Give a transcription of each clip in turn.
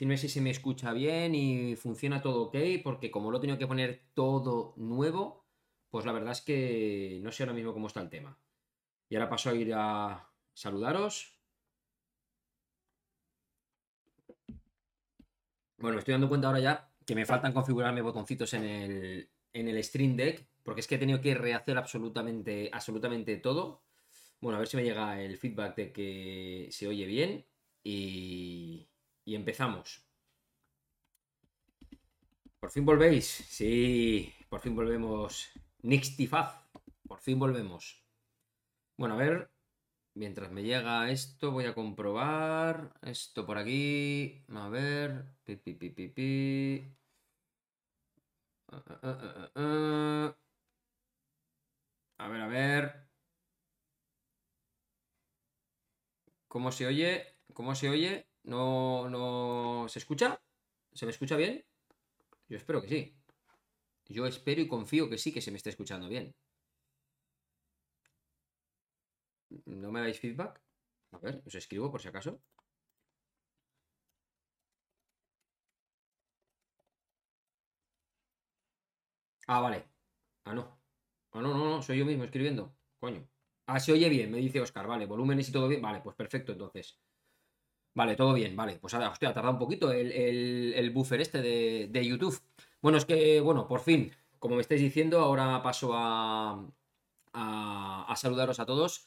Ahora se me tiene que oír. Decidme si se me escucha bien y funciona todo ok, porque como lo he tenido que poner todo nuevo, pues la verdad es que no sé ahora mismo cómo está el tema. Y ahora paso a ir a saludaros. Bueno, me estoy dando cuenta ahora ya que me faltan configurarme botoncitos en el, en el Stream Deck, porque es que he tenido que rehacer absolutamente, absolutamente todo. Bueno, a ver si me llega el feedback de que se oye bien. Y, y empezamos. ¿Por fin volvéis? Sí, por fin volvemos. Nixtifaz, por fin volvemos. Bueno, a ver, mientras me llega esto, voy a comprobar. Esto por aquí. A ver. Pi, pi. Ah, ah, ah, a ver, a ver. ¿Cómo se oye? ¿Cómo se oye? ¿No, no se escucha? ¿Se me escucha bien? Yo espero que sí. Yo espero y confío que sí que se me esté escuchando bien. ¿No me dais feedback? A ver, os escribo por si acaso. Ah, vale. Ah, no. Ah, no, no, no, soy yo mismo escribiendo. Coño. Ah, se oye bien, me dice Oscar. Vale, volúmenes y todo bien. Vale, pues perfecto, entonces. Vale, todo bien, vale. Pues ahora, hostia, ha tardado un poquito el, buffer este de, YouTube. Bueno, es que, bueno, por fin, como me estáis diciendo, ahora paso a, a, saludaros a todos.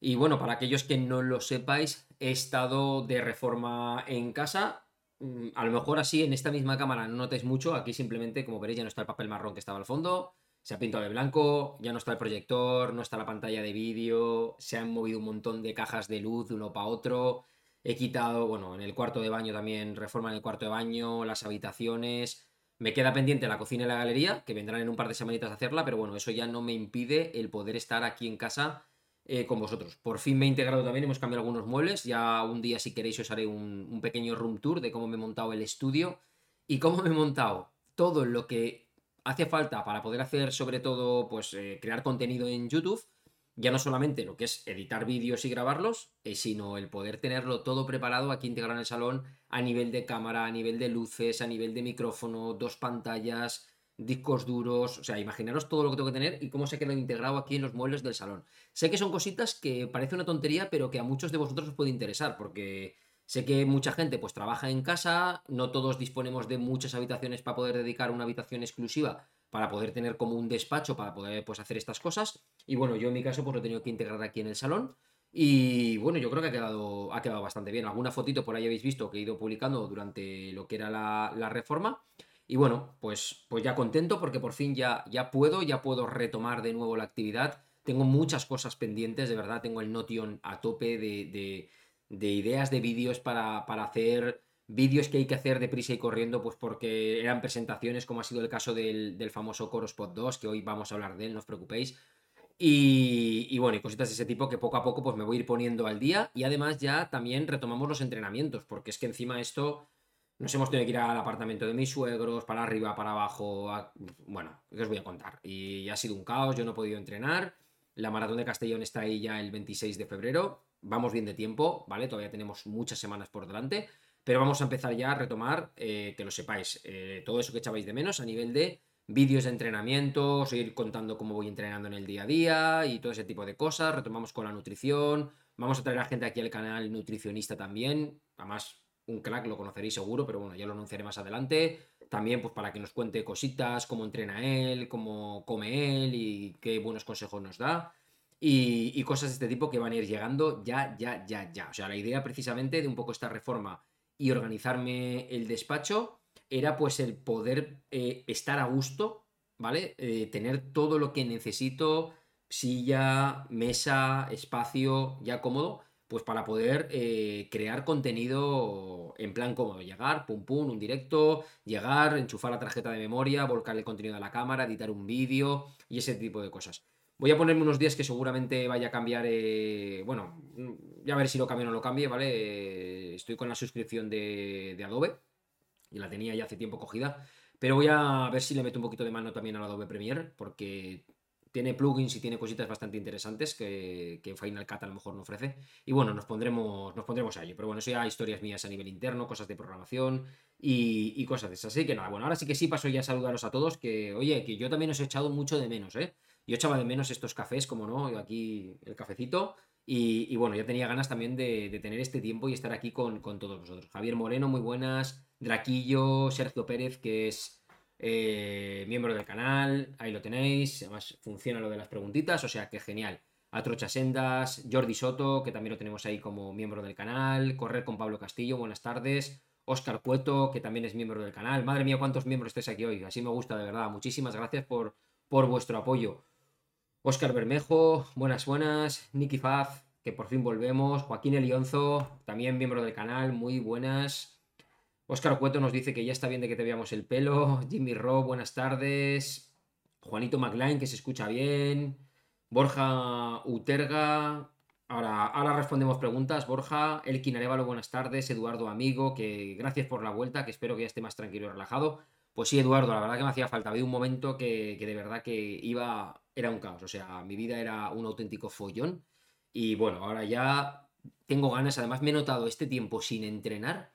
Y bueno, para aquellos que no lo sepáis, he estado de reforma en casa. Mm, a lo mejor así en esta misma cámara no notéis mucho. Aquí simplemente, como veréis, ya no está el papel marrón que estaba al fondo. Se ha pintado de blanco, ya no está el proyector, no está la pantalla de vídeo, se han movido un montón de cajas de luz de uno para otro He quitado, bueno, en el cuarto de baño también, reforma en el cuarto de baño, las habitaciones. Me queda pendiente la cocina y la galería, que vendrán en un par de semanitas a hacerla, pero bueno, eso ya no me impide el poder estar aquí en casa eh, con vosotros. Por fin me he integrado también, hemos cambiado algunos muebles. Ya un día, si queréis, os haré un, pequeño room tour de cómo me he montado el estudio y cómo me he montado todo lo que hace falta para poder hacer, sobre todo, pues eh, crear contenido en YouTube ya no solamente lo que es editar vídeos y grabarlos, eh, sino el poder tenerlo todo preparado aquí integrado en el salón a nivel de cámara, a nivel de luces, a nivel de micrófono, dos pantallas, discos duros, o sea, imaginaros todo lo que tengo que tener y cómo se queda integrado aquí en los muebles del salón. Sé que son cositas que parece una tontería, pero que a muchos de vosotros os puede interesar, porque sé que mucha gente pues trabaja en casa, no todos disponemos de muchas habitaciones para poder dedicar una habitación exclusiva para poder tener como un despacho para poder pues, hacer estas cosas. Y bueno, yo en mi caso pues lo he tenido que integrar aquí en el salón. Y bueno, yo creo que ha quedado, ha quedado bastante bien. Alguna fotito por ahí habéis visto que he ido publicando durante lo que era la, reforma. Y bueno, pues, pues ya contento porque por fin ya, ya puedo, ya puedo retomar de nuevo la actividad. Tengo muchas cosas pendientes, de verdad. Tengo el Notion a tope de, de, ideas de vídeos para, para hacer vídeos que hay que hacer deprisa y corriendo, pues porque eran presentaciones, como ha sido el caso del, del famoso Corospot 2, que hoy vamos a hablar de él, no os preocupéis. Y, bueno, y cositas de ese tipo que poco a poco pues me voy a ir poniendo al día. Y además ya también retomamos los entrenamientos, porque es que encima esto nos hemos tenido que ir al apartamento de mis suegros, para arriba, para abajo. Bueno, ¿qué os voy a contar? Y ha sido un caos, yo no he podido entrenar. La maratón de Castellón está ahí ya el 26 de febrero. Vamos bien de tiempo, ¿vale? Todavía tenemos muchas semanas por delante. Pero vamos a empezar ya a retomar, eh, que lo sepáis, eh, todo eso que echabais de menos a nivel de vídeos de entrenamiento, seguir contando cómo voy entrenando en el día a día y todo ese tipo de cosas. Retomamos con la nutrición. Vamos a traer a gente aquí al canal nutricionista también. Además, un crack lo conoceréis seguro, pero bueno, ya lo anunciaré más adelante. También, pues para que nos cuente cositas, cómo entrena él, cómo come él y qué buenos consejos nos da. Y, y cosas de este tipo que van a ir llegando ya, ya, ya, ya. O sea, la idea precisamente de un poco esta reforma y organizarme el despacho era pues el poder eh, estar a gusto, ¿vale? Eh, tener todo lo que necesito, silla, mesa, espacio, ya cómodo, pues para poder eh, crear contenido en plan cómodo, llegar, pum pum, un directo, llegar, enchufar la tarjeta de memoria, volcar el contenido a la cámara, editar un vídeo y ese tipo de cosas. Voy a ponerme unos días que seguramente vaya a cambiar. Eh, bueno, ya ver si lo cambio o no lo cambie, ¿vale? Eh, estoy con la suscripción de, Adobe. Y la tenía ya hace tiempo cogida. Pero voy a ver si le meto un poquito de mano también al Adobe Premiere. Porque tiene plugins y tiene cositas bastante interesantes que, que Final Cut a lo mejor no ofrece. Y bueno, nos pondremos, nos pondremos a ello. Pero bueno, eso ya historias mías a nivel interno, cosas de programación y, y cosas de esas. Así que nada, bueno, ahora sí que sí paso ya a saludaros a todos, que oye, que yo también os he echado mucho de menos, ¿eh? Yo echaba de menos estos cafés, como no, aquí el cafecito. Y, bueno, ya tenía ganas también de, tener este tiempo y estar aquí con, con todos vosotros. Javier Moreno, muy buenas. Draquillo, Sergio Pérez, que es eh, miembro del canal, ahí lo tenéis, además funciona lo de las preguntitas, o sea que genial. Atrocha Sendas, Jordi Soto, que también lo tenemos ahí como miembro del canal, Correr con Pablo Castillo, buenas tardes. Oscar Cueto, que también es miembro del canal. Madre mía, cuántos miembros estáis aquí hoy. Así me gusta, de verdad. Muchísimas gracias por, por vuestro apoyo. Oscar Bermejo, buenas, buenas. Nicky Faz, que por fin volvemos. Joaquín Elionzo, también miembro del canal, muy buenas. Óscar Cueto nos dice que ya está bien de que te veamos el pelo. Jimmy Rob, buenas tardes. Juanito McLean, que se escucha bien. Borja Uterga. Ahora, ahora respondemos preguntas. Borja, Elkin Arevalo, buenas tardes. Eduardo Amigo, que gracias por la vuelta, que espero que ya esté más tranquilo y relajado. Pues sí, Eduardo, la verdad que me hacía falta. Había un momento que, que de verdad que iba. Era un caos. O sea, mi vida era un auténtico follón. Y bueno, ahora ya tengo ganas. Además, me he notado este tiempo sin entrenar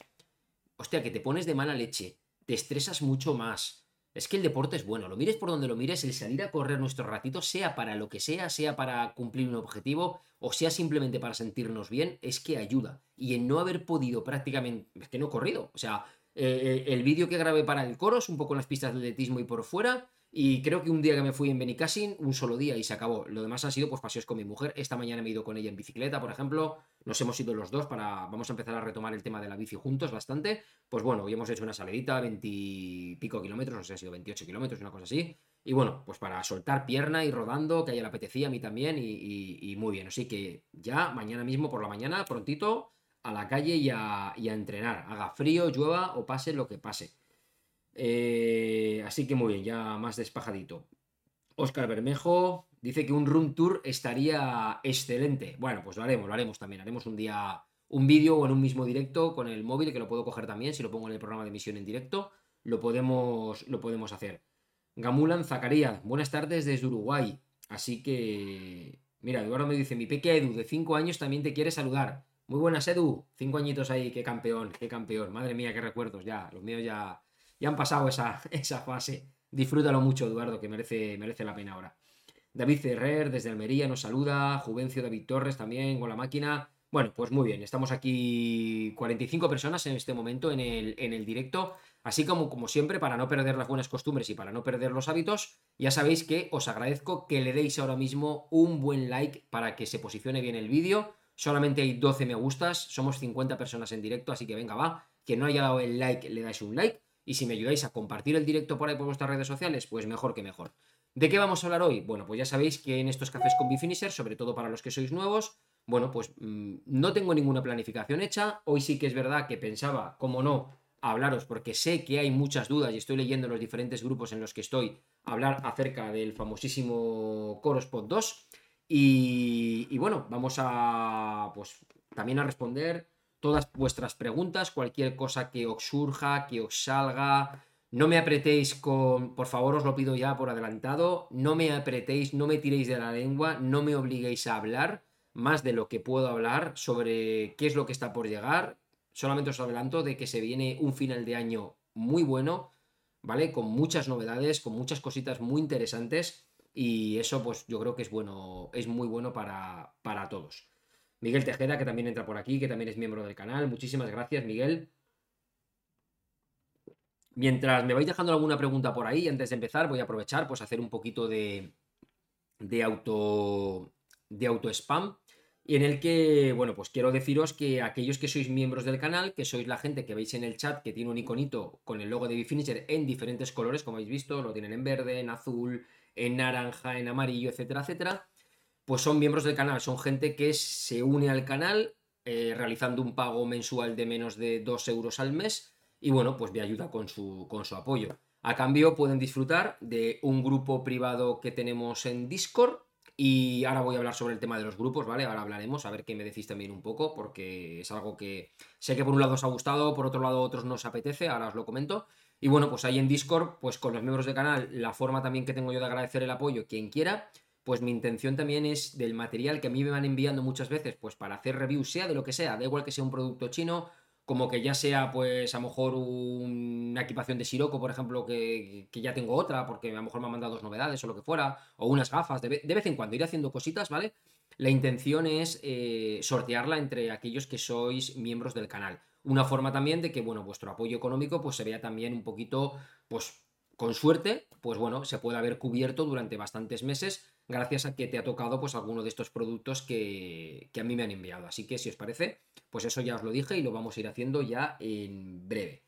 hostia, que te pones de mala leche, te estresas mucho más. Es que el deporte es bueno, lo mires por donde lo mires, el salir a correr nuestro ratito, sea para lo que sea, sea para cumplir un objetivo o sea simplemente para sentirnos bien, es que ayuda. Y en no haber podido prácticamente, es que no he corrido, o sea, eh, el vídeo que grabé para el coro es un poco las pistas de atletismo y por fuera, y creo que un día que me fui en Benicassin, un solo día y se acabó. Lo demás ha sido pues paseos con mi mujer. Esta mañana me he ido con ella en bicicleta, por ejemplo. Nos hemos ido los dos para. Vamos a empezar a retomar el tema de la bici juntos bastante. Pues bueno, hoy hemos hecho una salidita, 20 y pico kilómetros, no sé, ha sido 28 kilómetros, una cosa así. Y bueno, pues para soltar pierna y rodando, que a ella le apetecía, a mí también, y, y, muy bien. Así que ya mañana mismo por la mañana, prontito, a la calle y a, y a entrenar. Haga frío, llueva o pase lo que pase. Eh, así que muy bien, ya más despajadito. Oscar Bermejo dice que un room tour estaría excelente. Bueno, pues lo haremos, lo haremos también. Haremos un día un vídeo o en un mismo directo con el móvil, que lo puedo coger también, si lo pongo en el programa de emisión en directo, lo podemos, lo podemos hacer. Gamulan Zacarías, buenas tardes desde Uruguay. Así que, mira, Eduardo me dice, mi pequeña Edu de 5 años también te quiere saludar. Muy buenas, Edu. 5 añitos ahí, qué campeón, qué campeón. Madre mía, qué recuerdos ya. Los míos ya, ya han pasado esa, esa fase. Disfrútalo mucho, Eduardo, que merece, merece la pena ahora. David Ferrer, desde Almería, nos saluda. Juvencio David Torres también, con la máquina. Bueno, pues muy bien, estamos aquí 45 personas en este momento en el, en el directo. Así como, como siempre, para no perder las buenas costumbres y para no perder los hábitos, ya sabéis que os agradezco que le deis ahora mismo un buen like para que se posicione bien el vídeo. Solamente hay 12 me gustas, somos 50 personas en directo, así que venga, va. Quien no haya dado el like, le dais un like. Y si me ayudáis a compartir el directo por ahí por vuestras redes sociales, pues mejor que mejor. ¿De qué vamos a hablar hoy? Bueno, pues ya sabéis que en estos cafés con Bifinisher, sobre todo para los que sois nuevos, bueno, pues mmm, no tengo ninguna planificación hecha. Hoy sí que es verdad que pensaba, como no, hablaros, porque sé que hay muchas dudas y estoy leyendo los diferentes grupos en los que estoy, hablar acerca del famosísimo Corospot 2. Y, bueno, vamos a, pues, también a responder todas vuestras preguntas, cualquier cosa que os surja, que os salga. No me apretéis con, por favor os lo pido ya por adelantado, no me apretéis, no me tiréis de la lengua, no me obliguéis a hablar más de lo que puedo hablar sobre qué es lo que está por llegar. Solamente os adelanto de que se viene un final de año muy bueno, ¿vale? Con muchas novedades, con muchas cositas muy interesantes y eso pues yo creo que es bueno, es muy bueno para, para todos. Miguel Tejeda, que también entra por aquí, que también es miembro del canal. Muchísimas gracias, Miguel. Mientras me vais dejando alguna pregunta por ahí, antes de empezar, voy a aprovechar, pues, hacer un poquito de, de auto. de auto spam. Y en el que, bueno, pues quiero deciros que aquellos que sois miembros del canal, que sois la gente que veis en el chat, que tiene un iconito con el logo de Bifinisher en diferentes colores, como habéis visto, lo tienen en verde, en azul, en naranja, en amarillo, etcétera, etcétera pues son miembros del canal, son gente que se une al canal eh, realizando un pago mensual de menos de 2 euros al mes y bueno, pues me ayuda con su, con su apoyo. A cambio pueden disfrutar de un grupo privado que tenemos en Discord y ahora voy a hablar sobre el tema de los grupos, ¿vale? Ahora hablaremos, a ver qué me decís también un poco, porque es algo que sé que por un lado os ha gustado, por otro lado otros no os apetece, ahora os lo comento. Y bueno, pues ahí en Discord, pues con los miembros del canal, la forma también que tengo yo de agradecer el apoyo, quien quiera, pues mi intención también es del material que a mí me van enviando muchas veces, pues para hacer reviews, sea de lo que sea, da igual que sea un producto chino, como que ya sea, pues, a lo mejor una equipación de Siroco, por ejemplo, que, ya tengo otra, porque a lo mejor me han mandado dos novedades o lo que fuera, o unas gafas, de, vez en cuando ir haciendo cositas, ¿vale? La intención es eh, sortearla entre aquellos que sois miembros del canal. Una forma también de que, bueno, vuestro apoyo económico, pues se vea también un poquito, pues, con suerte, pues bueno, se puede haber cubierto durante bastantes meses gracias a que te ha tocado pues alguno de estos productos que, que, a mí me han enviado. Así que si os parece, pues eso ya os lo dije y lo vamos a ir haciendo ya en breve.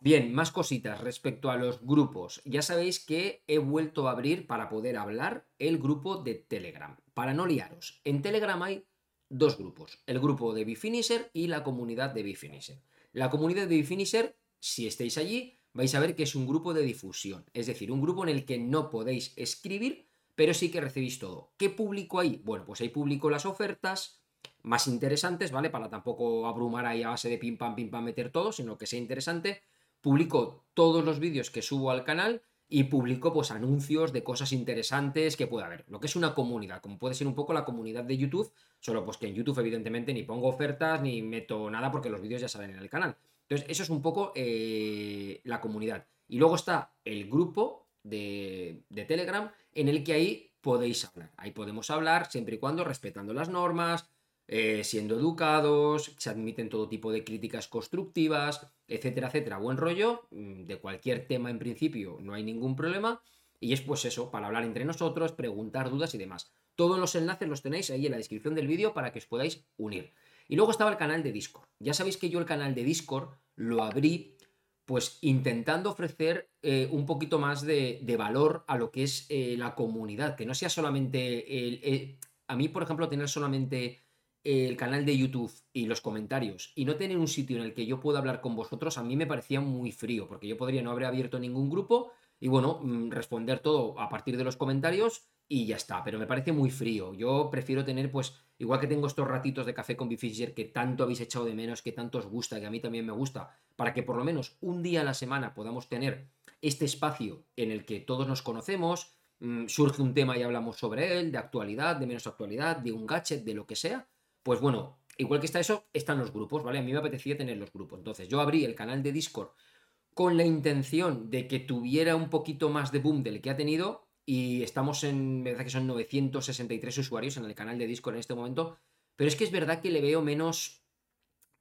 Bien, más cositas respecto a los grupos. Ya sabéis que he vuelto a abrir para poder hablar el grupo de Telegram. Para no liaros, en Telegram hay dos grupos, el grupo de Bifinisher y la comunidad de Bifinisher. La comunidad de Bifinisher, si estáis allí, vais a ver que es un grupo de difusión, es decir, un grupo en el que no podéis escribir, pero sí que recibís todo. ¿Qué publico ahí? Bueno, pues ahí publico las ofertas más interesantes, ¿vale? Para tampoco abrumar ahí a base de pim pam, pim pam, meter todo, sino que sea interesante. Publico todos los vídeos que subo al canal y publico pues anuncios de cosas interesantes que pueda haber. Lo que es una comunidad, como puede ser un poco la comunidad de YouTube, solo pues que en YouTube evidentemente ni pongo ofertas ni meto nada porque los vídeos ya salen en el canal. Entonces, eso es un poco eh, la comunidad. Y luego está el grupo de, Telegram en el que ahí podéis hablar. Ahí podemos hablar siempre y cuando respetando las normas, eh, siendo educados, se admiten todo tipo de críticas constructivas, etcétera, etcétera. Buen rollo, mm, de cualquier tema en principio no hay ningún problema. Y es pues eso, para hablar entre nosotros, preguntar dudas y demás. Todos los enlaces los tenéis ahí en la descripción del vídeo para que os podáis unir. Y luego estaba el canal de Discord. Ya sabéis que yo el canal de Discord lo abrí pues intentando ofrecer eh, un poquito más de, valor a lo que es eh, la comunidad, que no sea solamente el, a mí, por ejemplo, tener solamente el canal de YouTube y los comentarios y no tener un sitio en el que yo pueda hablar con vosotros, a mí me parecía muy frío, porque yo podría no haber abierto ningún grupo y bueno, mm, responder todo a partir de los comentarios y ya está, pero me parece muy frío. Yo prefiero tener pues Igual que tengo estos ratitos de café con Bifisher que tanto habéis echado de menos, que tanto os gusta, que a mí también me gusta, para que por lo menos un día a la semana podamos tener este espacio en el que todos nos conocemos, mm, surge un tema y hablamos sobre él, de actualidad, de menos actualidad, de un gadget, de lo que sea, pues bueno, igual que está eso, están los grupos, ¿vale? A mí me apetecía tener los grupos. Entonces yo abrí el canal de Discord con la intención de que tuviera un poquito más de boom del que ha tenido y estamos en, me parece que son 963 usuarios en el canal de Discord en este momento, pero es que es verdad que le veo menos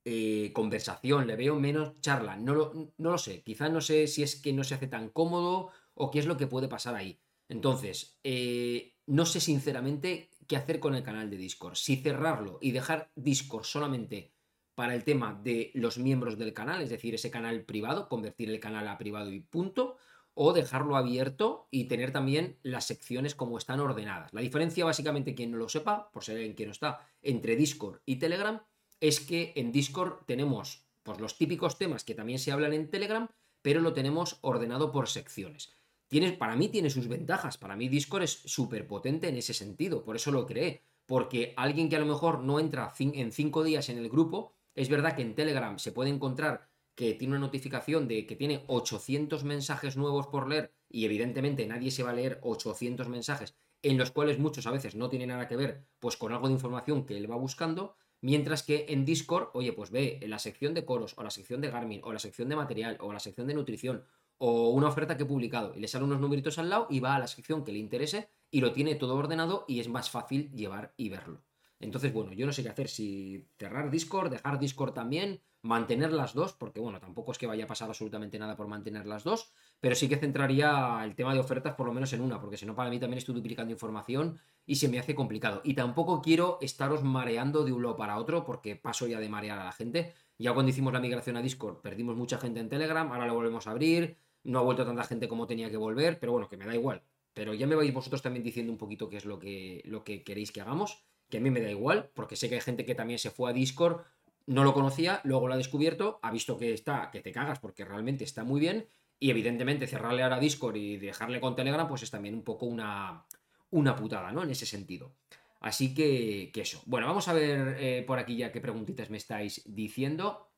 eh, conversación, le veo menos charla, no lo, no lo sé, quizás no sé si es que no se hace tan cómodo o qué es lo que puede pasar ahí. Entonces, eh, no sé sinceramente qué hacer con el canal de Discord, si cerrarlo y dejar Discord solamente para el tema de los miembros del canal, es decir, ese canal privado, convertir el canal a privado y punto, o dejarlo abierto y tener también las secciones como están ordenadas. La diferencia, básicamente, quien no lo sepa, por ser alguien que no está, entre Discord y Telegram, es que en Discord tenemos pues, los típicos temas que también se hablan en Telegram, pero lo tenemos ordenado por secciones. Tiene, para mí tiene sus ventajas, para mí Discord es súper potente en ese sentido, por eso lo creé, porque alguien que a lo mejor no entra en cinco días en el grupo, es verdad que en Telegram se puede encontrar que tiene una notificación de que tiene 800 mensajes nuevos por leer y evidentemente nadie se va a leer 800 mensajes en los cuales muchos a veces no tienen nada que ver pues con algo de información que él va buscando, mientras que en Discord, oye, pues ve en la sección de coros o la sección de Garmin o la sección de material o la sección de nutrición o una oferta que he publicado y le salen unos numeritos al lado y va a la sección que le interese y lo tiene todo ordenado y es más fácil llevar y verlo. Entonces, bueno, yo no sé qué hacer, si cerrar Discord, dejar Discord también, mantener las dos, porque bueno, tampoco es que vaya a pasar absolutamente nada por mantener las dos, pero sí que centraría el tema de ofertas por lo menos en una, porque si no para mí también estoy duplicando información y se me hace complicado. Y tampoco quiero estaros mareando de un lado para otro, porque paso ya de marear a la gente. Ya cuando hicimos la migración a Discord perdimos mucha gente en Telegram, ahora lo volvemos a abrir, no ha vuelto tanta gente como tenía que volver, pero bueno, que me da igual. Pero ya me vais vosotros también diciendo un poquito qué es lo que, lo que queréis que hagamos que a mí me da igual, porque sé que hay gente que también se fue a Discord, no lo conocía, luego lo ha descubierto, ha visto que está, que te cagas porque realmente está muy bien, y evidentemente cerrarle ahora Discord y dejarle con Telegram, pues es también un poco una, una putada, ¿no? En ese sentido. Así que, que eso. Bueno, vamos a ver eh, por aquí ya qué preguntitas me estáis diciendo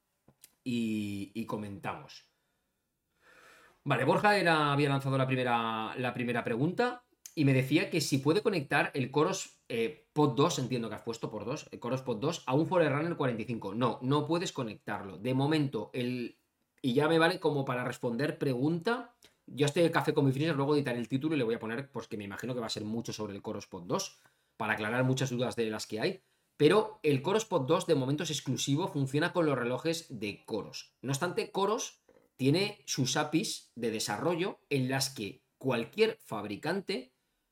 y, comentamos. Vale, Borja había lanzado la primera, la primera pregunta y me decía que si puede conectar el Coros eh, Pod 2, entiendo que has puesto por 2, el Coros Pod 2, a un Forerunner 45. No, no puedes conectarlo. De momento, el. Y ya me vale como para responder pregunta. Yo este café con mi finisher, luego editaré el título y le voy a poner, pues que me imagino que va a ser mucho sobre el Coros Pod 2, para aclarar muchas dudas de las que hay. Pero el Coros Pod 2 de momento es exclusivo, funciona con los relojes de Coros. No obstante, Coros tiene sus APIs de desarrollo en las que cualquier fabricante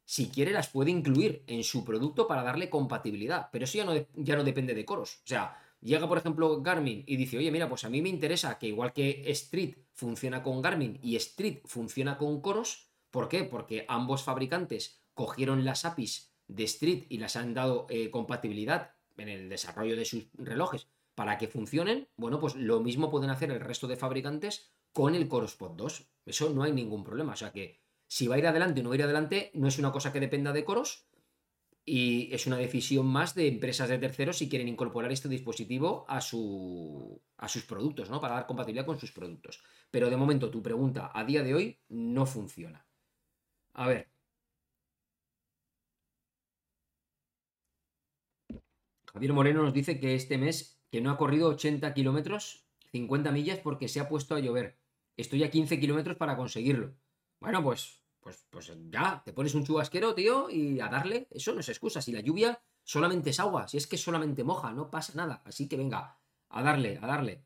si quiere, las puede incluir en su producto para darle compatibilidad. Pero eso ya no, ya no depende de coros. O sea, llega, por ejemplo, Garmin y dice, oye, mira, pues a mí me interesa que igual que Street funciona con Garmin y Street funciona con coros. ¿Por qué? Porque ambos fabricantes cogieron las APIs de Street y las han dado eh, compatibilidad en el desarrollo de sus relojes para que funcionen. Bueno, pues lo mismo pueden hacer el resto de fabricantes con el Coros Pod 2. Eso no hay ningún problema. O sea que si va a ir adelante o no va a ir adelante, no es una cosa que dependa de coros y es una decisión más de empresas de terceros si quieren incorporar este dispositivo a, su, a sus productos, ¿no? Para dar compatibilidad con sus productos. Pero de momento, tu pregunta a día de hoy no funciona. A ver. Javier Moreno nos dice que este mes que no ha corrido 80 kilómetros, 50 millas porque se ha puesto a llover. Estoy a 15 kilómetros para conseguirlo. Bueno, pues pues, pues ya, te pones un chubasquero, tío, y a darle. Eso no es excusa. Si la lluvia solamente es agua, si es que solamente moja, no pasa nada. Así que venga, a darle, a darle.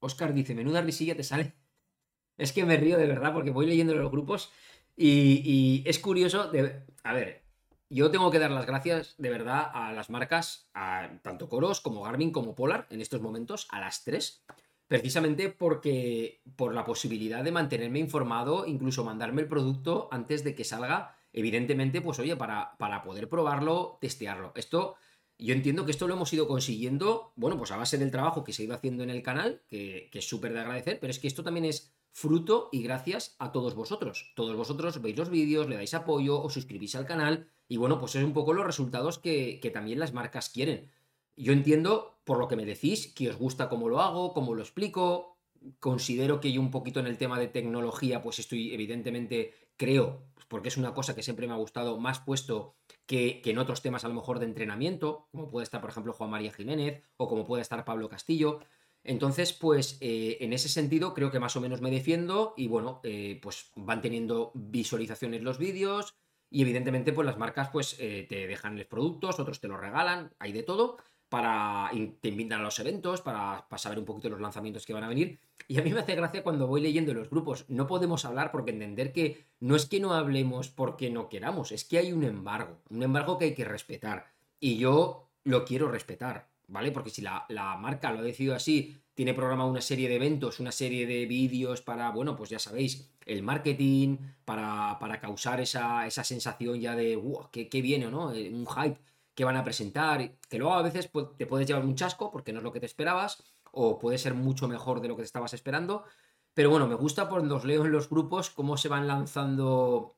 Oscar dice, menuda risilla te sale. Es que me río de verdad porque voy leyendo los grupos y, es curioso. De, a ver, yo tengo que dar las gracias de verdad a las marcas, a tanto Coros como Garmin como Polar en estos momentos, a las tres, precisamente porque por la posibilidad de mantenerme informado, incluso mandarme el producto antes de que salga, evidentemente, pues oye, para, para poder probarlo, testearlo. Esto, yo entiendo que esto lo hemos ido consiguiendo, bueno, pues a base del trabajo que se ha ido haciendo en el canal, que, es súper de agradecer, pero es que esto también es fruto y gracias a todos vosotros. Todos vosotros veis los vídeos, le dais apoyo, os suscribís al canal y bueno, pues es un poco los resultados que, que también las marcas quieren. Yo entiendo, por lo que me decís, que os gusta cómo lo hago, cómo lo explico. Considero que yo un poquito en el tema de tecnología, pues estoy evidentemente, creo, porque es una cosa que siempre me ha gustado, más puesto que, en otros temas a lo mejor de entrenamiento, como puede estar, por ejemplo, Juan María Jiménez o como puede estar Pablo Castillo. Entonces, pues eh, en ese sentido creo que más o menos me defiendo y bueno, eh, pues van teniendo visualizaciones los vídeos y evidentemente pues las marcas pues eh, te dejan los productos, otros te los regalan, hay de todo para te invitan a los eventos, para, saber un poquito los lanzamientos que van a venir. Y a mí me hace gracia cuando voy leyendo los grupos. No podemos hablar porque entender que no es que no hablemos porque no queramos, es que hay un embargo, un embargo que hay que respetar. Y yo lo quiero respetar, ¿vale? Porque si la, marca lo ha decidido así, tiene programado una serie de eventos, una serie de vídeos para, bueno, pues ya sabéis, el marketing, para, para causar esa, esa sensación ya de, wow, qué, qué viene, ¿no? Eh, un hype que van a presentar, que luego a veces te puedes llevar un chasco porque no es lo que te esperabas, o puede ser mucho mejor de lo que te estabas esperando. Pero bueno, me gusta por los leo en los grupos cómo se van lanzando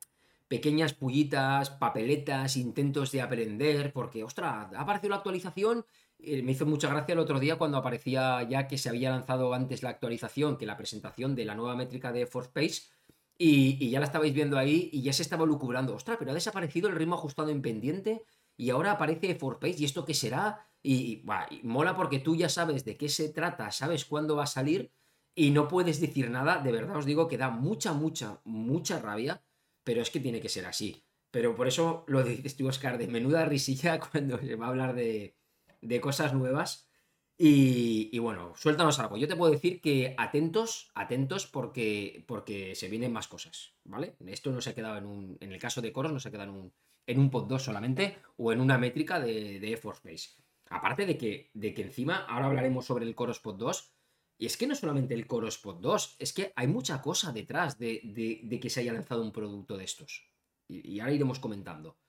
pequeñas pullitas, papeletas, intentos de aprender, porque, ostras, ha aparecido la actualización. me hizo mucha gracia el otro día cuando aparecía ya que se había lanzado antes la actualización que la presentación de la nueva métrica de Force y, y ya la estabais viendo ahí y ya se estaba lucubrando. Ostras, pero ha desaparecido el ritmo ajustado en pendiente y ahora aparece Forpace, ¿y esto qué será? Y, mola porque tú ya sabes de qué se trata, sabes cuándo va a salir y no puedes decir nada. De verdad os digo que da mucha, mucha, mucha rabia, pero es que tiene que ser así. Pero por eso lo dices tú, Oscar, de menuda risilla cuando se va a hablar de, de cosas nuevas. Y, y, bueno, suéltanos algo. Yo te puedo decir que atentos, atentos porque, porque se vienen más cosas, ¿vale? Esto no se ha quedado en un. En el caso de Coros, no se ha quedado en un, en un pod 2 solamente o en una métrica de, de Force Base. Aparte de que, de que encima, ahora hablaremos sobre el Coros Pod 2, y es que no solamente el Coros Pod 2, es que hay mucha cosa detrás de, de, que se haya lanzado un producto de estos. y ahora iremos comentando.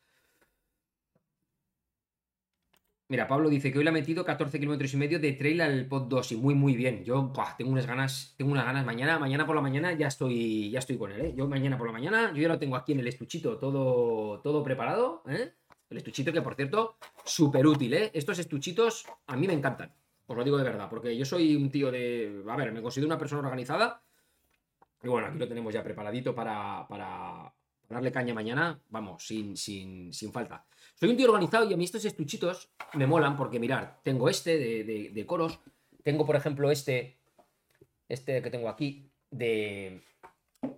Mira, Pablo dice que hoy le ha metido 14 kilómetros y medio de trail al pod 2 y muy muy bien. Yo tengo unas ganas, tengo unas ganas mañana, mañana por la mañana ya estoy, ya estoy con él, ¿eh? Yo mañana por la mañana, yo ya lo tengo aquí en el estuchito todo, todo preparado, ¿eh? El estuchito que por cierto, súper útil, ¿eh? Estos estuchitos a mí me encantan. Os lo digo de verdad, porque yo soy un tío de, a ver, me considero una persona organizada. Y bueno, aquí lo tenemos ya preparadito para, para, darle caña mañana, vamos, sin, sin, sin falta. Soy un tío organizado y a mí estos estuchitos me molan porque, mirar, tengo este de, de, coros, tengo, por ejemplo, este, este que tengo aquí, de,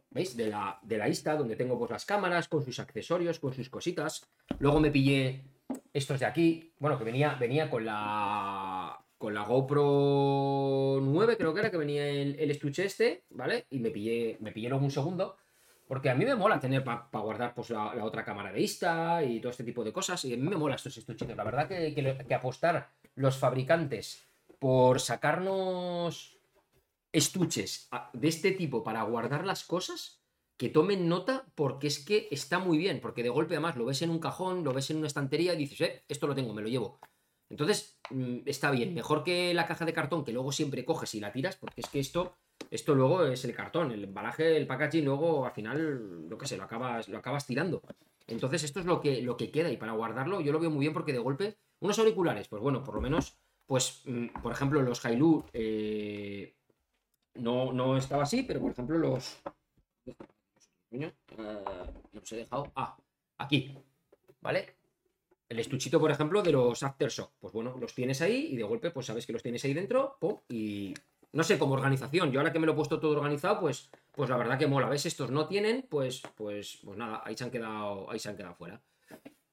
¿veis? De la, de la Insta, donde tengo pues las cámaras, con sus accesorios, con sus cositas. Luego me pillé estos de aquí, bueno, que venía, venía con la con la GoPro 9, creo que era, que venía el, el estuche este, ¿vale? Y me pillé, me pillé luego un segundo porque a mí me mola tener para guardar pues, la, otra cámara de Insta y todo este tipo de cosas. Y a mí me mola estos estuchitos. La verdad que, que, apostar los fabricantes por sacarnos estuches de este tipo para guardar las cosas, que tomen nota porque es que está muy bien. Porque de golpe además lo ves en un cajón, lo ves en una estantería y dices, eh, esto lo tengo, me lo llevo. Entonces, mm, está bien. Mejor que la caja de cartón que luego siempre coges y la tiras, porque es que esto esto luego es el cartón, el embalaje, el packaging, luego al final, lo que sé, lo acabas, lo acabas tirando. Entonces, esto es lo que, lo que queda y para guardarlo yo lo veo muy bien porque de golpe, unos auriculares, pues bueno, por lo menos, pues, mm, por ejemplo, los Hailu eh, no, no estaba así, pero por ejemplo los... no los he dejado. Ah, aquí, ¿vale? El estuchito, por ejemplo, de los Aftershock. Pues bueno, los tienes ahí y de golpe, pues sabes que los tienes ahí dentro, pum, y no sé, como organización. Yo ahora que me lo he puesto todo organizado, pues, pues la verdad que mola. ¿Ves? Estos no tienen, pues, pues, pues nada, ahí se han quedado, ahí se han quedado fuera.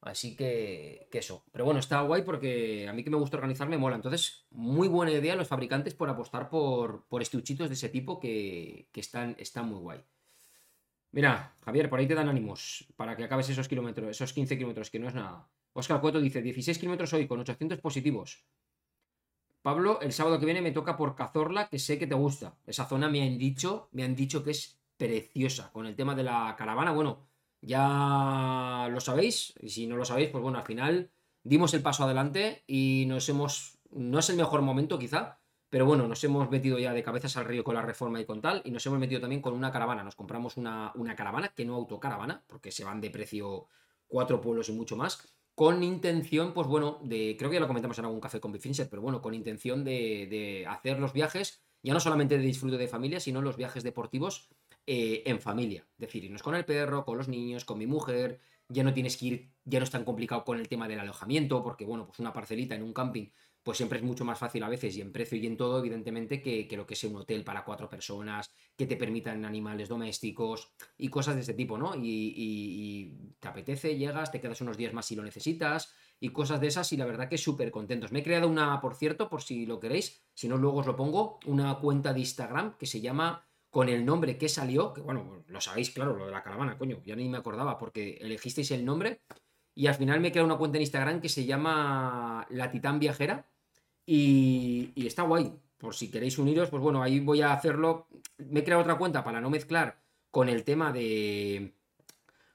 Así que, que eso. Pero bueno, está guay porque a mí que me gusta organizar me mola. Entonces, muy buena idea los fabricantes por apostar por, por estuchitos de ese tipo que, que están, están muy guay. Mira, Javier, por ahí te dan ánimos para que acabes esos kilómetros, esos 15 kilómetros, que no es nada. Oscar Cueto dice, 16 kilómetros hoy con 800 positivos. Pablo, el sábado que viene me toca por Cazorla, que sé que te gusta. Esa zona me han dicho, me han dicho que es preciosa. Con el tema de la caravana, bueno, ya lo sabéis. Y si no lo sabéis, pues bueno, al final dimos el paso adelante y nos hemos. No es el mejor momento, quizá, pero bueno, nos hemos metido ya de cabezas al río con la reforma y con tal. Y nos hemos metido también con una caravana. Nos compramos una, una caravana, que no autocaravana, porque se van de precio cuatro pueblos y mucho más con intención, pues bueno, de, creo que ya lo comentamos en algún café con Bifinser, pero bueno, con intención de, hacer los viajes, ya no solamente de disfrute de familia, sino los viajes deportivos eh, en familia. Es decir, irnos con el perro, con los niños, con mi mujer, ya no tienes que ir, ya no es tan complicado con el tema del alojamiento, porque bueno, pues una parcelita en un camping pues siempre es mucho más fácil a veces y en precio y en todo, evidentemente, que, lo que es un hotel para cuatro personas, que te permitan animales domésticos y cosas de este tipo, ¿no? Y, te apetece, llegas, te quedas unos días más si lo necesitas y cosas de esas y la verdad que súper contentos. Me he creado una, por cierto, por si lo queréis, si no luego os lo pongo, una cuenta de Instagram que se llama con el nombre que salió, que bueno, lo sabéis, claro, lo de la caravana, coño, ya ni me acordaba porque elegisteis el nombre y al final me he creado una cuenta en Instagram que se llama La Titán Viajera y, está guay. Por si queréis uniros, pues bueno, ahí voy a hacerlo. Me he creado otra cuenta para no mezclar con el tema de.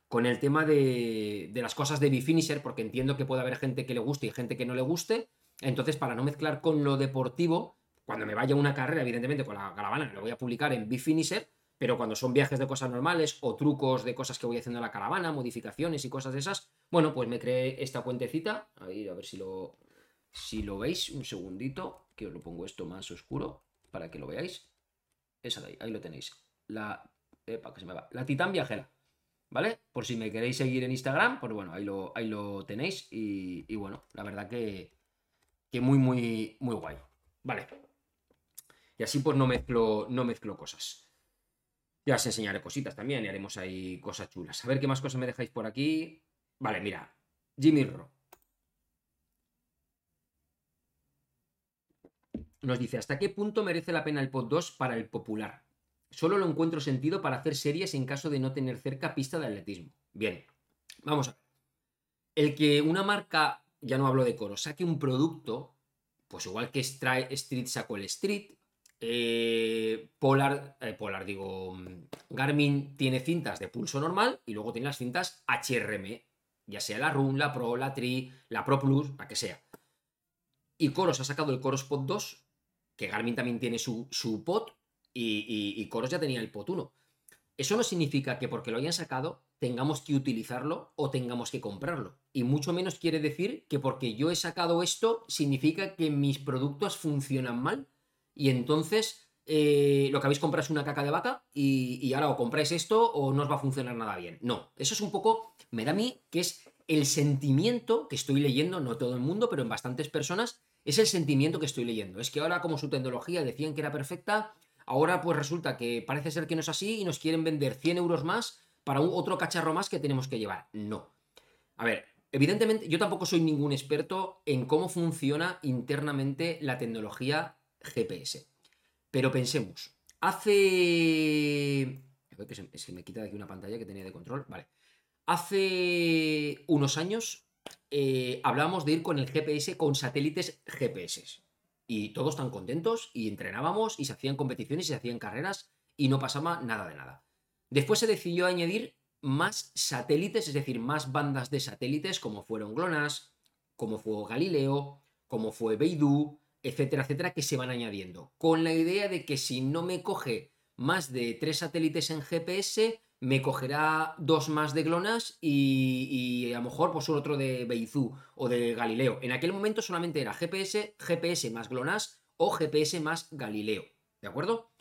Con el tema de, de las cosas de Bifinisher, porque entiendo que puede haber gente que le guste y gente que no le guste. Entonces, para no mezclar con lo deportivo, cuando me vaya una carrera, evidentemente con la caravana, lo voy a publicar en Bifinisher, pero cuando son viajes de cosas normales o trucos de cosas que voy haciendo en la caravana, modificaciones y cosas de esas, bueno, pues me creé esta cuentecita. a ver si lo, si lo veis, un segundito, que os lo pongo esto más oscuro para que lo veáis. Esa de ahí, ahí lo tenéis. La, epa, que se me va. La Titán Viajera. ¿Vale? Por si me queréis seguir en Instagram, pues bueno, ahí lo, ahí lo tenéis. Y, bueno, la verdad que, que muy, muy, muy guay. Vale. Y así pues no mezclo, no mezclo cosas. Ya os enseñaré cositas también y haremos ahí cosas chulas. A ver qué más cosas me dejáis por aquí. Vale, mira. Jimmy Ro. Nos dice, ¿hasta qué punto merece la pena el Pod 2 para el popular? Solo lo encuentro sentido para hacer series en caso de no tener cerca pista de atletismo. Bien, vamos a ver. El que una marca, ya no hablo de coro, saque un producto, pues igual que Street sacó el Street, eh, Polar, eh, Polar digo, Garmin tiene cintas de pulso normal y luego tiene las cintas HRM, ya sea la Run, la Pro, la Tri, la Pro Plus, la que sea. Y Coros ha sacado el Coros Pod 2 que Garmin también tiene su, su pot y, y, Coros ya tenía el pot 1. Eso no significa que porque lo hayan sacado tengamos que utilizarlo o tengamos que comprarlo. Y mucho menos quiere decir que porque yo he sacado esto significa que mis productos funcionan mal y entonces eh, lo que habéis comprado es una caca de vaca y, ahora o compráis esto o no os va a funcionar nada bien. No, eso es un poco, me da a mí que es el sentimiento que estoy leyendo, no todo el mundo, pero en bastantes personas, es el sentimiento que estoy leyendo. Es que ahora como su tecnología decían que era perfecta, ahora pues resulta que parece ser que no es así y nos quieren vender 100 euros más para un otro cacharro más que tenemos que llevar. No. A ver, evidentemente yo tampoco soy ningún experto en cómo funciona internamente la tecnología GPS. Pero pensemos, hace... Que se, se me quita de aquí una pantalla que tenía de control. Vale. Hace unos años eh, hablábamos de ir con el GPS, con satélites GPS. Y todos tan contentos y entrenábamos y se hacían competiciones y se hacían carreras y no pasaba nada de nada. Después se decidió añadir más satélites, es decir, más bandas de satélites como fueron GLONASS, como fue Galileo, como fue Beidou, etcétera, etcétera, que se van añadiendo. Con la idea de que si no me coge más de tres satélites en GPS, me cogerá dos más de GLONASS y, a lo mejor pues otro de Beizú o de Galileo. En aquel momento solamente era GPS, GPS más GLONASS o GPS más Galileo. ¿De acuerdo?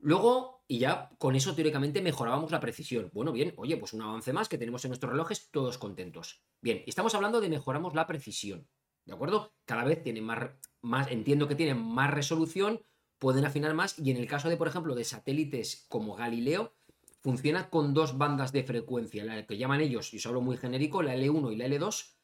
Luego, y ya con eso teóricamente mejorábamos la precisión. Bueno, bien, oye, pues un avance más que tenemos en nuestros relojes, todos contentos. Bien, estamos hablando de mejoramos la precisión. ¿De acuerdo? Cada vez tienen más, entiendo que tienen más resolución, pueden afinar más, y en el caso de, por ejemplo, de satélites como Galileo, funciona con dos bandas de frecuencia, la que llaman ellos, y os hablo muy genérico, la L1 y la L2.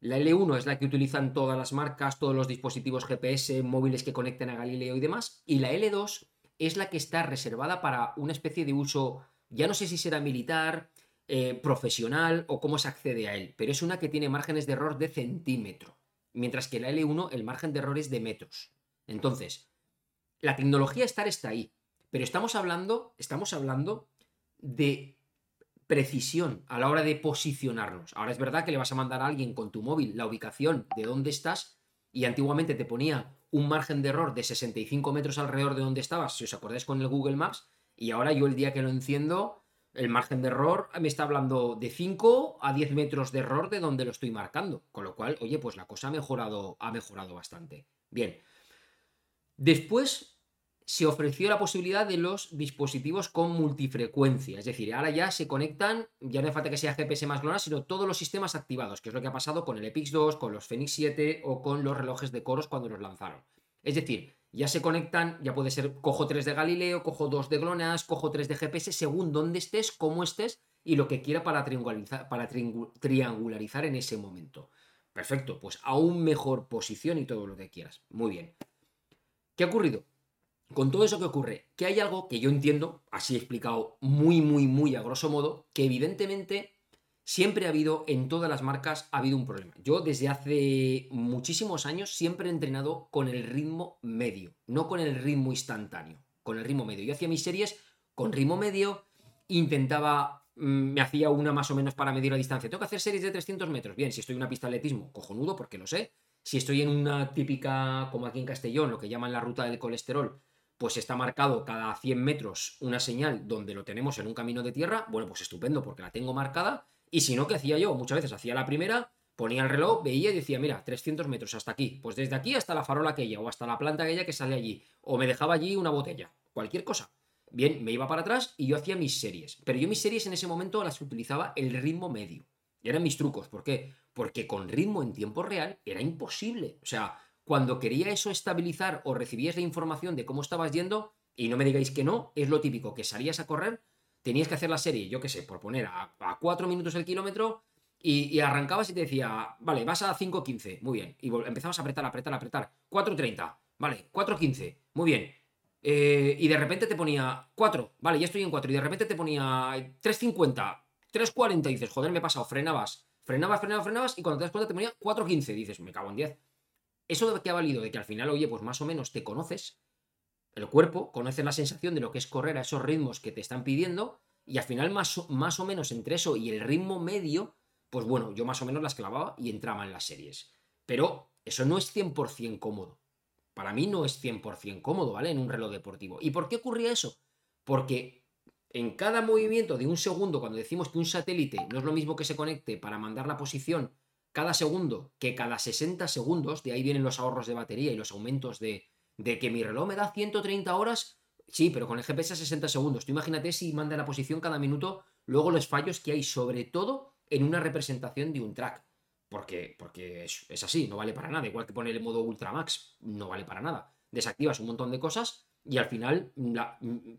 La L1 es la que utilizan todas las marcas, todos los dispositivos GPS, móviles que conecten a Galileo y demás, y la L2 es la que está reservada para una especie de uso, ya no sé si será militar, eh, profesional o cómo se accede a él, pero es una que tiene márgenes de error de centímetro, mientras que la L1 el margen de error es de metros. Entonces, la tecnología estar está ahí, pero estamos hablando, estamos hablando de precisión a la hora de posicionarnos. Ahora es verdad que le vas a mandar a alguien con tu móvil la ubicación de dónde estás y antiguamente te ponía un margen de error de 65 metros alrededor de donde estabas, si os acordáis con el Google Maps, y ahora yo el día que lo enciendo, el margen de error me está hablando de 5 a 10 metros de error de donde lo estoy marcando. Con lo cual, oye, pues la cosa ha mejorado, ha mejorado bastante. Bien. Después se ofreció la posibilidad de los dispositivos con multifrecuencia. Es decir, ahora ya se conectan, ya no hace falta que sea GPS más GLONASS, sino todos los sistemas activados, que es lo que ha pasado con el Epix 2, con los Fenix 7 o con los relojes de coros cuando los lanzaron. Es decir, ya se conectan, ya puede ser, cojo 3 de Galileo, cojo 2 de GLONASS, cojo 3 de GPS, según dónde estés, cómo estés y lo que quiera para triangularizar, para triangularizar en ese momento. Perfecto, pues aún mejor posición y todo lo que quieras. Muy bien. ¿Qué ha ocurrido? con todo eso que ocurre, que hay algo que yo entiendo, así explicado muy, muy, muy a grosso modo, que evidentemente siempre ha habido, en todas las marcas, ha habido un problema. Yo desde hace muchísimos años siempre he entrenado con el ritmo medio, no con el ritmo instantáneo, con el ritmo medio. Yo hacía mis series con ritmo medio, intentaba, mm, me hacía una más o menos para medir la distancia. Tengo que hacer series de 300 metros. Bien, si estoy en una pista de atletismo, cojonudo, porque lo sé. Si estoy en una típica, como aquí en Castellón, lo que llaman la ruta del colesterol, pues está marcado cada 100 metros una señal donde lo tenemos en un camino de tierra, bueno, pues estupendo porque la tengo marcada. Y si no, ¿qué hacía yo? Muchas veces hacía la primera, ponía el reloj, veía y decía, mira, 300 metros hasta aquí. Pues desde aquí hasta la farola aquella o hasta la planta aquella que sale allí. O me dejaba allí una botella, cualquier cosa. Bien, me iba para atrás y yo hacía mis series. Pero yo mis series en ese momento las utilizaba el ritmo medio. Eran mis trucos. ¿Por qué? Porque con ritmo en tiempo real era imposible. O sea, cuando quería eso estabilizar o recibías la información de cómo estabas yendo, y no me digáis que no, es lo típico, que salías a correr, tenías que hacer la serie, yo qué sé, por poner a, a 4 minutos el kilómetro, y, arrancabas y te decía, vale, vas a 5.15, muy bien, y empezabas a apretar, apretar, apretar, 4.30, vale, 4.15, muy bien, eh, y de repente te ponía 4, vale, ya estoy en 4, y de repente te ponía 3.50, 3.40, y dices, joder, me he pasado, frenabas, frenabas, frenabas, frenabas, y cuando te das cuenta te ponía 4.15, dices, me cago en 10. ¿Eso qué ha valido? De que al final, oye, pues más o menos te conoces, el cuerpo, conoces la sensación de lo que es correr a esos ritmos que te están pidiendo, y al final, más, más o menos entre eso y el ritmo medio, pues bueno, yo más o menos las clavaba y entraba en las series. Pero eso no es 100% cómodo. Para mí no es 100% cómodo, ¿vale? En un reloj deportivo. ¿Y por qué ocurría eso? Porque en cada movimiento de un segundo, cuando decimos que un satélite no es lo mismo que se conecte para mandar la posición cada segundo que cada 60 segundos, de ahí vienen los ahorros de batería y los aumentos de, de que mi reloj me da 130 horas Sí, pero con el GPS a 60 segundos. Tú imagínate si manda la posición cada minuto, luego los fallos que hay, sobre todo en una representación de un track. Porque, porque es, es así, no vale para nada. Igual que poner el modo Ultramax, no vale para nada. Desactivas un montón de cosas y al final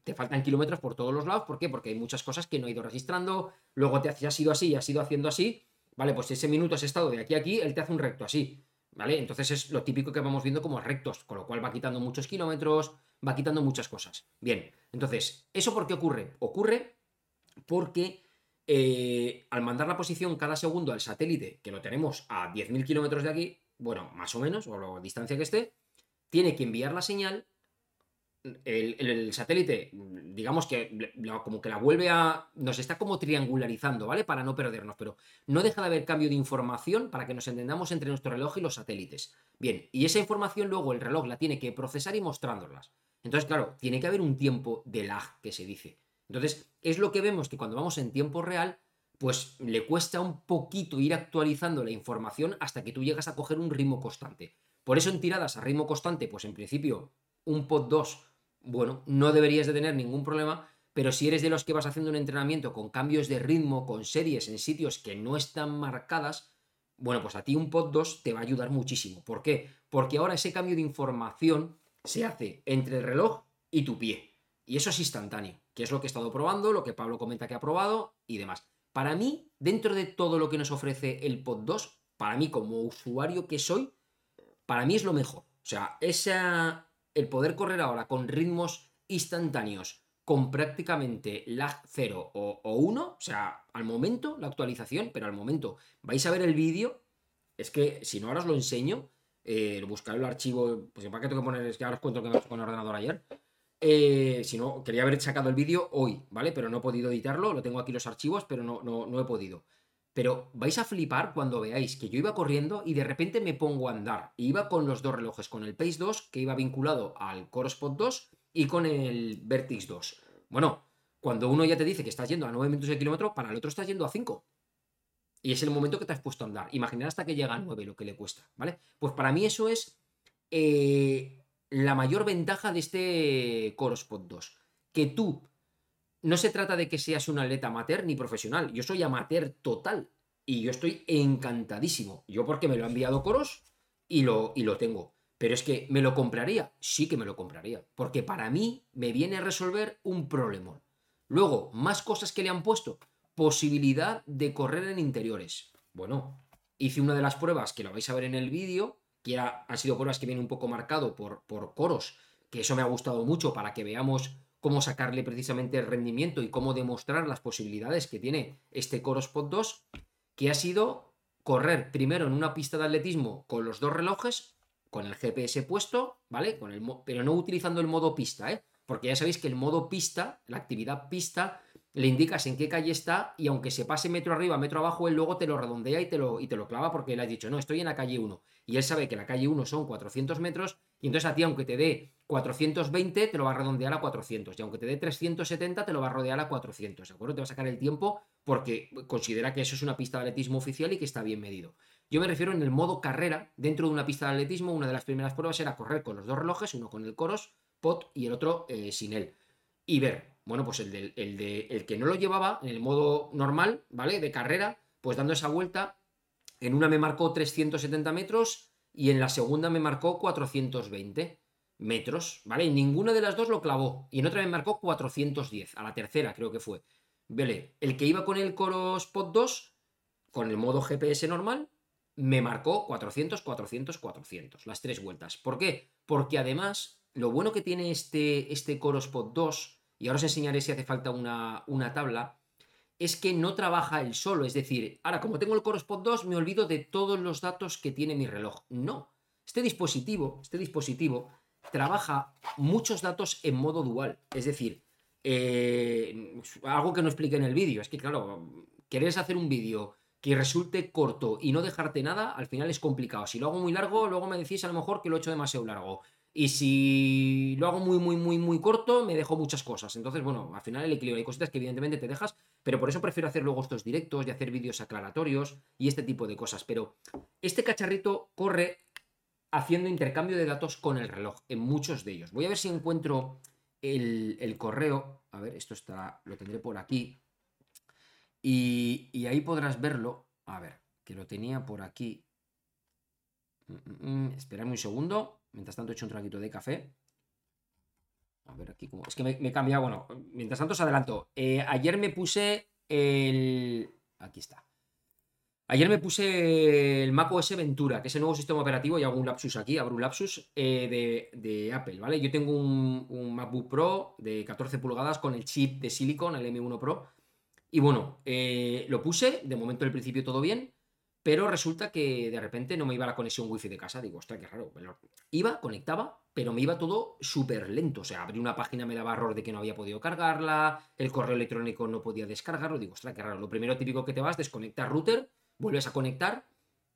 te faltan kilómetros por todos los lados. ¿Por qué? Porque hay muchas cosas que no he ido registrando. Luego te has ido así y has ido haciendo así. Vale, pues ese minuto has estado de aquí a aquí, él te hace un recto así. ¿Vale? Entonces es lo típico que vamos viendo como rectos, con lo cual va quitando muchos kilómetros, va quitando muchas cosas. Bien, entonces, ¿eso por qué ocurre? Ocurre porque eh, al mandar la posición cada segundo al satélite, que lo tenemos a 10.000 kilómetros de aquí, bueno, más o menos, o la distancia que esté, tiene que enviar la señal el, satélite, digamos que como que la vuelve a. nos está como triangularizando, ¿vale? Para no perdernos, pero no deja de haber cambio de información para que nos entendamos entre nuestro reloj y los satélites. Bien, y esa información luego el reloj la tiene que procesar y mostrándolas. Entonces, claro, tiene que haber un tiempo de lag que se dice. Entonces, es lo que vemos que cuando vamos en tiempo real, pues le cuesta un poquito ir actualizando la información hasta que tú llegas a coger un ritmo constante. Por eso en tiradas a ritmo constante, pues en principio un pod 2 bueno, no deberías de tener ningún problema, pero si eres de los que vas haciendo un entrenamiento con cambios de ritmo, con series en sitios que no están marcadas, bueno, pues a ti un pod 2 te va a ayudar muchísimo. ¿Por qué? Porque ahora ese cambio de información se hace entre el reloj y tu pie. Y eso es instantáneo, que es lo que he estado probando, lo que Pablo comenta que ha probado y demás. Para mí, dentro de todo lo que nos ofrece el pod 2, para mí como usuario que soy, para mí es lo mejor. O sea, esa, el poder correr ahora con ritmos instantáneos, con prácticamente lag 0 o 1, o, sea, al momento la actualización, pero al momento vais a ver el vídeo, es que si no ahora os lo enseño, eh, buscar el archivo, pues para qué tengo que poner, es que ahora os cuento que me con el ordenador ayer. Eh, si no, quería haber sacado el vídeo hoy, ¿vale? Pero no he podido editarlo, lo tengo aquí los archivos, pero no, no, no he podido. Pero vais a flipar cuando veáis que yo iba corriendo y de repente me pongo a andar. iba con los dos relojes, con el Pace 2, que iba vinculado al Corospot 2, y con el Vertix 2. Bueno, cuando uno ya te dice que estás yendo a 9 minutos de kilómetro, para el otro estás yendo a 5. Y es el momento que te has puesto a andar. Imaginar hasta que llega a 9 lo que le cuesta, ¿vale? Pues para mí eso es eh, la mayor ventaja de este Corospot 2. Que tú no se trata de que seas un atleta amateur ni profesional. Yo soy amateur total. Y yo estoy encantadísimo. Yo porque me lo ha enviado Coros y lo, y lo tengo. Pero es que me lo compraría. Sí que me lo compraría. Porque para mí me viene a resolver un problema. Luego, más cosas que le han puesto. Posibilidad de correr en interiores. Bueno, hice una de las pruebas que lo vais a ver en el vídeo. Que han sido pruebas que vienen un poco marcado por, por coros. Que eso me ha gustado mucho para que veamos cómo sacarle precisamente el rendimiento y cómo demostrar las posibilidades que tiene este Corospot 2, que ha sido correr primero en una pista de atletismo con los dos relojes, con el GPS puesto, ¿vale? Con el pero no utilizando el modo pista, ¿eh? Porque ya sabéis que el modo pista, la actividad pista, le indicas en qué calle está y aunque se pase metro arriba, metro abajo, él luego te lo redondea y te lo, y te lo clava porque le has dicho, no, estoy en la calle 1. Y él sabe que la calle 1 son 400 metros y entonces a ti, aunque te dé 420, te lo va a redondear a 400. Y aunque te dé 370, te lo va a rodear a 400. ¿De acuerdo? Te va a sacar el tiempo porque considera que eso es una pista de atletismo oficial y que está bien medido. Yo me refiero en el modo carrera. Dentro de una pista de atletismo, una de las primeras pruebas era correr con los dos relojes, uno con el Coros, POT y el otro eh, sin él. Y ver bueno, pues el, el, de, el que no lo llevaba en el modo normal, ¿vale? De carrera, pues dando esa vuelta, en una me marcó 370 metros y en la segunda me marcó 420 metros, ¿vale? Y ninguna de las dos lo clavó. Y en otra me marcó 410, a la tercera creo que fue. Vale, el que iba con el Coros Pod 2, con el modo GPS normal, me marcó 400, 400, 400, las tres vueltas. ¿Por qué? Porque además, lo bueno que tiene este, este Coros Pod 2 y ahora os enseñaré si hace falta una, tabla, es que no trabaja él solo. Es decir, ahora como tengo el Corospot 2, me olvido de todos los datos que tiene mi reloj. No. Este dispositivo, este dispositivo trabaja muchos datos en modo dual. Es decir, eh, algo que no expliqué en el vídeo. Es que, claro, querés hacer un vídeo que resulte corto y no dejarte nada, al final es complicado. Si lo hago muy largo, luego me decís a lo mejor que lo he hecho demasiado largo. Y si lo hago muy, muy, muy, muy corto, me dejo muchas cosas. Entonces, bueno, al final el equilibrio hay cositas que evidentemente te dejas, pero por eso prefiero hacer luego estos directos y hacer vídeos aclaratorios y este tipo de cosas. Pero este cacharrito corre haciendo intercambio de datos con el reloj en muchos de ellos. Voy a ver si encuentro el, correo. A ver, esto está, lo tendré por aquí. Y, ahí podrás verlo. A ver, que lo tenía por aquí. Mm, mm, mm un segundo. Mientras tanto he hecho un traguito de café. A ver aquí como... Es que me, he cambiado, bueno, mientras tanto os adelanto. Eh, ayer me puse el... Aquí está. Ayer me puse el macOS Ventura, que es el nuevo sistema operativo, y hago un lapsus aquí, abro un lapsus eh, de, Apple, ¿vale? Yo tengo un, MacBook Pro de 14 pulgadas con el chip de Silicon, el M1 Pro, y bueno, eh, lo puse, de momento al principio todo bien, pero resulta que de repente no me iba la conexión wifi de casa. Digo, ostras, qué raro. Iba, conectaba, pero me iba todo súper lento. O sea, abrí una página, me daba error de que no había podido cargarla, el correo electrónico no podía descargarlo. Digo, ostras, qué raro. Lo primero típico que te vas, desconectar router, vuelves a conectar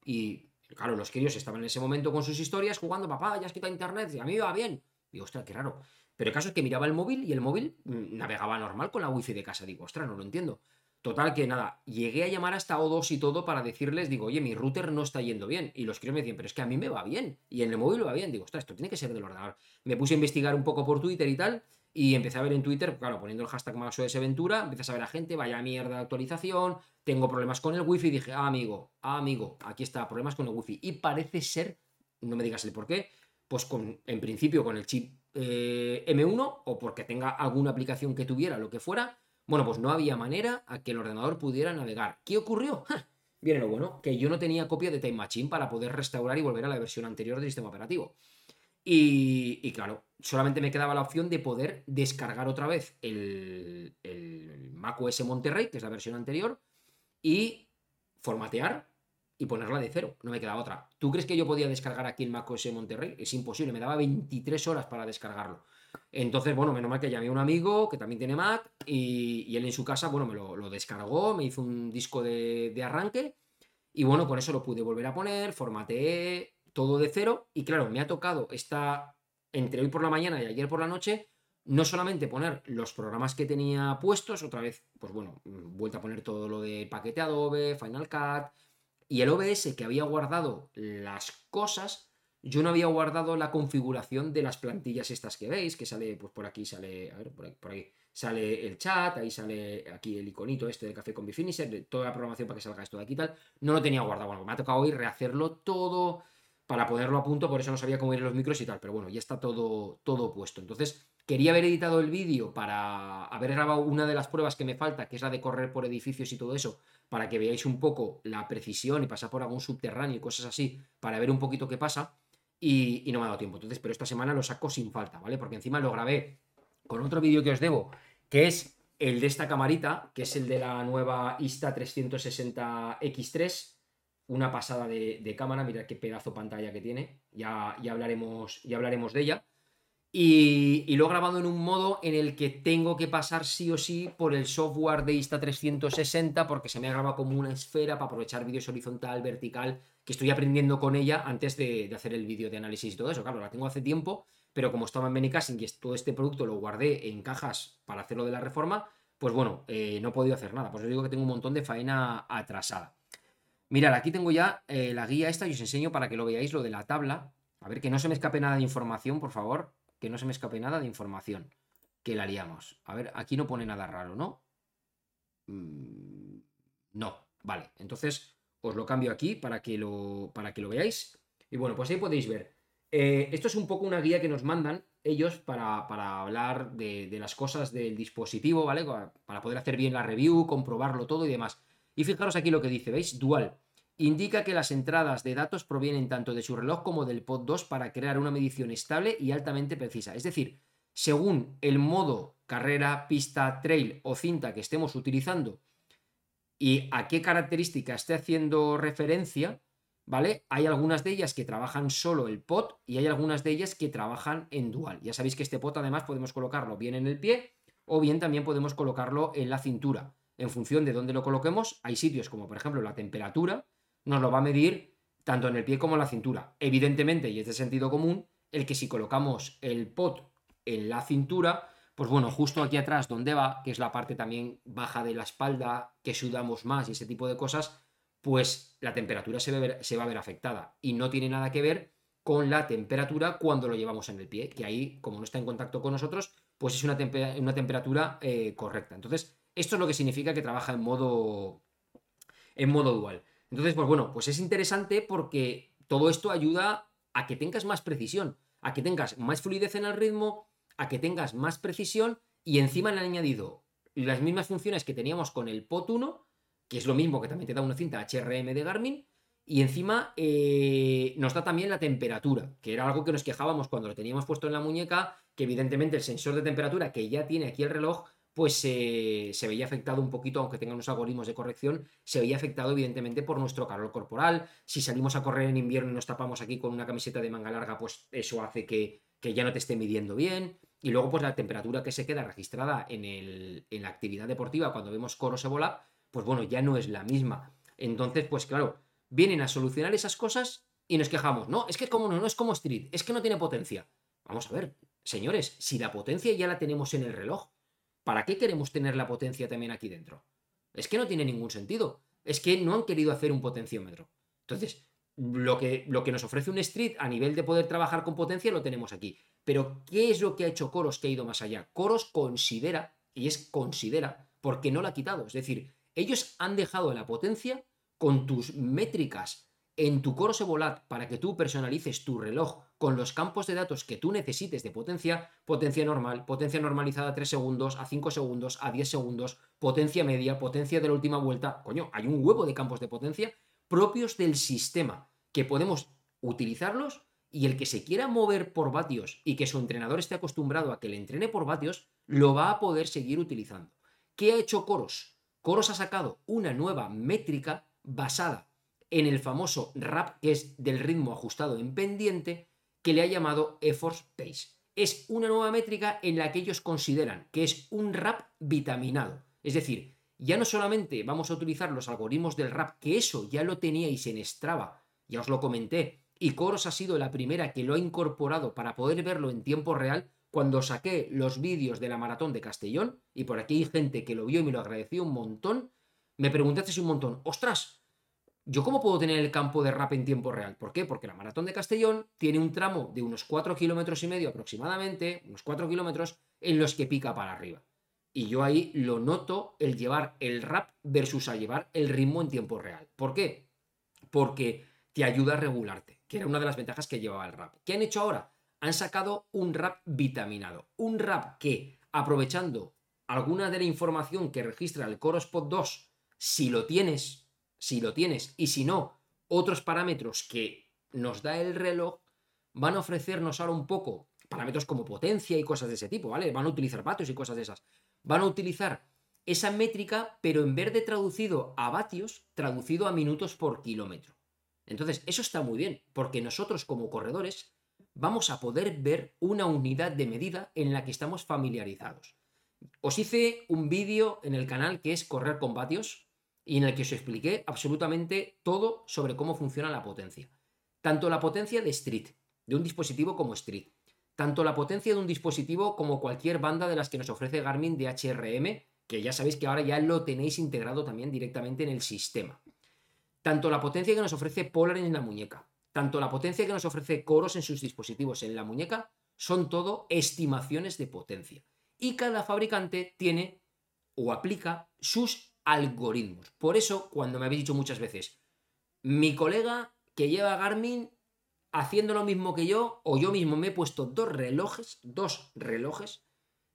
y, claro, los críos estaban en ese momento con sus historias jugando, papá, ya has quitado internet, y a mí iba bien. Digo, ostras, qué raro. Pero el caso es que miraba el móvil y el móvil mm, navegaba normal con la wifi de casa. Digo, ostras, no lo entiendo. Total que nada, llegué a llamar hasta O2 y todo para decirles, digo, oye, mi router no está yendo bien. Y los críos me decían, pero es que a mí me va bien. Y en el móvil va bien. Digo, ostras, esto tiene que ser del ordenador. Me puse a investigar un poco por Twitter y tal. Y empecé a ver en Twitter, claro, poniendo el hashtag MaxOS Ventura, empiezas a ver a gente, vaya mierda de actualización, tengo problemas con el wifi. Dije, ah, amigo, ah, amigo, aquí está, problemas con el wifi. Y parece ser, no me digas el por qué, pues con, en principio con el chip eh, M1 o porque tenga alguna aplicación que tuviera, lo que fuera, bueno, pues no había manera a que el ordenador pudiera navegar. ¿Qué ocurrió? Viene lo bueno, que yo no tenía copia de Time Machine para poder restaurar y volver a la versión anterior del sistema operativo. Y, claro, solamente me quedaba la opción de poder descargar otra vez el, el macOS Monterrey, que es la versión anterior, y formatear y ponerla de cero. No me quedaba otra. ¿Tú crees que yo podía descargar aquí el macOS Monterrey? Es imposible, me daba 23 horas para descargarlo. Entonces, bueno, menos mal que llamé a un amigo que también tiene Mac y, él en su casa, bueno, me lo, descargó, me hizo un disco de, arranque y bueno, con eso lo pude volver a poner, formateé todo de cero y claro, me ha tocado esta, entre hoy por la mañana y ayer por la noche, no solamente poner los programas que tenía puestos, otra vez, pues bueno, vuelta a poner todo lo de paquete Adobe, Final Cut y el OBS que había guardado las cosas, yo no había guardado la configuración de las plantillas estas que veis, que sale, pues por aquí sale, a ver, por ahí, sale el chat, ahí sale aquí el iconito este de Café con Bifinisher, toda la programación para que salga esto de aquí y tal. No lo tenía guardado. Bueno, me ha tocado hoy rehacerlo todo para ponerlo a punto, por eso no sabía cómo ir los micros y tal, pero bueno, ya está todo, todo puesto. Entonces, quería haber editado el vídeo para haber grabado una de las pruebas que me falta, que es la de correr por edificios y todo eso, para que veáis un poco la precisión y pasar por algún subterráneo y cosas así, para ver un poquito qué pasa y, no me ha dado tiempo. Entonces, pero esta semana lo saco sin falta, ¿vale? Porque encima lo grabé con otro vídeo que os debo, que es el de esta camarita, que es el de la nueva Insta360X3, una pasada de, cámara, mirad qué pedazo pantalla que tiene, ya, ya, hablaremos, ya hablaremos de ella. Y, lo he grabado en un modo en el que tengo que pasar sí o sí por el software de Insta360 porque se me ha grabado como una esfera para aprovechar vídeos horizontal, vertical, que estoy aprendiendo con ella antes de, hacer el vídeo de análisis y todo eso. Claro, la tengo hace tiempo, pero como estaba en Benicasting y todo este producto lo guardé en cajas para hacerlo de la reforma, pues bueno, eh, no he podido hacer nada. Pues os digo que tengo un montón de faena atrasada. Mirad, aquí tengo ya eh, la guía esta y os enseño para que lo veáis lo de la tabla. A ver, que no se me escape nada de información, por favor que no se me escape nada de información. Que la haríamos. A ver, aquí no pone nada raro, ¿no? Mm, no, vale. Entonces os lo cambio aquí para que lo, para que lo veáis. Y bueno, pues ahí podéis ver. Eh, esto es un poco una guía que nos mandan ellos para, hablar de, de, las cosas del dispositivo, ¿vale? Para poder hacer bien la review, comprobarlo todo y demás. Y fijaros aquí lo que dice, ¿veis? Dual indica que las entradas de datos provienen tanto de su reloj como del pod 2 para crear una medición estable y altamente precisa. Es decir, según el modo carrera, pista, trail o cinta que estemos utilizando y a qué característica esté haciendo referencia, ¿vale? Hay algunas de ellas que trabajan solo el pod y hay algunas de ellas que trabajan en dual. Ya sabéis que este pod además podemos colocarlo bien en el pie o bien también podemos colocarlo en la cintura. En función de dónde lo coloquemos, hay sitios como por ejemplo la temperatura, nos lo va a medir tanto en el pie como en la cintura. Evidentemente, y es de sentido común, el que si colocamos el pot en la cintura, pues bueno, justo aquí atrás donde va, que es la parte también baja de la espalda, que sudamos más y ese tipo de cosas, pues la temperatura se, se va a ver afectada. Y no tiene nada que ver con la temperatura cuando lo llevamos en el pie, que ahí, como no está en contacto con nosotros, pues es una, una temperatura eh, correcta. Entonces, esto es lo que significa que trabaja en modo, en modo dual. Entonces, pues bueno, pues es interesante porque todo esto ayuda a que tengas más precisión, a que tengas más fluidez en el ritmo, a que tengas más precisión y encima le han añadido las mismas funciones que teníamos con el POT 1, que es lo mismo que también te da una cinta HRM de Garmin, y encima eh, nos da también la temperatura, que era algo que nos quejábamos cuando lo teníamos puesto en la muñeca, que evidentemente el sensor de temperatura que ya tiene aquí el reloj, pues se veía afectado un poquito, aunque tenga unos algoritmos de corrección, se veía afectado evidentemente por nuestro calor corporal. Si salimos a correr en invierno y nos tapamos aquí con una camiseta de manga larga, pues eso hace que, que ya no te esté midiendo bien. Y luego, pues la temperatura que se queda registrada en, el, en la actividad deportiva cuando vemos coros Evolab, pues bueno, ya no es la misma. Entonces, pues claro, vienen a solucionar esas cosas y nos quejamos. No, es que como no, no es como Street, es que no tiene potencia. Vamos a ver, señores, si la potencia ya la tenemos en el reloj, ¿para qué queremos tener la potencia también aquí dentro? Es que no tiene ningún sentido. Es que no han querido hacer un potenciómetro. Entonces, lo que, lo que nos ofrece un Street a nivel de poder trabajar con potencia lo tenemos aquí. Pero, ¿qué es lo que ha hecho Coros que ha ido más allá? Coros considera, y es considera, porque no la ha quitado. Es decir, ellos han dejado la potencia con tus métricas en tu Coros Evolat para que tú personalices tu reloj con los campos de datos que tú necesites de potencia, potencia normal, potencia normalizada a 3 segundos, a 5 segundos, a 10 segundos, potencia media, potencia de la última vuelta. Coño, hay un huevo de campos de potencia propios del sistema que podemos utilizarlos y el que se quiera mover por vatios y que su entrenador esté acostumbrado a que le entrene por vatios, lo va a poder seguir utilizando. ¿Qué ha hecho Coros? Coros ha sacado una nueva métrica basada en el famoso RAP, que es del ritmo ajustado en pendiente, que le ha llamado Efforts Pace. Es una nueva métrica en la que ellos consideran que es un RAP vitaminado. Es decir, ya no solamente vamos a utilizar los algoritmos del RAP, que eso ya lo teníais en Strava, ya os lo comenté, y Coros ha sido la primera que lo ha incorporado para poder verlo en tiempo real cuando saqué los vídeos de la maratón de Castellón, y por aquí hay gente que lo vio y me lo agradeció un montón, me preguntaste un montón, ostras, ¿yo cómo puedo tener el campo de rap en tiempo real? ¿Por qué? Porque la maratón de Castellón tiene un tramo de unos 4 kilómetros y medio aproximadamente, unos 4 kilómetros, en los que pica para arriba. Y yo ahí lo noto el llevar el rap versus a llevar el ritmo en tiempo real. ¿Por qué? Porque te ayuda a regularte que era una de las ventajas que llevaba el rap. ¿Qué han hecho ahora? Han sacado un rap vitaminado. Un rap que, aprovechando alguna de la información que registra el Core Spot 2, si lo tienes, si lo tienes, y si no, otros parámetros que nos da el reloj, van a ofrecernos ahora un poco parámetros como potencia y cosas de ese tipo, ¿vale? Van a utilizar vatios y cosas de esas. Van a utilizar esa métrica, pero en vez de traducido a vatios, traducido a minutos por kilómetro. Entonces, eso está muy bien, porque nosotros como corredores vamos a poder ver una unidad de medida en la que estamos familiarizados. Os hice un vídeo en el canal que es Correr con vatios y en el que os expliqué absolutamente todo sobre cómo funciona la potencia. Tanto la potencia de Street, de un dispositivo como Street, tanto la potencia de un dispositivo como cualquier banda de las que nos ofrece Garmin de HRM, que ya sabéis que ahora ya lo tenéis integrado también directamente en el sistema tanto la potencia que nos ofrece Polar en la muñeca, tanto la potencia que nos ofrece Coros en sus dispositivos en la muñeca, son todo estimaciones de potencia. Y cada fabricante tiene o aplica sus algoritmos. Por eso, cuando me habéis dicho muchas veces, mi colega que lleva Garmin haciendo lo mismo que yo, o yo mismo me he puesto dos relojes, dos relojes,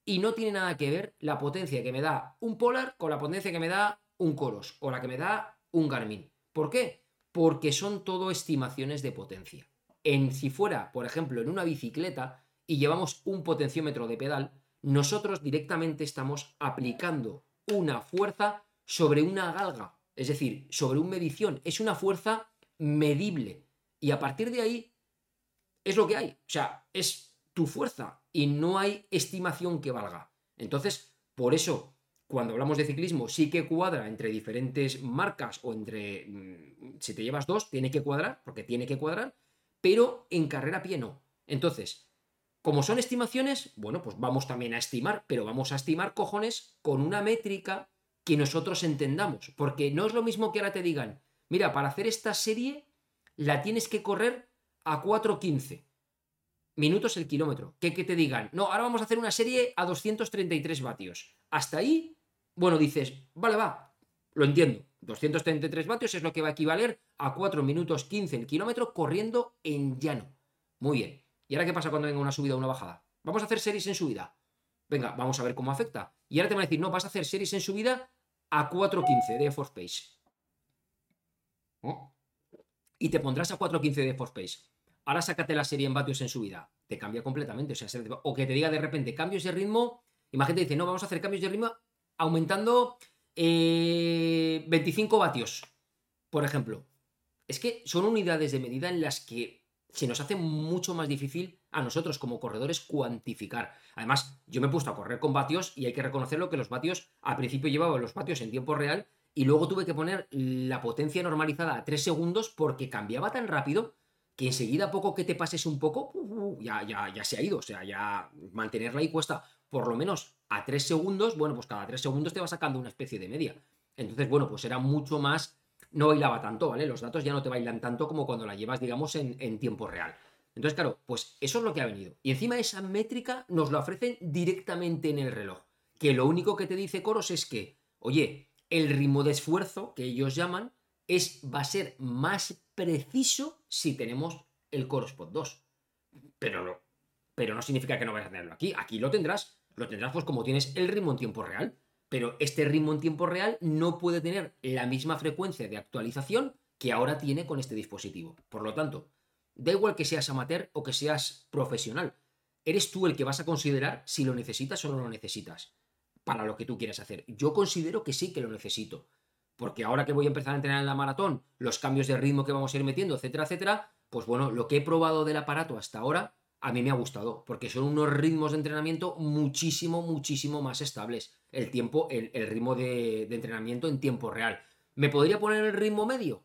y no tiene nada que ver la potencia que me da un Polar con la potencia que me da un Coros, o la que me da un Garmin. ¿Por qué? Porque son todo estimaciones de potencia. En si fuera, por ejemplo, en una bicicleta y llevamos un potenciómetro de pedal, nosotros directamente estamos aplicando una fuerza sobre una galga, es decir, sobre una medición. Es una fuerza medible. Y a partir de ahí es lo que hay. O sea, es tu fuerza y no hay estimación que valga. Entonces, por eso cuando hablamos de ciclismo, sí que cuadra entre diferentes marcas o entre. Mm, si te llevas dos, tiene que cuadrar, porque tiene que cuadrar, pero en carrera a pie no. Entonces, como son estimaciones, bueno, pues vamos también a estimar, pero vamos a estimar cojones con una métrica que nosotros entendamos, porque no es lo mismo que ahora te digan, mira, para hacer esta serie la tienes que correr a 4.15. minutos el kilómetro. Que, te digan, no, ahora vamos a hacer una serie a 233 vatios. Hasta ahí, bueno, dices, vale, va, lo entiendo. 233 vatios es lo que va a equivaler a 4 minutos 15 el kilómetro corriendo en llano. Muy bien. ¿Y ahora qué pasa cuando venga una subida o una bajada? Vamos a hacer series en subida. Venga, vamos a ver cómo afecta. Y ahora te van a decir, no, vas a hacer series en subida a 4.15 de Force Pace. ¿Oh? Y te pondrás a 4.15 de Force Pace. Ahora sácate la serie en vatios en subida. Te cambia completamente. O, sea, o que te diga de repente cambios de ritmo. Imagínate, dice, no, vamos a hacer cambios de ritmo aumentando 25 eh, vatios, por ejemplo. Es que son unidades de medida en las que se nos hace mucho más difícil a nosotros como corredores cuantificar. Además, yo me he puesto a correr con vatios y hay que reconocerlo que los vatios, al principio llevaba los vatios en tiempo real y luego tuve que poner la potencia normalizada a 3 segundos porque cambiaba tan rápido que enseguida poco que te pases un poco, uh, ya, ya, ya se ha ido. O sea, ya mantenerla ahí cuesta por lo menos a 3 segundos. Bueno, pues cada 3 segundos te va sacando una especie de media. Entonces, bueno, pues era mucho más no bailaba tanto, ¿vale? Los datos ya no te bailan tanto como cuando la llevas, digamos, en, tiempo real. Entonces, claro, pues eso es lo que ha venido. Y encima esa métrica nos la ofrecen directamente en el reloj. Que lo único que te dice Coros es que, oye, el ritmo de esfuerzo que ellos llaman es, va a ser más preciso si tenemos el Corospot 2. Pero no, pero no significa que no vayas a tenerlo aquí. Aquí lo tendrás. Lo tendrás pues como tienes el ritmo en tiempo real. Pero este ritmo en tiempo real no puede tener la misma frecuencia de actualización que ahora tiene con este dispositivo. Por lo tanto, da igual que seas amateur o que seas profesional. Eres tú el que vas a considerar si lo necesitas o no lo necesitas para lo que tú quieras hacer. Yo considero que sí que lo necesito. Porque ahora que voy a empezar a entrenar en la maratón, los cambios de ritmo que vamos a ir metiendo, etcétera, etcétera, pues bueno, lo que he probado del aparato hasta ahora a mí me ha gustado, porque son unos ritmos de entrenamiento muchísimo, muchísimo más estables. El tiempo, el, ritmo de, entrenamiento en tiempo real. ¿Me podría poner el ritmo medio?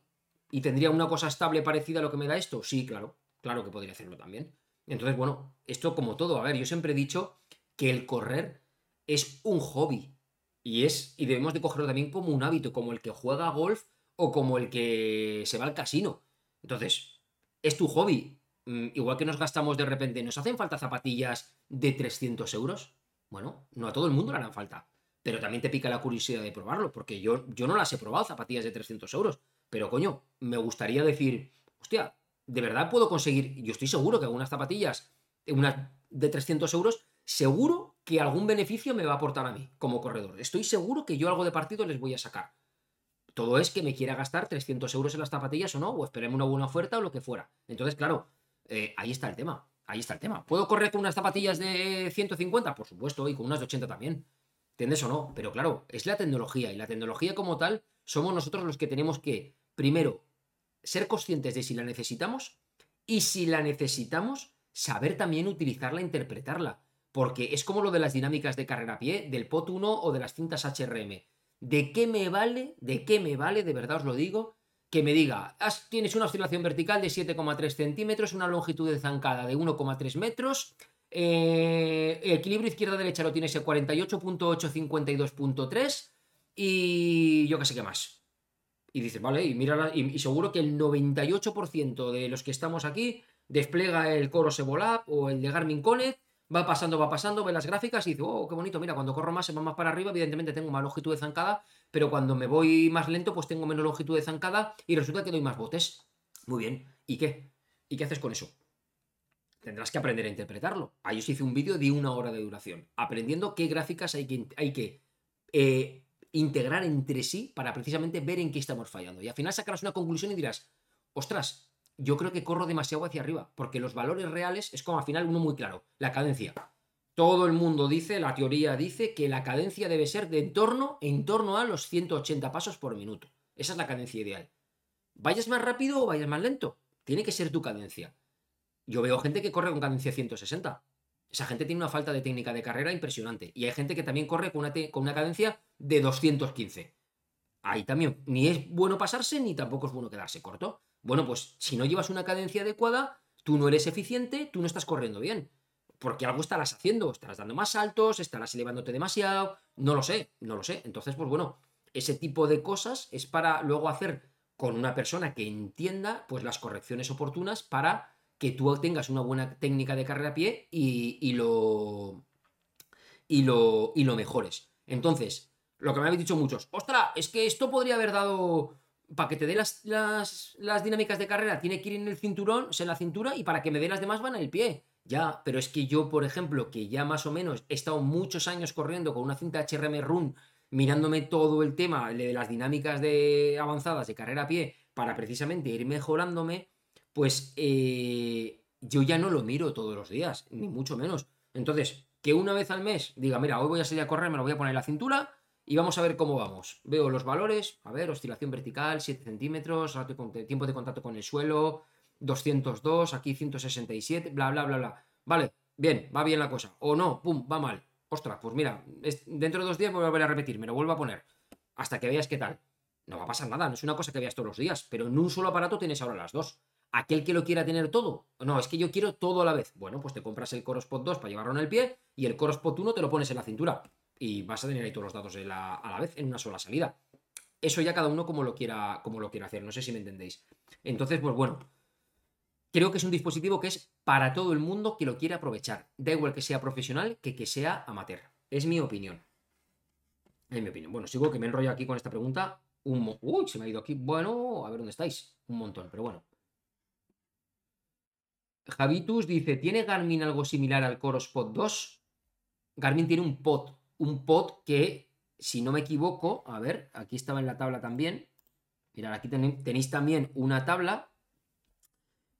¿Y tendría una cosa estable parecida a lo que me da esto? Sí, claro, claro que podría hacerlo también. Entonces, bueno, esto como todo, a ver, yo siempre he dicho que el correr es un hobby. Y es, y debemos de cogerlo también como un hábito, como el que juega golf o como el que se va al casino. Entonces, es tu hobby, Mm, igual que nos gastamos de repente, ¿nos hacen falta zapatillas de 300 euros? Bueno, no a todo el mundo le harán falta. Pero también te pica la curiosidad de probarlo, porque yo, yo no las he probado, zapatillas de 300 euros. Pero coño, me gustaría decir, hostia, ¿de verdad puedo conseguir? Yo estoy seguro que algunas zapatillas, unas de 300 euros, seguro que algún beneficio me va a aportar a mí como corredor. Estoy seguro que yo algo de partido les voy a sacar. Todo es que me quiera gastar 300 euros en las zapatillas o no, o esperemos una buena oferta o lo que fuera. Entonces, claro, eh, ahí está el tema. Ahí está el tema. ¿Puedo correr con unas zapatillas de 150? Por supuesto, y con unas de 80 también. ¿Entiendes o no? Pero claro, es la tecnología y la tecnología como tal somos nosotros los que tenemos que, primero, ser conscientes de si la necesitamos y si la necesitamos, saber también utilizarla interpretarla. Porque es como lo de las dinámicas de carrera a pie, del POT 1 o de las cintas HRM. ¿De qué me vale? ¿De qué me vale? De verdad os lo digo que me diga, tienes una oscilación vertical de 7,3 centímetros, una longitud de zancada de 1,3 metros, eh, equilibrio izquierda-derecha lo tienes en 48.852.3 y yo qué sé qué más. Y dices, vale, y mira, y, seguro que el 98% de los que estamos aquí despliega el Coro Sevolab o el de Garmin Connect va pasando, va pasando, ve las gráficas y dice, oh, qué bonito, mira, cuando corro más se va más para arriba, evidentemente tengo más longitud de zancada, pero cuando me voy más lento, pues tengo menos longitud de zancada y resulta que doy más botes. Muy bien, ¿y qué? ¿Y qué haces con eso? Tendrás que aprender a interpretarlo. Ahí os hice un vídeo de una hora de duración, aprendiendo qué gráficas hay que, hay que eh, integrar entre sí para precisamente ver en qué estamos fallando. Y al final sacarás una conclusión y dirás, ostras, yo creo que corro demasiado hacia arriba, porque los valores reales es como al final uno muy claro, la cadencia. Todo el mundo dice, la teoría dice que la cadencia debe ser de en torno, en torno a los 180 pasos por minuto. Esa es la cadencia ideal. Vayas más rápido o vayas más lento, tiene que ser tu cadencia. Yo veo gente que corre con cadencia 160. Esa gente tiene una falta de técnica de carrera impresionante. Y hay gente que también corre con una, con una cadencia de 215. Ahí también ni es bueno pasarse ni tampoco es bueno quedarse corto. Bueno, pues si no llevas una cadencia adecuada, tú no eres eficiente, tú no estás corriendo bien. Porque algo estarás haciendo, estarás dando más saltos, estarás elevándote demasiado, no lo sé, no lo sé. Entonces, pues bueno, ese tipo de cosas es para luego hacer con una persona que entienda pues las correcciones oportunas para que tú tengas una buena técnica de carrera a pie y, y lo, y, lo, y lo mejores. Entonces, lo que me habéis dicho muchos, ostras, es que esto podría haber dado para que te dé las, las, las, dinámicas de carrera, tiene que ir en el cinturón, en la cintura, y para que me dé las demás van en el pie. Ya, pero es que yo, por ejemplo, que ya más o menos he estado muchos años corriendo con una cinta HRM Run, mirándome todo el tema de las dinámicas de avanzadas de carrera a pie, para precisamente ir mejorándome, pues eh, yo ya no lo miro todos los días, ni mucho menos. Entonces, que una vez al mes diga, mira, hoy voy a salir a correr, me lo voy a poner en la cintura y vamos a ver cómo vamos. Veo los valores, a ver, oscilación vertical, 7 centímetros, tiempo de contacto con el suelo, 202, aquí 167, bla, bla, bla, bla. Vale, bien, va bien la cosa. O no, pum, va mal. Ostras, pues mira, dentro de dos días voy a volver a repetir, me lo vuelvo a poner. Hasta que veas qué tal. No va a pasar nada, no es una cosa que veas todos los días, pero en un solo aparato tienes ahora las dos. Aquel que lo quiera tener todo, no, es que yo quiero todo a la vez. Bueno, pues te compras el Corospot 2 para llevarlo en el pie y el Corospot 1 te lo pones en la cintura. Y vas a tener ahí todos los datos a la vez en una sola salida. Eso ya cada uno como lo quiera, como lo quiera hacer, no sé si me entendéis. Entonces, pues bueno, creo que es un dispositivo que es para todo el mundo que lo quiera aprovechar. Da igual que sea profesional que que sea amateur. Es mi opinión. Es mi opinión. Bueno, sigo que me enrollo aquí con esta pregunta. Un Uy, se me ha ido aquí. Bueno, a ver dónde estáis. Un montón, pero bueno. Javitus dice: ¿Tiene Garmin algo similar al Core Spot 2? Garmin tiene un pod. Un pod que, si no me equivoco, a ver, aquí estaba en la tabla también. Mirad, aquí tenéis también una tabla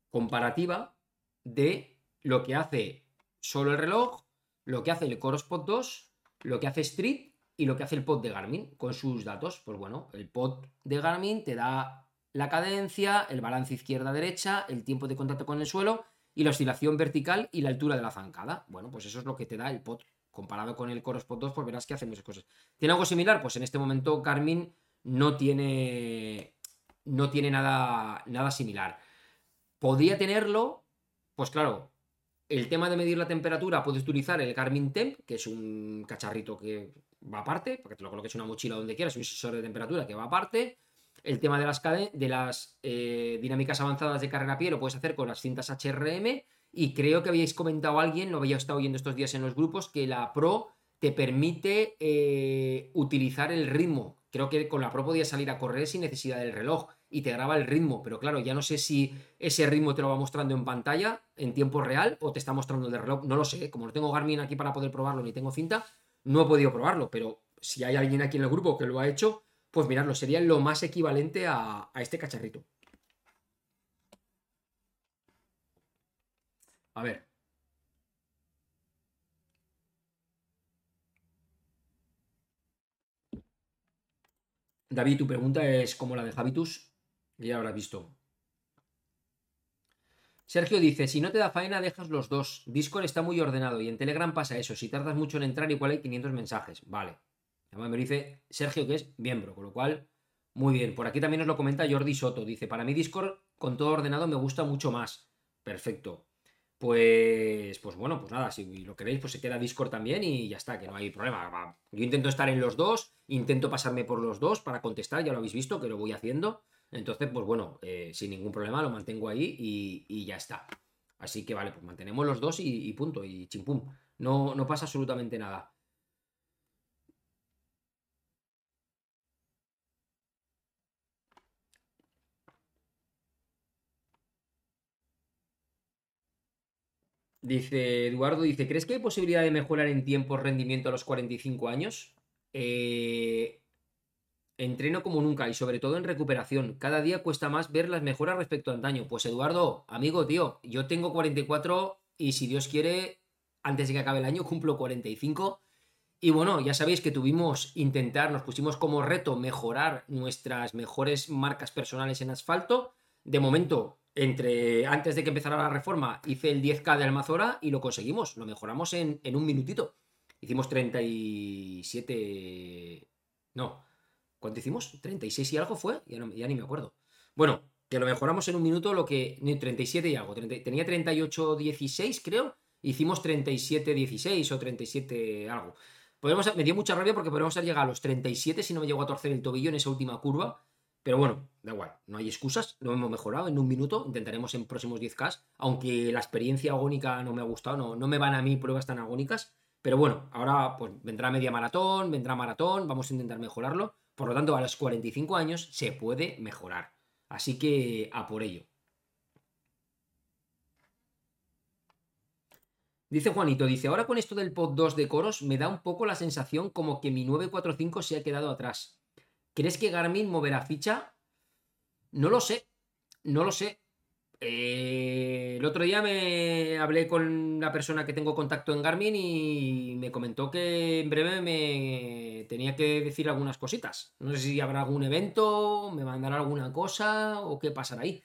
comparativa de lo que hace solo el reloj, lo que hace el Core Spot 2, lo que hace Street y lo que hace el pod de Garmin con sus datos. Pues bueno, el pod de Garmin te da la cadencia, el balance izquierda-derecha, el tiempo de contacto con el suelo y la oscilación vertical y la altura de la zancada. Bueno, pues eso es lo que te da el pod. Comparado con el Core Spot 2, pues verás que hace muchas cosas. ¿Tiene algo similar? Pues en este momento Garmin no tiene, no tiene nada, nada similar. Podría tenerlo, pues claro, el tema de medir la temperatura, puedes utilizar el Garmin Temp, que es un cacharrito que va aparte, porque te lo coloques en una mochila donde quieras, un sensor de temperatura que va aparte. El tema de las, de las eh, dinámicas avanzadas de carrera a pie lo puedes hacer con las cintas HRM. Y creo que habíais comentado a alguien, lo había estado oyendo estos días en los grupos, que la Pro te permite eh, utilizar el ritmo. Creo que con la Pro podías salir a correr sin necesidad del reloj y te graba el ritmo, pero claro, ya no sé si ese ritmo te lo va mostrando en pantalla en tiempo real o te está mostrando el reloj, no lo sé, como no tengo Garmin aquí para poder probarlo ni tengo cinta, no he podido probarlo, pero si hay alguien aquí en el grupo que lo ha hecho, pues miradlo, sería lo más equivalente a, a este cacharrito. A ver. David, tu pregunta es como la de Habitus. Ya habrás visto. Sergio dice, si no te da faena, dejas los dos. Discord está muy ordenado y en Telegram pasa eso. Si tardas mucho en entrar, igual hay 500 mensajes. Vale. Además me dice Sergio que es miembro, con lo cual, muy bien. Por aquí también nos lo comenta Jordi Soto. Dice, para mí Discord con todo ordenado me gusta mucho más. Perfecto. Pues, pues bueno, pues nada, si lo queréis, pues se queda Discord también y ya está, que no hay problema. Yo intento estar en los dos, intento pasarme por los dos para contestar, ya lo habéis visto que lo voy haciendo. Entonces, pues bueno, eh, sin ningún problema lo mantengo ahí y, ya está. Así que vale, pues mantenemos los dos y, punto, y chimpum. No, no pasa absolutamente nada. Dice Eduardo, dice, ¿crees que hay posibilidad de mejorar en tiempo rendimiento a los 45 años? Eh, Entreno como nunca y sobre todo en recuperación. Cada día cuesta más ver las mejoras respecto a antaño. Pues Eduardo, amigo, tío, yo tengo 44 y si Dios quiere, antes de que acabe el año cumplo 45. Y bueno, ya sabéis que tuvimos intentar, nos pusimos como reto mejorar nuestras mejores marcas personales en asfalto. De momento, entre antes de que empezara la reforma, hice el 10K de Almazora y lo conseguimos. Lo mejoramos en, en un minutito. Hicimos 37. No, ¿Cuánto hicimos? ¿36 y algo fue? Ya, ni me acuerdo. Bueno, que lo mejoramos en un minuto lo que... 37 y algo. tenía 38-16 creo. Hicimos 37-16 o 37 algo. Podemos, me dio mucha rabia porque podemos haber llegado a los 37 si no me llegó a torcer el tobillo en esa última curva. Pero bueno, da igual, no hay excusas, lo hemos mejorado en un minuto, intentaremos en próximos 10K, aunque la experiencia agónica no me ha gustado, no, no me van a mí pruebas tan agónicas, pero bueno, ahora pues vendrá media maratón, vendrá maratón, vamos a intentar mejorarlo, por lo tanto a los 45 años se puede mejorar, así que a por ello. Dice Juanito, dice, ahora con esto del pod 2 de coros me da un poco la sensación como que mi 945 se ha quedado atrás. ¿Crees que Garmin moverá ficha? No lo sé, no lo sé. Eh, el otro día me hablé con la persona que tengo contacto en Garmin y me comentó que en breve me tenía que decir algunas cositas. No sé si habrá algún evento, me mandará alguna cosa o qué pasará ahí.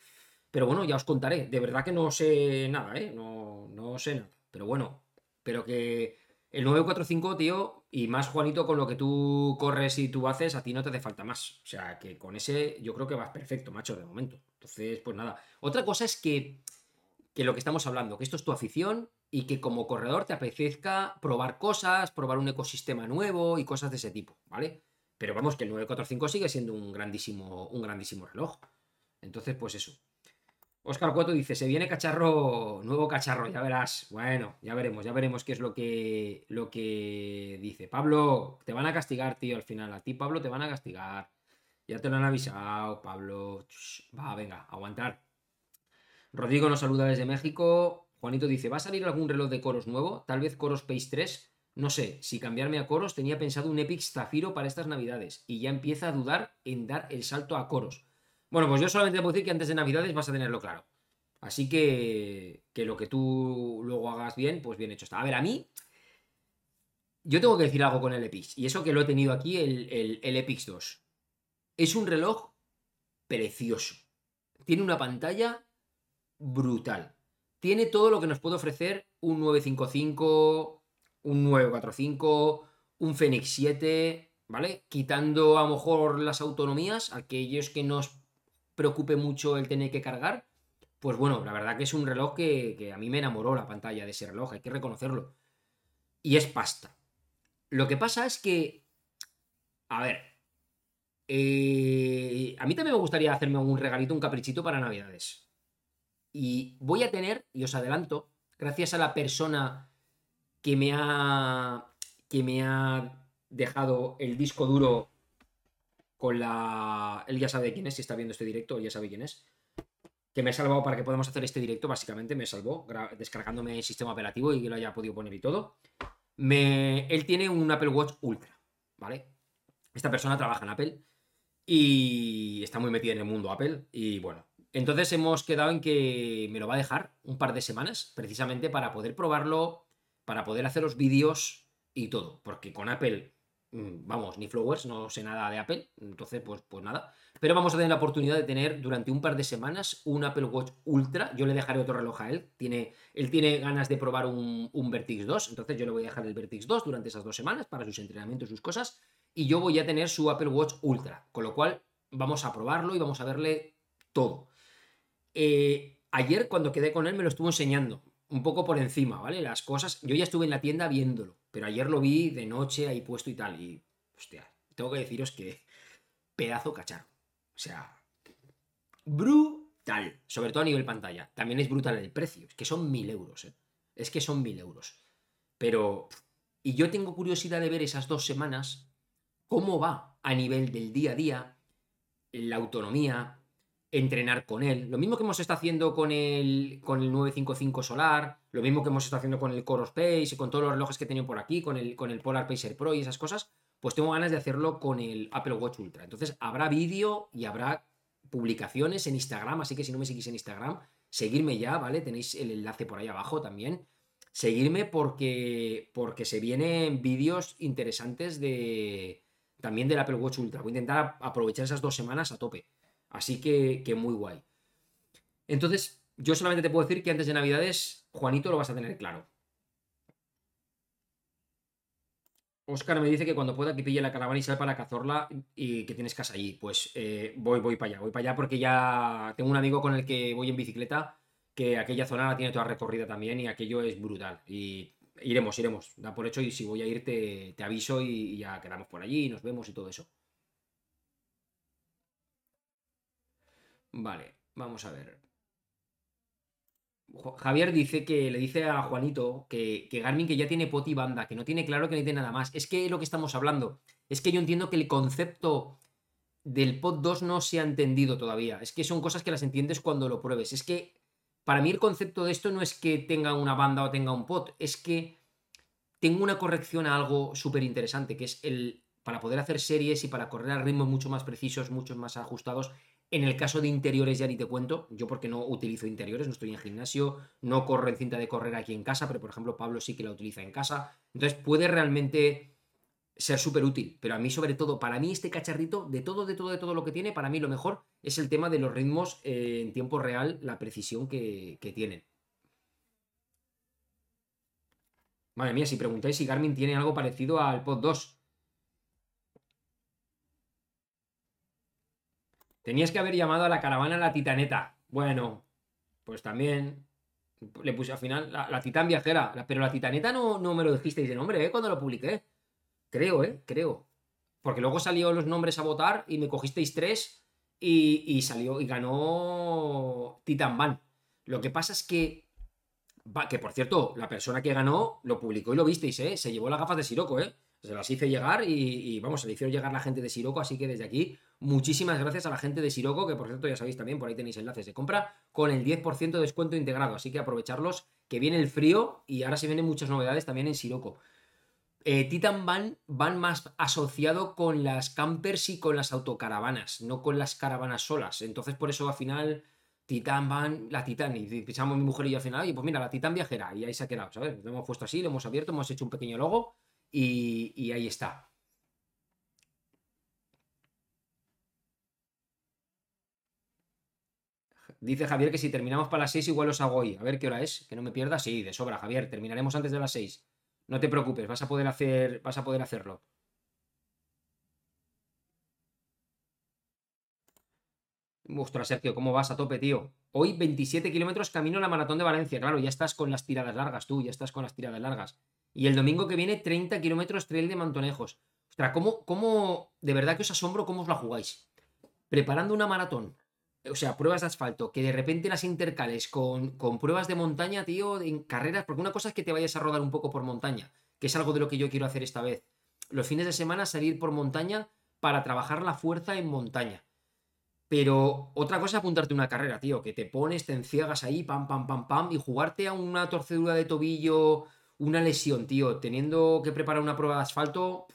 Pero bueno, ya os contaré. De verdad que no sé nada, ¿eh? No, no sé nada. Pero bueno, pero que el 945, tío, y más Juanito con lo que tú corres y tú haces, a ti no te hace falta más. O sea, que con ese yo creo que vas perfecto, macho, de momento. Entonces, pues nada. Otra cosa es que, que lo que estamos hablando, que esto es tu afición y que como corredor te apetezca probar cosas, probar un ecosistema nuevo y cosas de ese tipo, ¿vale? Pero vamos, que el 945 sigue siendo un grandísimo, un grandísimo reloj. Entonces, pues eso. Oscar Cueto dice, se viene cacharro, nuevo cacharro, ya verás. Bueno, ya veremos, ya veremos qué es lo que, lo que dice. Pablo, te van a castigar, tío, al final. A ti, Pablo, te van a castigar. Ya te lo han avisado, Pablo. Va, venga, aguantar. Rodrigo nos saluda desde México. Juanito dice, ¿va a salir algún reloj de coros nuevo? Tal vez Coros Pace 3. No sé, si cambiarme a coros tenía pensado un Epic Zafiro para estas navidades y ya empieza a dudar en dar el salto a coros. Bueno, pues yo solamente puedo decir que antes de Navidades vas a tenerlo claro. Así que, que lo que tú luego hagas bien, pues bien hecho está. A ver, a mí, yo tengo que decir algo con el Epix. Y eso que lo he tenido aquí, el, el, el Epix 2. Es un reloj precioso. Tiene una pantalla brutal. Tiene todo lo que nos puede ofrecer un 955, un 945, un Fenix 7, ¿vale? Quitando a lo mejor las autonomías, aquellos que nos preocupe mucho el tener que cargar, pues bueno, la verdad que es un reloj que, a mí me enamoró la pantalla de ese reloj, hay que reconocerlo. Y es pasta. Lo que pasa es que, a ver, eh, a mí también me gustaría hacerme un regalito, un caprichito para Navidades. Y voy a tener, y os adelanto, gracias a la persona que me ha, que me ha dejado el disco duro con la... Él ya sabe quién es, si está viendo este directo, él ya sabe quién es. Que me ha salvado para que podamos hacer este directo, básicamente me salvó, descargándome el sistema operativo y que lo haya podido poner y todo. Me... Él tiene un Apple Watch Ultra, ¿vale? Esta persona trabaja en Apple y está muy metida en el mundo Apple y bueno. Entonces hemos quedado en que me lo va a dejar un par de semanas, precisamente para poder probarlo, para poder hacer los vídeos y todo. Porque con Apple vamos, ni Flowers, no sé nada de Apple, entonces pues, pues nada. Pero vamos a tener la oportunidad de tener durante un par de semanas un Apple Watch Ultra. Yo le dejaré otro reloj a él. Tiene, él tiene ganas de probar un, un Vertix 2, entonces yo le voy a dejar el Vertix 2 durante esas dos semanas para sus entrenamientos, sus cosas. Y yo voy a tener su Apple Watch Ultra, con lo cual vamos a probarlo y vamos a verle todo. Eh, ayer cuando quedé con él me lo estuvo enseñando, un poco por encima, ¿vale? Las cosas, yo ya estuve en la tienda viéndolo pero ayer lo vi de noche ahí puesto y tal. Y, hostia, tengo que deciros que pedazo cacharro. O sea, brutal. Sobre todo a nivel pantalla. También es brutal el precio. Es que son mil euros, ¿eh? Es que son mil euros. Pero. Y yo tengo curiosidad de ver esas dos semanas cómo va a nivel del día a día, la autonomía, entrenar con él. Lo mismo que hemos estado haciendo con el, con el 955 Solar, lo mismo que hemos estado haciendo con el Core Space y con todos los relojes que he tenido por aquí, con el, con el Polar Pacer Pro y esas cosas, pues tengo ganas de hacerlo con el Apple Watch Ultra. Entonces habrá vídeo y habrá publicaciones en Instagram, así que si no me seguís en Instagram, seguirme ya, ¿vale? Tenéis el enlace por ahí abajo también. Seguirme porque, porque se vienen vídeos interesantes de también del Apple Watch Ultra. Voy a intentar aprovechar esas dos semanas a tope. Así que, muy guay. Entonces, yo solamente te puedo decir que antes de Navidades, Juanito lo vas a tener claro. Oscar me dice que cuando pueda que pille la caravana y sal para cazorla y que tienes casa allí. Pues eh, voy, voy para allá, voy para allá porque ya tengo un amigo con el que voy en bicicleta que aquella zona la tiene toda recorrida también y aquello es brutal. Y iremos, iremos, da por hecho y si voy a ir te, aviso y ya quedamos por allí y nos vemos y todo eso. Vale, vamos a ver. Javier dice que le dice a Juanito que, que Garmin que ya tiene pot y banda, que no tiene claro que no tiene nada más. Es que lo que estamos hablando. Es que yo entiendo que el concepto del pot 2 no se ha entendido todavía. Es que son cosas que las entiendes cuando lo pruebes. Es que para mí el concepto de esto no es que tenga una banda o tenga un pot, es que tengo una corrección a algo súper interesante, que es el para poder hacer series y para correr a ritmos mucho más precisos, mucho más ajustados, en el caso de interiores ya ni te cuento, yo porque no utilizo interiores, no estoy en gimnasio, no corro en cinta de correr aquí en casa, pero por ejemplo Pablo sí que la utiliza en casa. Entonces puede realmente ser súper útil, pero a mí sobre todo, para mí este cacharrito, de todo, de todo, de todo lo que tiene, para mí lo mejor es el tema de los ritmos eh, en tiempo real, la precisión que, que tienen. Madre mía, si preguntáis si Garmin tiene algo parecido al Pod 2, Tenías que haber llamado a la caravana la Titaneta. Bueno, pues también. Le puse al final la, Titán Viajera. pero la Titaneta no, no me lo dijisteis de nombre, ¿eh? Cuando lo publiqué. Creo, ¿eh? Creo. Porque luego salió los nombres a votar y me cogisteis tres y, salió y ganó Titan Van. Lo que pasa es que. que por cierto, la persona que ganó lo publicó y lo visteis, ¿eh? Se llevó las gafas de Siroco, ¿eh? Se las hice llegar y, vamos, se le hicieron llegar la gente de Siroco, así que desde aquí, muchísimas gracias a la gente de Siroco, que por cierto ya sabéis también, por ahí tenéis enlaces de compra, con el 10% de descuento integrado, así que aprovecharlos, que viene el frío y ahora se vienen muchas novedades también en Siroco. Eh, Titan Van van más asociado con las campers y con las autocaravanas, no con las caravanas solas. Entonces, por eso al final, Titan Van, la Titan, y pisamos mi mujer y yo al final, y pues mira, la Titan viajera, y ahí se ha quedado, ¿sabes? Lo hemos puesto así, lo hemos abierto, hemos hecho un pequeño logo y, ahí está. Dice Javier que si terminamos para las 6 igual os hago hoy. A ver qué hora es, que no me pierda. Sí, de sobra, Javier. Terminaremos antes de las 6. No te preocupes, vas a poder hacer, vas a poder hacerlo. Ostras, Sergio, ¿cómo vas a tope, tío? Hoy 27 kilómetros camino a la maratón de Valencia. Claro, ya estás con las tiradas largas, tú, ya estás con las tiradas largas. Y el domingo que viene, 30 kilómetros trail de Mantonejos. Ostras, ¿cómo, ¿cómo, de verdad que os asombro cómo os la jugáis? Preparando una maratón, o sea, pruebas de asfalto, que de repente las intercales con, con pruebas de montaña, tío, en carreras, porque una cosa es que te vayas a rodar un poco por montaña, que es algo de lo que yo quiero hacer esta vez. Los fines de semana salir por montaña para trabajar la fuerza en montaña. Pero otra cosa es apuntarte una carrera, tío, que te pones, te enciegas ahí, pam, pam, pam, pam, y jugarte a una torcedura de tobillo una lesión, tío, teniendo que preparar una prueba de asfalto,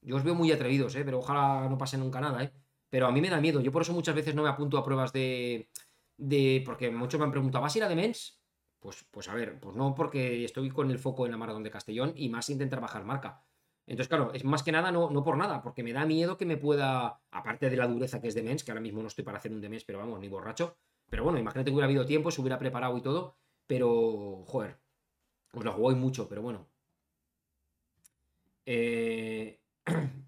yo os veo muy atrevidos, ¿eh? Pero ojalá no pase nunca nada, ¿eh? Pero a mí me da miedo. Yo por eso muchas veces no me apunto a pruebas de. de porque muchos me han preguntado, ¿vas a ir a Demens? Pues, pues a ver, pues no, porque estoy con el foco en la maratón de Castellón y más intentar bajar marca. Entonces, claro, es más que nada no, no por nada, porque me da miedo que me pueda, aparte de la dureza que es Demens, que ahora mismo no estoy para hacer un Demens, pero vamos, ni borracho. Pero bueno, imagínate que hubiera habido tiempo, se hubiera preparado y todo, pero, joder, os la jugáis mucho, pero bueno. Eh...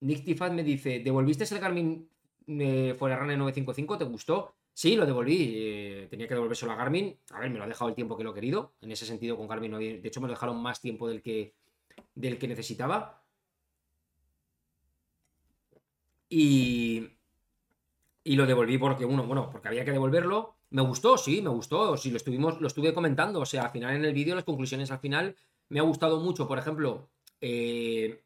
Nick Tifat me dice, ¿devolviste el Garmin eh, Forerunner 955? ¿Te gustó? Sí, lo devolví. Eh, tenía que devolvérselo a Garmin. A ver, me lo ha dejado el tiempo que lo he querido. En ese sentido, con Garmin, de hecho, me lo dejaron más tiempo del que, del que necesitaba. Y, y lo devolví porque, uno, bueno, porque había que devolverlo. Me gustó, sí, me gustó. Sí, lo estuvimos, lo estuve comentando. O sea, al final en el vídeo, las conclusiones al final, me ha gustado mucho. Por ejemplo, eh,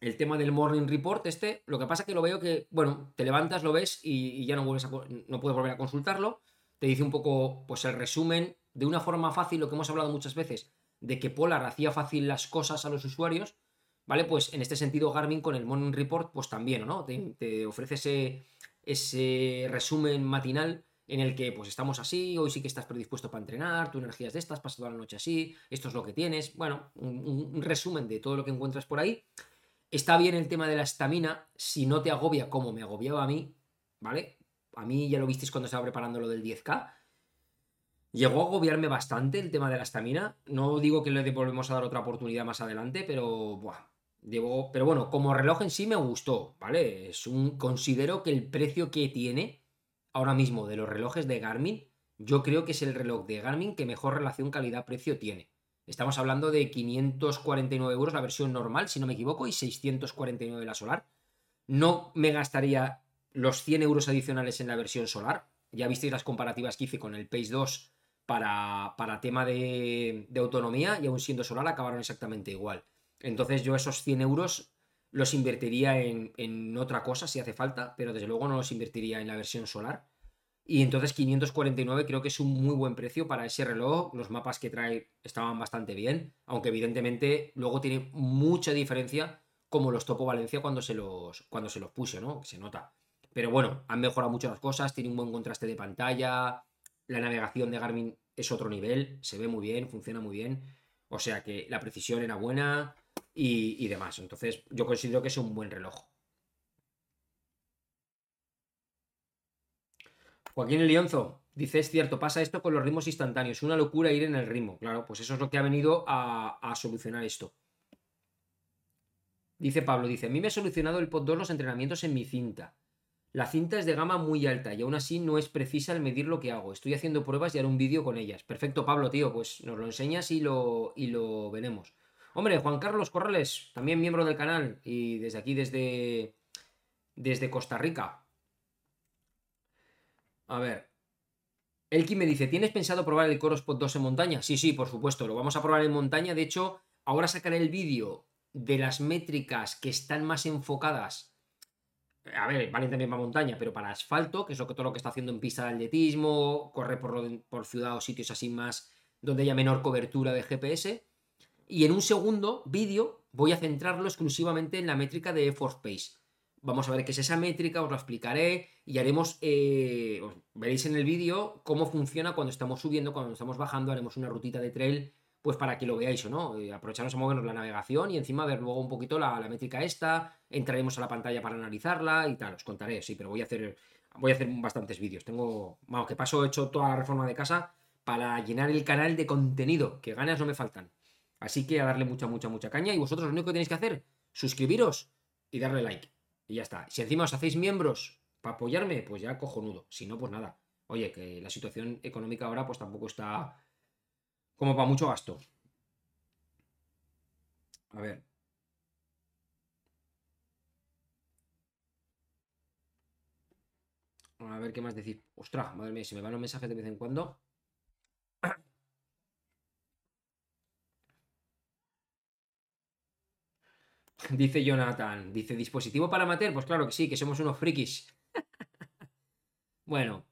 el tema del morning report, este. Lo que pasa es que lo veo que, bueno, te levantas, lo ves y, ya no vuelves a, no puedes volver a consultarlo. Te dice un poco, pues, el resumen de una forma fácil, lo que hemos hablado muchas veces, de que Polar hacía fácil las cosas a los usuarios. ¿Vale? Pues en este sentido, Garmin con el Morning Report, pues también, ¿no? Te, te ofrece ese, ese resumen matinal en el que pues estamos así, hoy sí que estás predispuesto para entrenar, tu energía es de estas, pasas toda la noche así, esto es lo que tienes, bueno, un, resumen de todo lo que encuentras por ahí. Está bien el tema de la estamina, si no te agobia como me agobiaba a mí, ¿vale? A mí ya lo visteis cuando estaba preparando lo del 10K. Llegó a agobiarme bastante el tema de la estamina. No digo que le volvemos a dar otra oportunidad más adelante, pero buah, pero bueno, como reloj en sí me gustó, ¿vale? Es un, considero que el precio que tiene ahora mismo de los relojes de Garmin, yo creo que es el reloj de Garmin que mejor relación calidad-precio tiene. Estamos hablando de 549 euros la versión normal, si no me equivoco, y 649 la solar. No me gastaría los 100 euros adicionales en la versión solar. Ya visteis las comparativas que hice con el Pace 2 para, para tema de, de, autonomía y aún siendo solar acabaron exactamente igual. Entonces yo esos 100 euros los invertiría en, en otra cosa si hace falta, pero desde luego no los invertiría en la versión solar. Y entonces 549 creo que es un muy buen precio para ese reloj. Los mapas que trae estaban bastante bien, aunque evidentemente luego tiene mucha diferencia como los topo Valencia cuando se los, cuando se los puse, ¿no? Se nota. Pero bueno, han mejorado mucho las cosas, tiene un buen contraste de pantalla, la navegación de Garmin es otro nivel, se ve muy bien, funciona muy bien. O sea que la precisión era buena y, y demás. Entonces yo considero que es un buen reloj. Joaquín Lionzo dice, es cierto, pasa esto con los ritmos instantáneos, una locura ir en el ritmo. Claro, pues eso es lo que ha venido a, solucionar esto. Dice Pablo, dice, a mí me ha solucionado el Pod 2 los entrenamientos en mi cinta. La cinta es de gama muy alta y aún así no es precisa el medir lo que hago. Estoy haciendo pruebas y haré un vídeo con ellas. Perfecto, Pablo, tío, pues nos lo enseñas y lo, y lo veremos. Hombre, Juan Carlos Corrales, también miembro del canal y desde aquí, desde, desde Costa Rica. A ver. Elki me dice, ¿tienes pensado probar el Corospot 2 en montaña? Sí, sí, por supuesto, lo vamos a probar en montaña. De hecho, ahora sacaré el vídeo de las métricas que están más enfocadas. A ver, valen también para montaña, pero para asfalto, que es todo lo que está haciendo en pista de atletismo, correr por, por ciudad o sitios así más donde haya menor cobertura de GPS. Y en un segundo vídeo voy a centrarlo exclusivamente en la métrica de Force Pace. Vamos a ver qué es esa métrica, os lo explicaré y haremos, eh, veréis en el vídeo cómo funciona cuando estamos subiendo, cuando estamos bajando, haremos una rutita de trail, pues para que lo veáis o no. Eh, aprovecharnos a movernos la navegación y encima ver luego un poquito la, métrica esta, entraremos a la pantalla para analizarla y tal, os contaré, sí, pero voy a hacer, voy a hacer bastantes vídeos. Tengo, vamos, que paso, he hecho toda la reforma de casa para llenar el canal de contenido, que ganas no me faltan. Así que a darle mucha, mucha, mucha caña y vosotros lo único que tenéis que hacer, suscribiros y darle like. Y ya está. Si encima os hacéis miembros para apoyarme, pues ya cojonudo. Si no, pues nada. Oye, que la situación económica ahora pues tampoco está como para mucho gasto. A ver. A ver qué más decir. Ostras, madre mía, si me van los mensajes de vez en cuando. Dice Jonathan, dice, ¿dispositivo para amateur? Pues claro que sí, que somos unos frikis. bueno.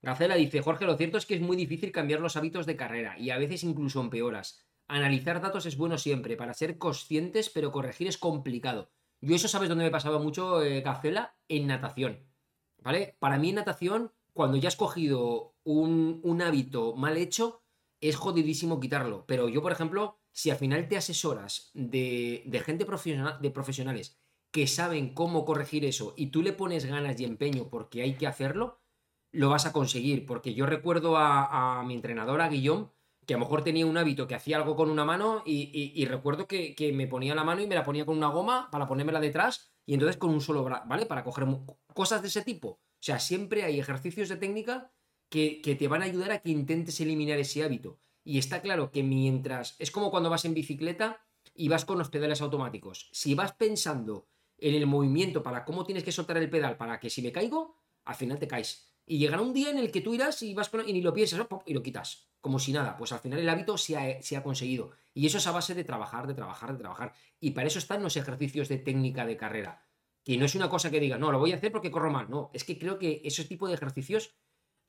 Gacela dice, Jorge, lo cierto es que es muy difícil cambiar los hábitos de carrera y a veces incluso empeoras. Analizar datos es bueno siempre, para ser conscientes, pero corregir es complicado. Yo eso sabes dónde me pasaba mucho, eh, Gacela, en natación. ¿Vale? Para mí en natación, cuando ya has cogido un, un hábito mal hecho, es jodidísimo quitarlo. Pero yo, por ejemplo, si al final te asesoras de, de gente profesional, de profesionales que saben cómo corregir eso y tú le pones ganas y empeño porque hay que hacerlo, lo vas a conseguir. Porque yo recuerdo a, mi entrenadora, Guillón, que a lo mejor tenía un hábito que hacía algo con una mano y, recuerdo que, que, me ponía la mano y me la ponía con una goma para ponérmela detrás y entonces con un solo brazo, ¿vale? Para coger cosas de ese tipo. O sea, siempre hay ejercicios de técnica que, te van a ayudar a que intentes eliminar ese hábito. Y está claro que mientras. Es como cuando vas en bicicleta y vas con los pedales automáticos. Si vas pensando en el movimiento para cómo tienes que soltar el pedal para que si me caigo, al final te caes. Y llegará un día en el que tú irás y vas con, y ni lo piensas y lo quitas. Como si nada. Pues al final el hábito se ha, se ha conseguido. Y eso es a base de trabajar, de trabajar, de trabajar. Y para eso están los ejercicios de técnica de carrera. Que no es una cosa que diga, no, lo voy a hacer porque corro mal. No, es que creo que ese tipo de ejercicios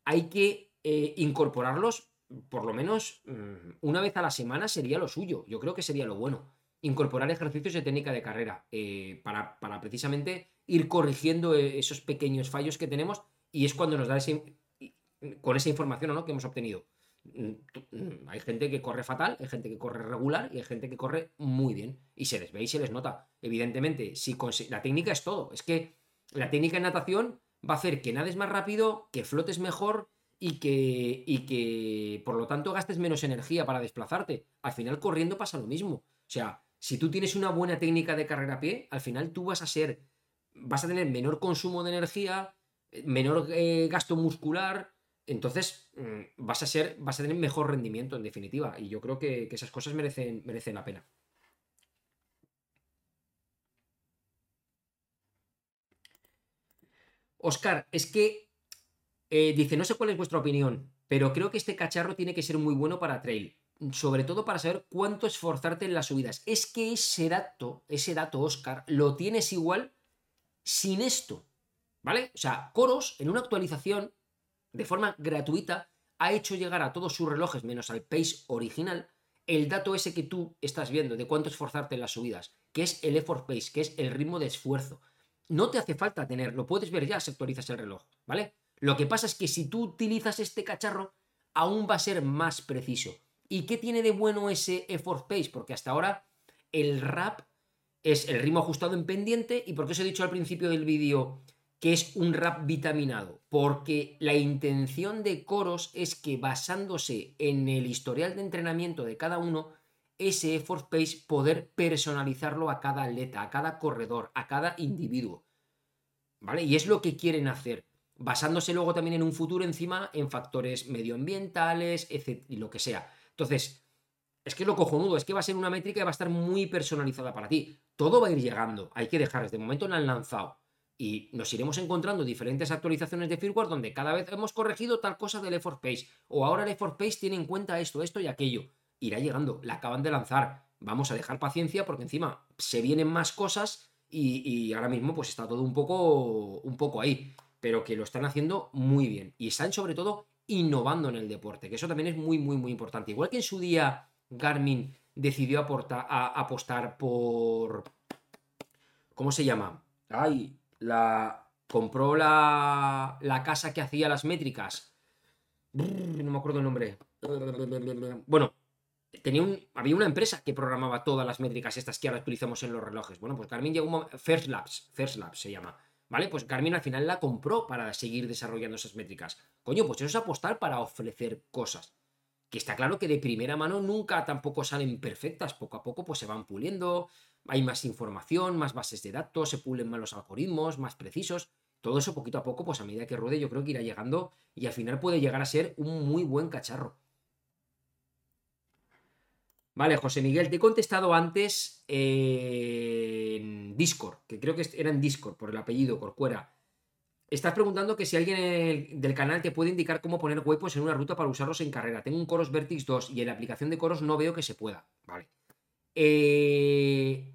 hay que eh, incorporarlos por lo menos mm, una vez a la semana sería lo suyo. Yo creo que sería lo bueno. Incorporar ejercicios de técnica de carrera eh, para, precisamente ir corrigiendo eh, esos pequeños fallos que tenemos y es cuando nos da ese, con esa información ¿no? que hemos obtenido. Mm, mm, hay gente que corre fatal, hay gente que corre regular y hay gente que corre muy bien. Y se les ve y se les nota. Evidentemente, si la técnica es todo. Es que la técnica en natación va a hacer que nades más rápido, que flotes mejor y que, y que por lo tanto gastes menos energía para desplazarte. Al final corriendo pasa lo mismo. O sea, si tú tienes una buena técnica de carrera a pie, al final tú vas a ser, vas a tener menor consumo de energía, menor eh, gasto muscular, entonces mm, vas a ser, vas a tener mejor rendimiento en definitiva. Y yo creo que, que esas cosas merecen, merecen la pena. Oscar, es que eh, dice, no sé cuál es vuestra opinión, pero creo que este cacharro tiene que ser muy bueno para trail. Sobre todo para saber cuánto esforzarte en las subidas. Es que ese dato, ese dato, Oscar, lo tienes igual sin esto. ¿Vale? O sea, Coros, en una actualización, de forma gratuita, ha hecho llegar a todos sus relojes, menos al Pace original, el dato ese que tú estás viendo de cuánto esforzarte en las subidas, que es el effort pace, que es el ritmo de esfuerzo. No te hace falta tener, lo puedes ver ya si actualizas el reloj, ¿vale? Lo que pasa es que si tú utilizas este cacharro, aún va a ser más preciso. ¿Y qué tiene de bueno ese effort pace? Porque hasta ahora el rap es el ritmo ajustado en pendiente y porque os he dicho al principio del vídeo que es un rap vitaminado, porque la intención de Coros es que basándose en el historial de entrenamiento de cada uno, ese effort pace poder personalizarlo a cada atleta, a cada corredor, a cada individuo. ¿Vale? Y es lo que quieren hacer, basándose luego también en un futuro encima en factores medioambientales, etc. y lo que sea. Entonces, es que es lo cojonudo, es que va a ser una métrica que va a estar muy personalizada para ti. Todo va a ir llegando, hay que dejar, de momento no han lanzado y nos iremos encontrando diferentes actualizaciones de firmware donde cada vez hemos corregido tal cosa del effort pace o ahora el effort pace tiene en cuenta esto, esto y aquello. Irá llegando, la acaban de lanzar. Vamos a dejar paciencia porque encima se vienen más cosas y, ahora mismo pues está todo un poco, un poco ahí. Pero que lo están haciendo muy bien y están sobre todo innovando en el deporte, que eso también es muy, muy, muy importante. Igual que en su día Garmin decidió a, apostar por... ¿Cómo se llama? Ay, la compró la, la casa que hacía las métricas. No me acuerdo el nombre. Bueno, tenía un, había una empresa que programaba todas las métricas estas que ahora utilizamos en los relojes. Bueno, pues Garmin llegó un First Labs, First Labs se llama. ¿Vale? Pues Garmin al final la compró para seguir desarrollando esas métricas. Coño, pues eso es apostar para ofrecer cosas. Que está claro que de primera mano nunca tampoco salen perfectas. Poco a poco pues se van puliendo, hay más información, más bases de datos, se pulen más los algoritmos, más precisos. Todo eso poquito a poco, pues a medida que ruede, yo creo que irá llegando y al final puede llegar a ser un muy buen cacharro. Vale, José Miguel, te he contestado antes en Discord, que creo que era en Discord por el apellido Corcuera. Estás preguntando que si alguien del canal te puede indicar cómo poner huecos en una ruta para usarlos en carrera. Tengo un Coros Vertix 2 y en la aplicación de Coros no veo que se pueda. Vale. Eh,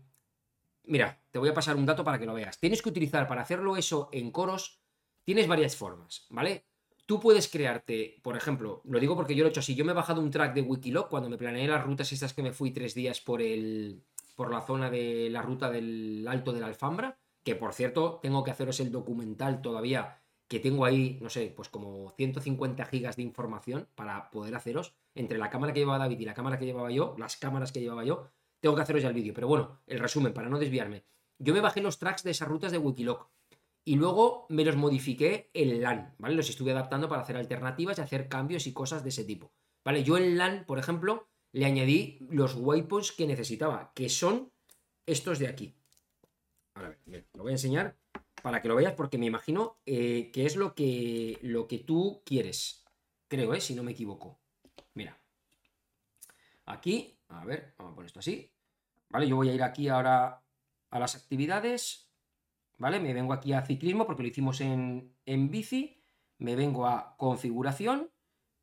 mira, te voy a pasar un dato para que lo veas. Tienes que utilizar para hacerlo eso en coros, tienes varias formas, ¿vale? Tú puedes crearte, por ejemplo, lo digo porque yo lo he hecho así, yo me he bajado un track de Wikiloc cuando me planeé las rutas estas que me fui tres días por, el, por la zona de la ruta del Alto de la Alfambra, que por cierto tengo que haceros el documental todavía, que tengo ahí, no sé, pues como 150 gigas de información para poder haceros, entre la cámara que llevaba David y la cámara que llevaba yo, las cámaras que llevaba yo, tengo que haceros ya el vídeo. Pero bueno, el resumen, para no desviarme. Yo me bajé los tracks de esas rutas de Wikiloc y luego me los modifiqué en LAN, ¿vale? Los estuve adaptando para hacer alternativas y hacer cambios y cosas de ese tipo, ¿vale? Yo en LAN, por ejemplo, le añadí los waypoints que necesitaba, que son estos de aquí. Ahora, lo voy a enseñar para que lo veas porque me imagino eh, que es lo que, lo que tú quieres. Creo, ¿eh? Si no me equivoco. Mira. Aquí a ver, vamos a poner esto así. ¿Vale? Yo voy a ir aquí ahora a las actividades. ¿Vale? Me vengo aquí a ciclismo porque lo hicimos en, en bici. Me vengo a configuración.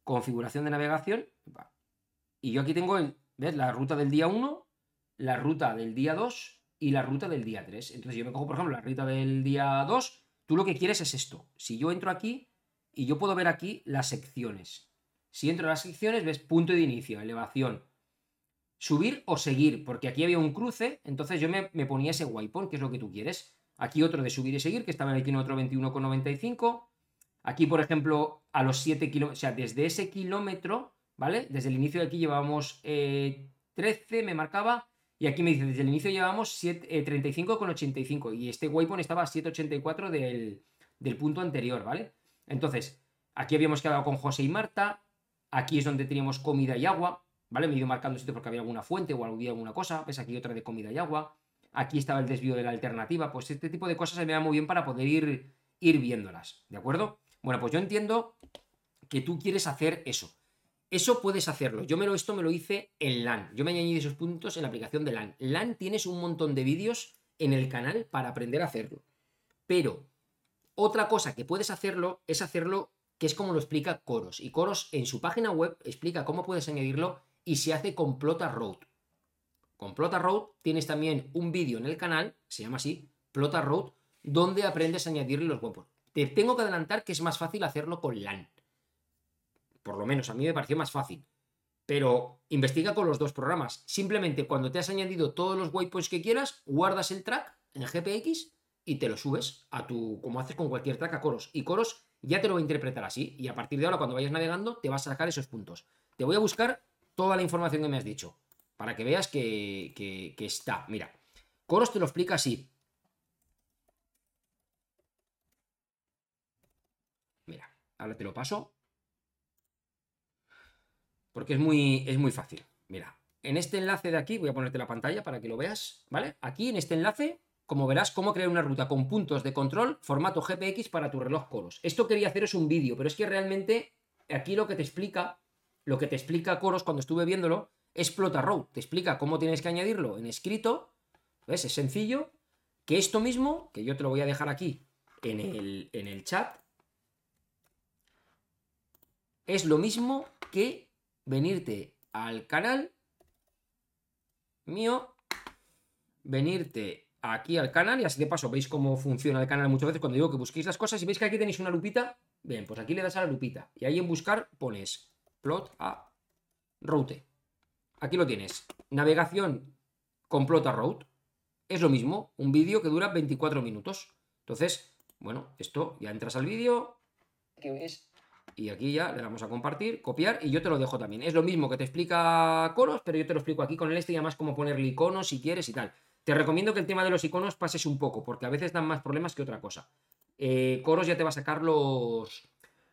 Configuración de navegación. Y yo aquí tengo ¿ves? la ruta del día 1, la ruta del día 2 y la ruta del día 3. Entonces yo me cojo, por ejemplo, la ruta del día 2. Tú lo que quieres es esto. Si yo entro aquí y yo puedo ver aquí las secciones. Si entro a las secciones, ves punto de inicio, elevación, subir o seguir, porque aquí había un cruce, entonces yo me, ponía ese waypoint, que es lo que tú quieres. Aquí otro de subir y seguir, que estaba en el kilómetro 21,95. Aquí, por ejemplo, a los 7 kilómetros, o sea, desde ese kilómetro, ¿vale? Desde el inicio de aquí llevábamos 13, eh, me marcaba, y aquí me dice, desde el inicio llevábamos 35,85, eh, y este waypoint estaba a 7,84 del, del punto anterior, ¿vale? Entonces, aquí habíamos quedado con José y Marta, aquí es donde teníamos comida y agua, ¿vale? Me he ido marcando sitio porque había alguna fuente o alguna cosa, ves aquí otra de comida y agua, aquí estaba el desvío de la alternativa, pues este tipo de cosas se me va muy bien para poder ir, ir viéndolas, ¿de acuerdo? Bueno, pues yo entiendo que tú quieres hacer eso. Eso puedes hacerlo. Yo me lo, esto me lo hice en LAN. Yo me añadí esos puntos en la aplicación de LAN. LAN tienes un montón de vídeos en el canal para aprender a hacerlo. Pero Otra cosa que puedes hacerlo es hacerlo, que es como lo explica Coros. Y Coros en su página web explica cómo puedes añadirlo y se hace con Plota Road. Con Plota Road tienes también un vídeo en el canal, se llama así, Plota Road, donde aprendes a añadirle los webpoints. Te tengo que adelantar que es más fácil hacerlo con LAN. Por lo menos a mí me pareció más fácil. Pero investiga con los dos programas. Simplemente cuando te has añadido todos los waypoints que quieras, guardas el track en GPX y te lo subes a tu, como haces con cualquier track a Coros. Y Coros ya te lo va a interpretar así. Y a partir de ahora, cuando vayas navegando, te vas a sacar esos puntos. Te voy a buscar toda la información que me has dicho. Para que veas que, que está. Mira, Coros te lo explica así. Mira, ahora te lo paso porque es muy, es muy fácil. Mira, en este enlace de aquí, voy a ponerte la pantalla para que lo veas, ¿vale? Aquí en este enlace, como verás, cómo crear una ruta con puntos de control, formato GPX para tu reloj Coros. Esto quería hacer es un vídeo, pero es que realmente aquí lo que te explica, lo que te explica Coros cuando estuve viéndolo, es Plota Road. Te explica cómo tienes que añadirlo en escrito, ¿ves? Es sencillo, que esto mismo, que yo te lo voy a dejar aquí en el, en el chat, es lo mismo que venirte al canal mío, venirte aquí al canal y así de paso veis cómo funciona el canal muchas veces cuando digo que busquéis las cosas y veis que aquí tenéis una lupita, bien, pues aquí le das a la lupita y ahí en buscar pones plot a route. Aquí lo tienes. Navegación con plot a route. Es lo mismo, un vídeo que dura 24 minutos. Entonces, bueno, esto ya entras al vídeo, y aquí ya le damos a compartir, copiar y yo te lo dejo también. Es lo mismo que te explica Coros, pero yo te lo explico aquí con el este y además cómo ponerle iconos si quieres y tal. Te recomiendo que el tema de los iconos pases un poco, porque a veces dan más problemas que otra cosa. Eh, Coros ya te va a sacar los,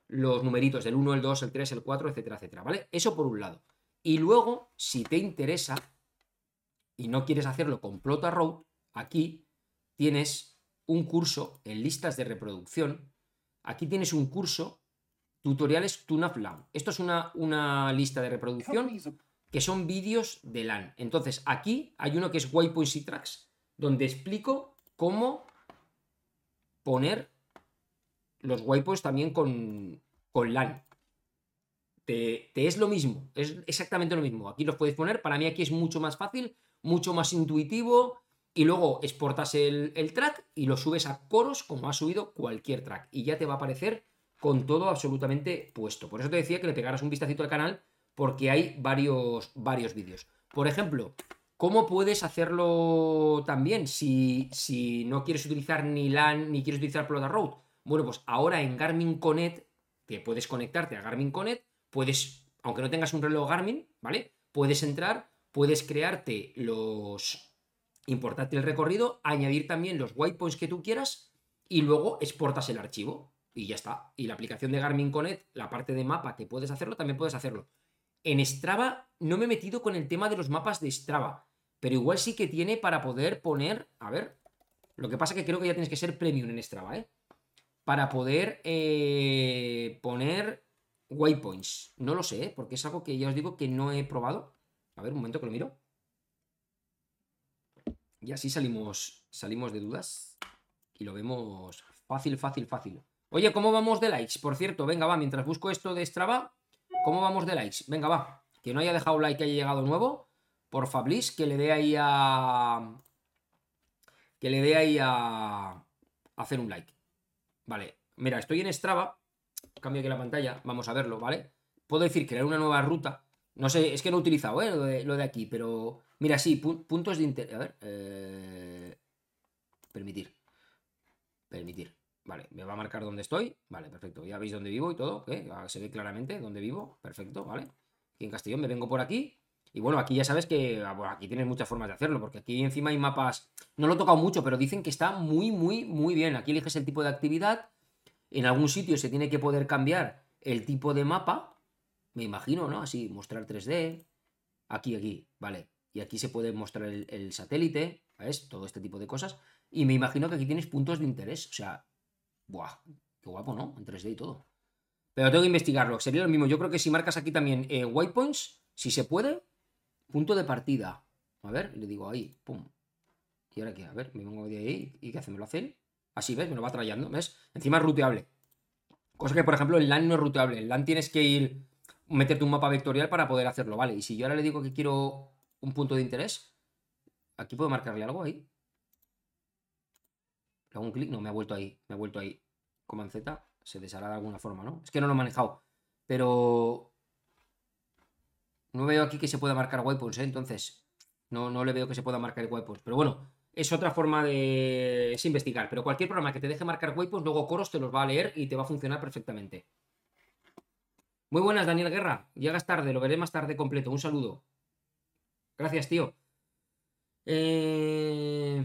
los numeritos del 1, el 2, el 3, el 4, etcétera, etcétera, ¿vale? Eso por un lado. Y luego, si te interesa y no quieres hacerlo con Plota Road, aquí tienes un curso en listas de reproducción. Aquí tienes un curso Tutoriales TUNAF LAN. Esto es una, una lista de reproducción que son vídeos de LAN. Entonces, aquí hay uno que es Waypoints y Tracks, donde explico cómo poner los waypoints también con, con LAN. Te, es lo mismo, es exactamente lo mismo. Aquí los puedes poner, para mí aquí es mucho más fácil, mucho más intuitivo, y luego exportas el, el track y lo subes a coros como ha subido cualquier track. Y ya te va a aparecer con todo absolutamente puesto. Por eso te decía que le pegaras un vistacito al canal porque hay varios, varios vídeos. Por ejemplo, ¿cómo puedes hacerlo también si, si no quieres utilizar ni LAN ni quieres utilizar Plota Road? Bueno, pues ahora en Garmin Connect, que puedes conectarte a Garmin Connect, puedes, aunque no tengas un reloj Garmin, ¿vale? Puedes entrar, puedes crearte los... importarte el recorrido, añadir también los waypoints que tú quieras y luego exportas el archivo y ya está. Y la aplicación de Garmin Connect, la parte de mapa que puedes hacerlo, también puedes hacerlo. En Strava no me he metido con el tema de los mapas de Strava, pero igual sí que tiene para poder poner, a ver, lo que pasa que creo que ya tienes que ser premium en Strava, ¿eh? Para poder eh, poner waypoints. No lo sé, ¿eh? porque es algo que ya os digo que no he probado. A ver, un momento que lo miro. Y así salimos, salimos de dudas y lo vemos fácil, fácil, fácil. Oye, ¿cómo vamos de likes? Por cierto, venga, va, mientras busco esto de Strava, ¿cómo vamos de likes? Venga, va. Que no haya dejado like que haya llegado nuevo, por Fablis, que le dé ahí a. Que le dé ahí a. hacer un like. Vale, mira, estoy en Strava. Cambio aquí la pantalla, vamos a verlo, ¿vale? Puedo decir crear una nueva ruta. No sé, es que no he utilizado ¿eh? lo, de, aquí, pero. Mira, sí, puntos de interés. A ver. Eh, permitir. Permitir. Vale, me va a marcar dónde estoy. Vale, perfecto. Ya veis dónde vivo y todo. se ve claramente dónde vivo. Perfecto, vale. Aquí en Castellón me vengo por aquí. Y bueno, aquí ya sabes que ah, aquí tienes muchas formas de hacerlo, porque aquí encima hay mapas. No lo he tocado mucho, pero dicen que está muy, muy, muy bien. Aquí eliges el tipo de actividad. En algún sitio se tiene que poder cambiar el tipo de mapa. Me imagino, ¿no? Así, mostrar 3D. Aquí, aquí, vale. Y aquí se puede mostrar el, satélite, ¿sabes? Todo este tipo de cosas. Y me imagino que aquí tienes puntos de interés. O sea, Buah, qué guapo, ¿no? En 3D y todo. Pero tengo que investigarlo. Sería lo mismo. Yo creo que si marcas aquí también eh, waypoints, si se puede, punto de partida. A ver, le digo ahí, pum. ¿Y ahora qué? A ver, me pongo de ahí. ¿Y qué hace? ¿Me lo hacen? Así, ¿ves? Me lo va trayendo, ¿ves? Encima es ruteable. Cosa que, por ejemplo, el LAN no es ruteable. El LAN tienes que ir, meterte un mapa vectorial para poder hacerlo, ¿vale? Y si yo ahora le digo que quiero un punto de interés, aquí puedo marcarle algo ahí. Le hago un clic, no, me ha vuelto ahí, me ha vuelto ahí. Command Z, se deshará de alguna forma, ¿no? Es que no lo he manejado. Pero no veo aquí que se pueda marcar waypoints, ¿eh? Entonces, no, no le veo que se pueda marcar waypoints. Pero bueno, es otra forma de es investigar. Pero cualquier programa que te deje marcar waypoints, luego Coros te los va a leer y te va a funcionar perfectamente. Muy buenas, Daniel Guerra. Llegas tarde, lo veré más tarde completo. Un saludo. Gracias, tío. Eh...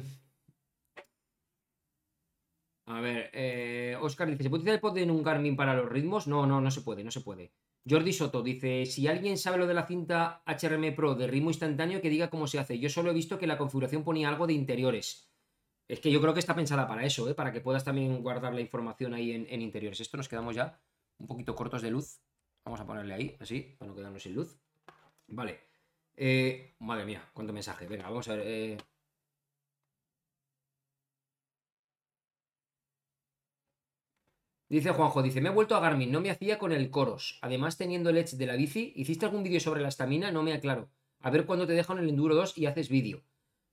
A ver, eh, Oscar dice, ¿se puede utilizar el pod en un Garmin para los ritmos? No, no, no se puede, no se puede. Jordi Soto dice, si alguien sabe lo de la cinta HRM Pro de ritmo instantáneo, que diga cómo se hace. Yo solo he visto que la configuración ponía algo de interiores. Es que yo creo que está pensada para eso, ¿eh? para que puedas también guardar la información ahí en, interiores. Esto nos quedamos ya un poquito cortos de luz. Vamos a ponerle ahí, así, para no quedarnos sin luz. Vale. Eh, madre mía, cuánto mensaje. Venga, vamos a ver. Dice Juanjo, dice, me he vuelto a Garmin, no me hacía con el Coros. Además, teniendo el Edge de la bici, ¿hiciste algún vídeo sobre la estamina? No me aclaro. A ver cuándo te dejan el Enduro 2 y haces vídeo.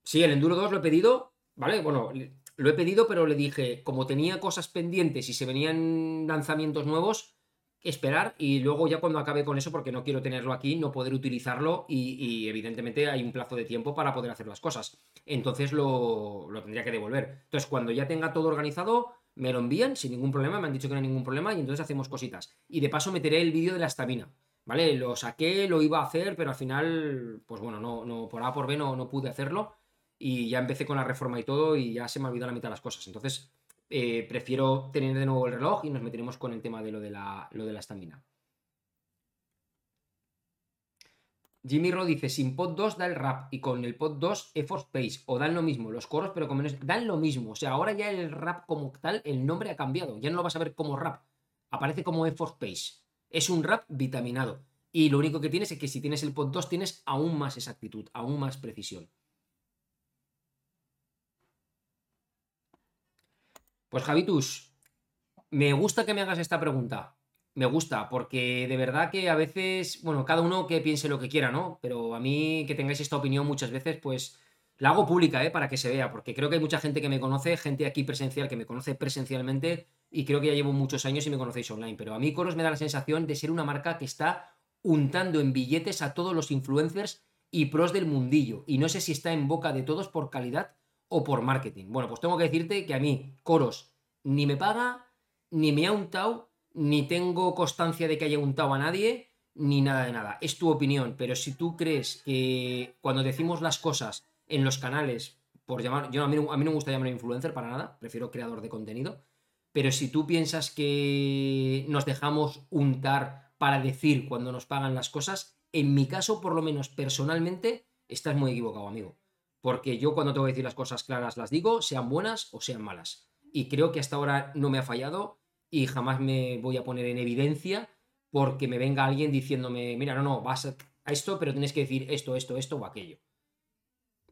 Sí, el Enduro 2 lo he pedido, ¿vale? Bueno, lo he pedido, pero le dije, como tenía cosas pendientes y se venían lanzamientos nuevos, esperar y luego ya cuando acabe con eso, porque no quiero tenerlo aquí, no poder utilizarlo y, evidentemente hay un plazo de tiempo para poder hacer las cosas. Entonces lo, lo tendría que devolver. Entonces, cuando ya tenga todo organizado me lo envían sin ningún problema, me han dicho que no hay ningún problema y entonces hacemos cositas. Y de paso meteré el vídeo de la estamina, ¿vale? Lo saqué, lo iba a hacer, pero al final, pues bueno, no, no por A por B no, no pude hacerlo y ya empecé con la reforma y todo y ya se me ha olvidado la mitad de las cosas. Entonces, eh, prefiero tener de nuevo el reloj y nos meteremos con el tema de lo de la, lo de la estamina. Jimmy Ro dice, sin pod 2 da el rap y con el pod 2 Effort Space. O dan lo mismo, los coros, pero con menos... Dan lo mismo. O sea, ahora ya el rap como tal, el nombre ha cambiado. Ya no lo vas a ver como rap. Aparece como Effort Space. Es un rap vitaminado. Y lo único que tienes es que si tienes el pod 2 tienes aún más exactitud, aún más precisión. Pues Javitus, me gusta que me hagas esta pregunta me gusta, porque de verdad que a veces, bueno, cada uno que piense lo que quiera, ¿no? Pero a mí que tengáis esta opinión muchas veces, pues la hago pública, ¿eh? Para que se vea, porque creo que hay mucha gente que me conoce, gente aquí presencial que me conoce presencialmente, y creo que ya llevo muchos años y me conocéis online, pero a mí Coros me da la sensación de ser una marca que está untando en billetes a todos los influencers y pros del mundillo, y no sé si está en boca de todos por calidad o por marketing. Bueno, pues tengo que decirte que a mí, Coros, ni me paga, ni me ha untado, ni tengo constancia de que haya untado a nadie, ni nada de nada. Es tu opinión, pero si tú crees que cuando decimos las cosas en los canales, por llamar, yo a mí, a mí no me gusta llamar influencer para nada, prefiero creador de contenido, pero si tú piensas que nos dejamos untar para decir cuando nos pagan las cosas, en mi caso, por lo menos personalmente, estás muy equivocado, amigo. Porque yo cuando tengo que decir las cosas claras las digo, sean buenas o sean malas. Y creo que hasta ahora no me ha fallado y jamás me voy a poner en evidencia porque me venga alguien diciéndome, mira, no, no, vas a esto, pero tienes que decir esto, esto, esto o aquello.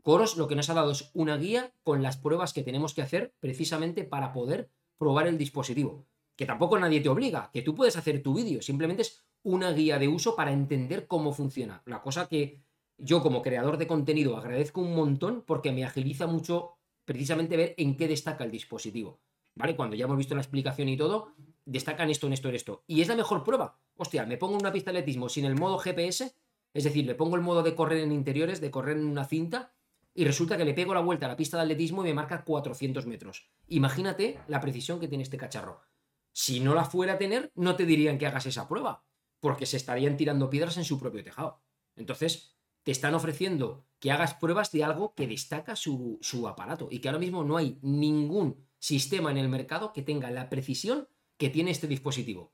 Coros lo que nos ha dado es una guía con las pruebas que tenemos que hacer precisamente para poder probar el dispositivo. Que tampoco nadie te obliga, que tú puedes hacer tu vídeo, simplemente es una guía de uso para entender cómo funciona. La cosa que yo como creador de contenido agradezco un montón porque me agiliza mucho precisamente ver en qué destaca el dispositivo. ¿Vale? Cuando ya hemos visto la explicación y todo, destacan esto, en esto, en esto. Y es la mejor prueba. Hostia, me pongo una pista de atletismo sin el modo GPS, es decir, le pongo el modo de correr en interiores, de correr en una cinta, y resulta que le pego la vuelta a la pista de atletismo y me marca 400 metros. Imagínate la precisión que tiene este cacharro. Si no la fuera a tener, no te dirían que hagas esa prueba, porque se estarían tirando piedras en su propio tejado. Entonces, te están ofreciendo que hagas pruebas de algo que destaca su, su aparato y que ahora mismo no hay ningún sistema en el mercado que tenga la precisión que tiene este dispositivo.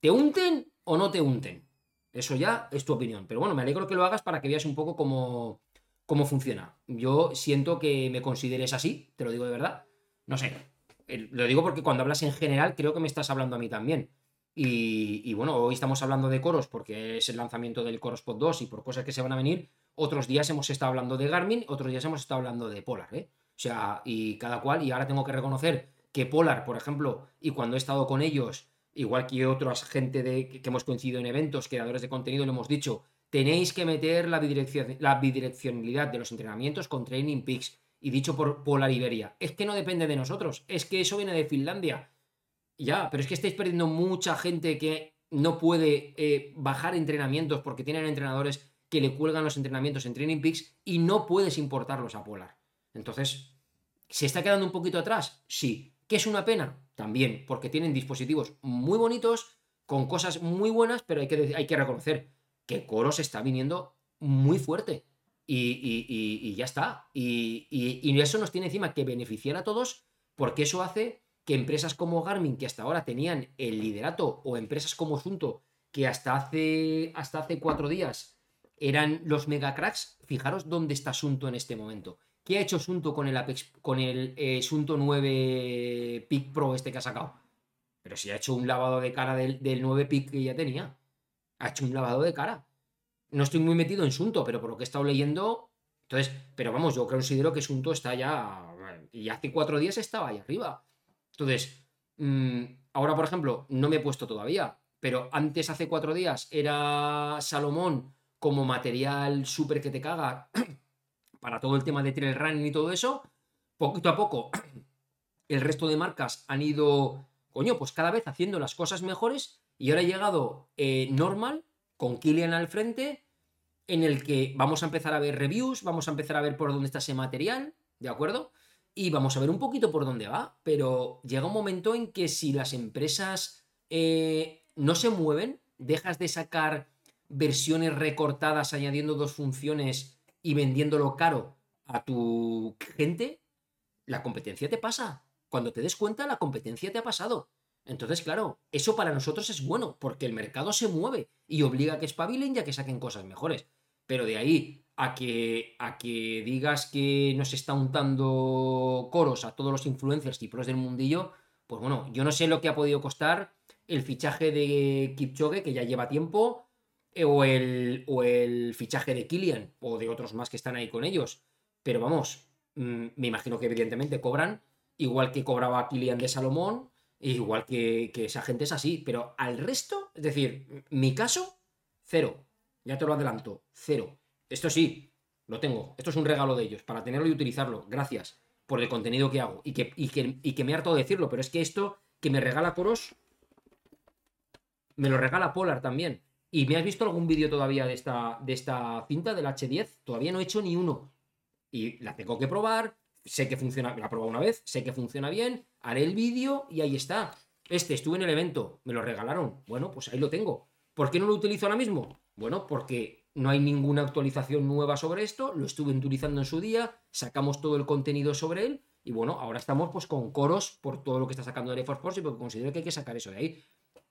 ¿Te unten o no te unten? Eso ya es tu opinión. Pero bueno, me alegro que lo hagas para que veas un poco cómo, cómo funciona. Yo siento que me consideres así, te lo digo de verdad. No sé, lo digo porque cuando hablas en general creo que me estás hablando a mí también. Y, y, bueno, hoy estamos hablando de coros porque es el lanzamiento del Coros Pod 2 y por cosas que se van a venir. Otros días hemos estado hablando de Garmin, otros días hemos estado hablando de Polar, ¿eh? O sea, y cada cual, y ahora tengo que reconocer que Polar, por ejemplo, y cuando he estado con ellos, igual que otros gente de, que hemos coincidido en eventos, creadores de contenido, le hemos dicho, tenéis que meter la, la bidireccionalidad de los entrenamientos con Training Peaks. Y dicho por Polar Iberia, es que no depende de nosotros, es que eso viene de Finlandia. Ya, pero es que estáis perdiendo mucha gente que no puede eh, bajar entrenamientos porque tienen entrenadores que le cuelgan los entrenamientos en Training Peaks y no puedes importarlos a Polar. Entonces, ¿se está quedando un poquito atrás? Sí. ¿Qué es una pena? También, porque tienen dispositivos muy bonitos, con cosas muy buenas, pero hay que, hay que reconocer que Coros está viniendo muy fuerte. Y, ya está. Y, y, eso nos tiene encima que beneficiar a todos, porque eso hace que empresas como Garmin, que hasta ahora tenían el liderato, o empresas como Sunto, que hasta hace, hasta hace cuatro días eran los megacracks, fijaros dónde está Sunto en este momento. ¿Qué ha hecho Sunto con el Apex, con el eh, Sunto 9 Pic Pro este que ha sacado? Pero si ha hecho un lavado de cara del, del 9 Pic que ya tenía. Ha hecho un lavado de cara. No estoy muy metido en Sunto, pero por lo que he estado leyendo. Entonces, pero vamos, yo considero que Sunto está ya. Y hace cuatro días estaba ahí arriba. Entonces, mm, ahora, por ejemplo, no me he puesto todavía, pero antes, hace cuatro días, era Salomón como material súper que te caga para todo el tema de trail running y todo eso. Poquito a poco, el resto de marcas han ido, coño, pues cada vez haciendo las cosas mejores y ahora ha llegado eh, Normal con Killian al frente, en el que vamos a empezar a ver reviews, vamos a empezar a ver por dónde está ese material, ¿de acuerdo? Y vamos a ver un poquito por dónde va, pero llega un momento en que si las empresas eh, no se mueven, dejas de sacar versiones recortadas añadiendo dos funciones y vendiéndolo caro a tu gente, la competencia te pasa. Cuando te des cuenta, la competencia te ha pasado. Entonces, claro, eso para nosotros es bueno, porque el mercado se mueve y obliga a que espabilen y a que saquen cosas mejores. Pero de ahí a que, a que digas que nos está untando coros a todos los influencers y pros del mundillo, pues bueno, yo no sé lo que ha podido costar el fichaje de Kipchoge, que ya lleva tiempo, o el, o el fichaje de Killian o de otros más que están ahí con ellos. Pero vamos, mm, me imagino que evidentemente cobran, igual que cobraba Killian de Salomón, igual que, que esa gente es así. Pero al resto, es decir, mi caso, cero. Ya te lo adelanto, cero. Esto sí, lo tengo. Esto es un regalo de ellos, para tenerlo y utilizarlo. Gracias por el contenido que hago. Y que, y que, y que me harto de decirlo, pero es que esto que me regala Coros, me lo regala Polar también. ¿Y me has visto algún vídeo todavía de esta, de esta cinta del H10? Todavía no he hecho ni uno. Y la tengo que probar. Sé que funciona, la he probado una vez, sé que funciona bien. Haré el vídeo y ahí está. Este, estuve en el evento, me lo regalaron. Bueno, pues ahí lo tengo. ¿Por qué no lo utilizo ahora mismo? Bueno, porque no hay ninguna actualización nueva sobre esto. Lo estuve utilizando en su día, sacamos todo el contenido sobre él. Y bueno, ahora estamos pues con coros por todo lo que está sacando de Force Force y porque considero que hay que sacar eso de ahí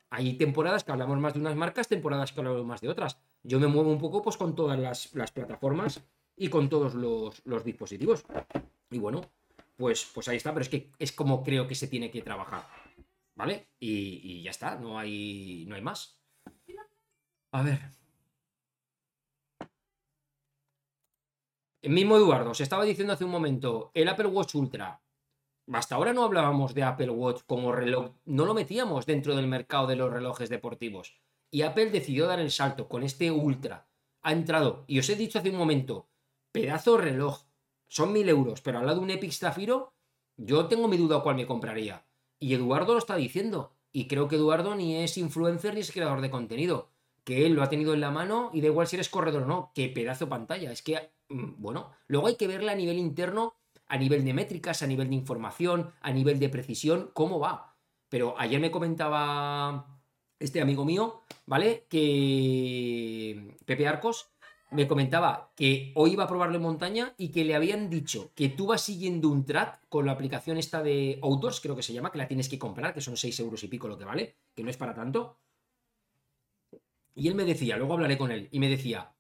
hay temporadas que hablamos más de unas marcas, temporadas que hablamos más de otras. Yo me muevo un poco pues con todas las, plataformas y con todos los, dispositivos. Y bueno, pues, pues ahí está, pero es que es como creo que se tiene que trabajar. ¿Vale? Y, ya está, no hay, no hay más. A ver. El mismo Eduardo, se estaba diciendo hace un momento, el Apple Watch Ultra hasta ahora no hablábamos de Apple Watch como reloj, no lo metíamos dentro del mercado de los relojes deportivos. Y Apple decidió dar el salto con este Ultra. Ha entrado, y os he dicho hace un momento, pedazo reloj, son mil euros, pero al lado de un Epic Zafiro, yo tengo mi duda cuál me compraría. Y Eduardo lo está diciendo. Y creo que Eduardo ni es influencer ni es creador de contenido. Que él lo ha tenido en la mano y da igual si eres corredor o no. Qué pedazo pantalla. Es que, mm, bueno, luego hay que verla a nivel interno a nivel de métricas, a nivel de información, a nivel de precisión, cómo va. Pero ayer me comentaba este amigo mío, ¿vale? Que Pepe Arcos me comentaba que hoy iba a probarlo en montaña y que le habían dicho que tú vas siguiendo un track con la aplicación esta de Outdoors, creo que se llama, que la tienes que comprar, que son 6 euros y pico lo que vale, que no es para tanto. Y él me decía, luego hablaré con él, y me decía,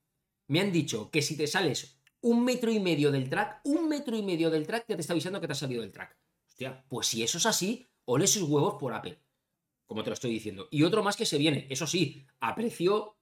me han dicho que si te sales un metro y medio del track, un metro y medio del track ya te está avisando que te has salido del track. Hostia, pues si eso es así, ole sus huevos por Apple. Como te lo estoy diciendo. Y otro más que se viene, eso sí, a precio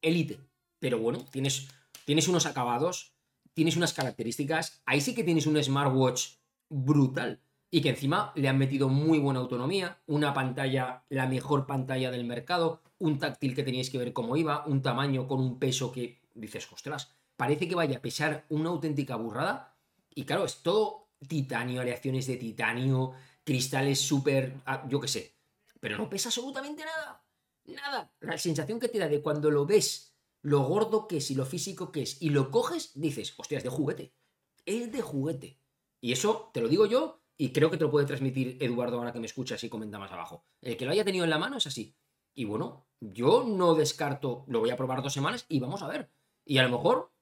élite. Pero bueno, tienes, tienes unos acabados, tienes unas características. Ahí sí que tienes un smartwatch brutal. Y que encima le han metido muy buena autonomía, una pantalla, la mejor pantalla del mercado, un táctil que teníais que ver cómo iba, un tamaño con un peso que dices, ostras, parece que vaya a pesar una auténtica burrada. Y claro, es todo titanio, aleaciones de titanio, cristales súper, ah, yo qué sé, pero no pesa absolutamente nada. Nada. La sensación que te da de cuando lo ves, lo gordo que es y lo físico que es, y lo coges, dices, hostia, es de juguete. Es de juguete. Y eso te lo digo yo y creo que te lo puede transmitir Eduardo ahora que me escuchas y comenta más abajo. El que lo haya tenido en la mano es así. Y bueno, yo no descarto, lo voy a probar dos semanas y vamos a ver. Y a lo mejor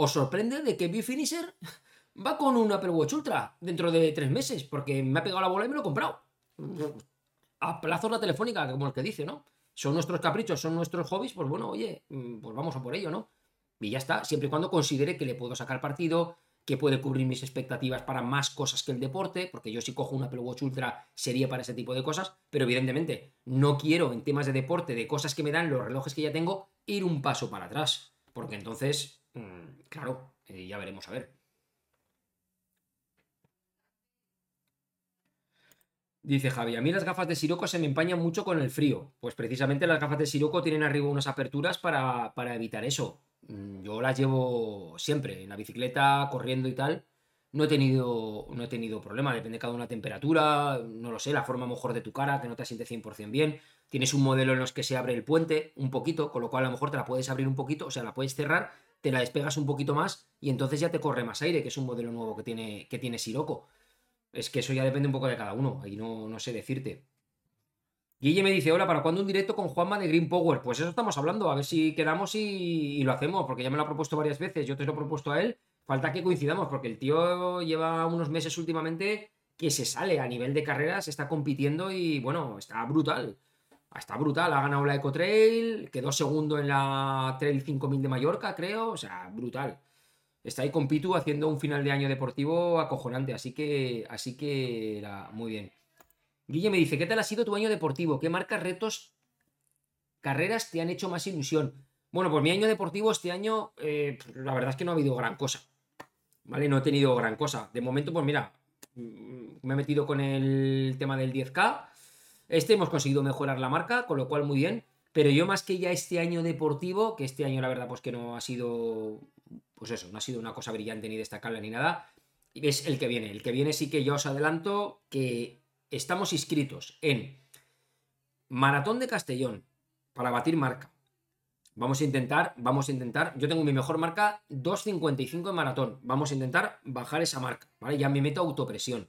os sorprende de que B-Finisher va con un Apple Watch Ultra dentro de tres meses, porque me ha pegado la bola y me lo he comprado. A plazos la telefónica, como el que dice, ¿no? Son nuestros caprichos, son nuestros hobbies, pues bueno, oye, mm, pues vamos a por ello, ¿no? Y ya está, siempre y cuando considere que le puedo sacar partido, que puede cubrir mis expectativas para más cosas que el deporte, porque yo si cojo un Apple Watch Ultra sería para ese tipo de cosas, pero evidentemente no quiero en temas de deporte, de cosas que me dan los relojes que ya tengo, ir un paso para atrás, porque entonces, mm, claro, eh, ya veremos a ver. Dice Javi, a mí las gafas de Siroco se me empañan mucho con el frío. Pues precisamente las gafas de Siroco tienen arriba unas aperturas para, para evitar eso. Mm, yo las llevo siempre, en la bicicleta, corriendo y tal. No he tenido, no he tenido problema, depende de cada una temperatura, no lo sé, la forma mejor de tu cara, que no te siente 100% bien. Tienes un modelo en los que se abre el puente un poquito, con lo cual a lo mejor te la puedes abrir un poquito, o sea, la puedes cerrar, te la despegas un poquito más y entonces ya te corre más aire, que es un modelo nuevo que tiene, que tiene Siroco. Es que eso ya depende un poco de cada uno, ahí no, no sé decirte. Guille me dice, hola, ¿para cuándo un directo con Juanma de Green Power? Pues eso estamos hablando, a ver si quedamos y, lo hacemos, porque ya me lo ha propuesto varias veces, yo te lo he propuesto a él, falta que coincidamos, porque el tío lleva unos meses últimamente que se sale a nivel de carreras, está compitiendo y bueno, está brutal. Está brutal, ha ganado la Eco Trail, quedó segundo en la Trail 5000 de Mallorca, creo, o sea, brutal está ahí con Pitu haciendo un final de año deportivo acojonante, así que, así que muy bien. Guille me dice, ¿qué tal ha sido tu año deportivo? ¿Qué marcas, retos, carreras te han hecho más ilusión? Bueno, pues mi año deportivo este año, eh, la verdad es que no ha habido gran cosa. ¿Vale? No he tenido gran cosa. De momento, pues mira, mm, me he metido con el tema del 10K. Este hemos conseguido mejorar la marca, con lo cual muy bien. Pero yo más que ya este año deportivo, que este año la verdad pues que no ha sido pues eso, no ha sido una cosa brillante ni destacable ni nada. Es el que viene. El que viene sí que yo os adelanto que estamos inscritos en Maratón de Castellón para batir marca. Vamos a intentar, vamos a intentar. Yo tengo mi mejor marca 2.55 en maratón. Vamos a intentar bajar esa marca, ¿vale? Ya me meto autopresión.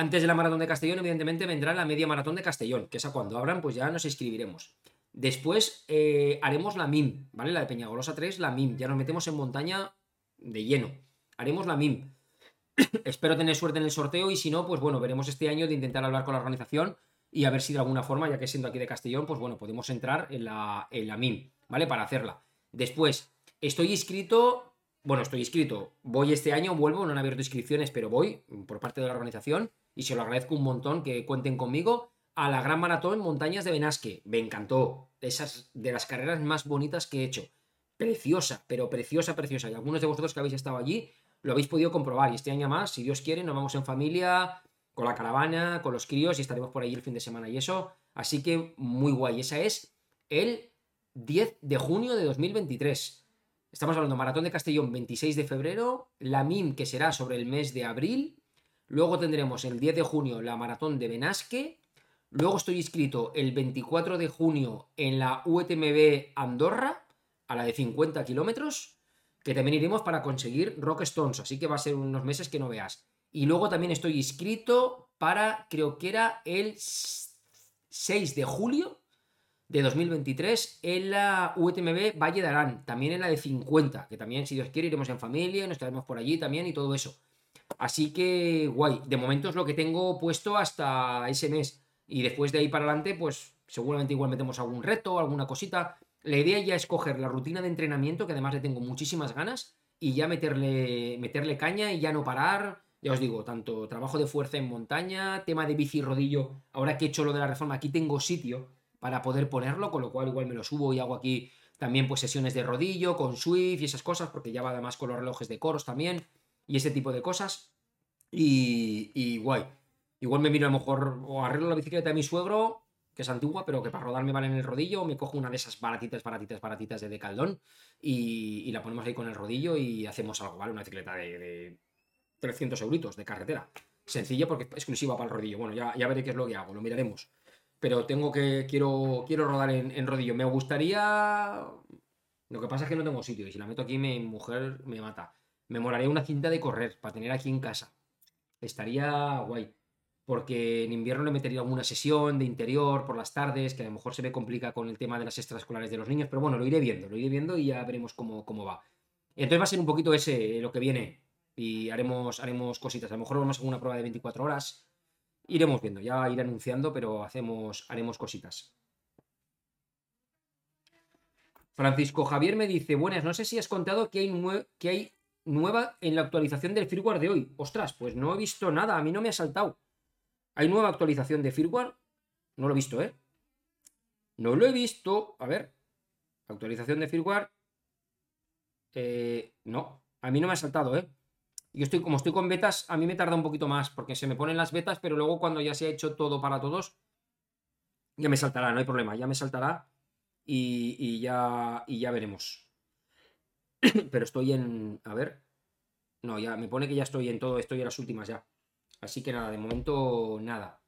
Antes de la maratón de Castellón, evidentemente, vendrá la media maratón de Castellón, que esa cuando abran, pues ya nos inscribiremos. Después eh, haremos la MIM, ¿vale? La de Peñagolosa 3, la MIM. Ya nos metemos en montaña de lleno. Haremos la MIM. Espero tener suerte en el sorteo y si no, pues bueno, veremos este año de intentar hablar con la organización y a ver si de alguna forma, ya que siendo aquí de Castellón, pues bueno, podemos entrar en la, en la MIM, ¿vale? Para hacerla. Después, estoy inscrito, bueno, estoy inscrito, voy este año, vuelvo, no han abierto inscripciones, pero voy por parte de la organización y se lo agradezco un montón que cuenten conmigo a la Gran Maratón Montañas de Benasque. Me encantó. Esas de las carreras más bonitas que he hecho. Preciosa, pero preciosa, preciosa. Y algunos de vosotros que habéis estado allí lo habéis podido comprobar. Y este año más, si Dios quiere, nos vamos en familia, con la caravana, con los críos y estaremos por ahí el fin de semana y eso. Así que muy guay. Esa es el 10 de junio de 2023. Estamos hablando Maratón de Castellón 26 de febrero, la MIM que será sobre el mes de abril. Luego tendremos el 10 de junio la Maratón de Benasque Luego estoy inscrito el 24 de junio en la UTMB Andorra, a la de 50 kilómetros, que también iremos para conseguir Rock Stones, así que va a ser unos meses que no veas. Y luego también estoy inscrito para, creo que era el 6 de julio de 2023 en la UTMB Valle de Arán, también en la de 50, que también, si Dios quiere, iremos en familia, nos estaremos por allí también y todo eso. Así que, guay, de momento es lo que tengo puesto hasta ese mes. Y después de ahí para adelante, pues seguramente igual metemos algún reto, alguna cosita. La idea ya es coger la rutina de entrenamiento, que además le tengo muchísimas ganas, y ya meterle, meterle caña y ya no parar. Ya os digo, tanto trabajo de fuerza en montaña, tema de bici y rodillo. Ahora que he hecho lo de la reforma, aquí tengo sitio para poder ponerlo, con lo cual igual me lo subo y hago aquí también pues sesiones de rodillo con Swift y esas cosas, porque ya va además con los relojes de coros también y ese tipo de cosas. Y, y guay. Igual me miro a lo mejor o arreglo la bicicleta de mi suegro, que es antigua, pero que para rodarme vale en el rodillo, me cojo una de esas baratitas, baratitas, baratitas de Decaldón y, y la ponemos ahí con el rodillo y hacemos algo, ¿vale? Una bicicleta de, de 300 euritos de carretera. Sencilla porque es exclusiva para el rodillo. Bueno, ya, ya veré qué es lo que hago, lo miraremos. Pero tengo que, quiero, quiero rodar en, en rodillo. Me gustaría... Lo que pasa es que no tengo sitio y si la meto aquí mi mujer me mata. Me molaría una cinta de correr para tener aquí en casa. Estaría guay porque en invierno le metería alguna sesión de interior por las tardes, que a lo mejor se me complica con el tema de las extraescolares de los niños, pero bueno, lo iré viendo, lo iré viendo y ya veremos cómo, cómo va. Entonces va a ser un poquito ese lo que viene y haremos, haremos cositas. A lo mejor vamos a una prueba de 24 horas. Iremos viendo, ya iré anunciando, pero hacemos, haremos cositas. Francisco Javier me dice, buenas, no sé si has contado que hay, que hay nueva en la actualización del firmware de hoy. Ostras, pues no he visto nada, a mí no me ha saltado. ¿Hay nueva actualización de firmware? No lo he visto, ¿eh? No lo he visto. A ver. Actualización de firmware. Eh, no. A mí no me ha saltado, ¿eh? Yo estoy, como estoy con betas, a mí me tarda un poquito más, porque se me ponen las betas, pero luego cuando ya se ha hecho todo para todos, ya me saltará, no hay problema, ya me saltará y, y ya, y ya veremos. pero estoy en. A ver. No, ya me pone que ya estoy en todo, estoy en las últimas ya. Así que nada, de momento nada.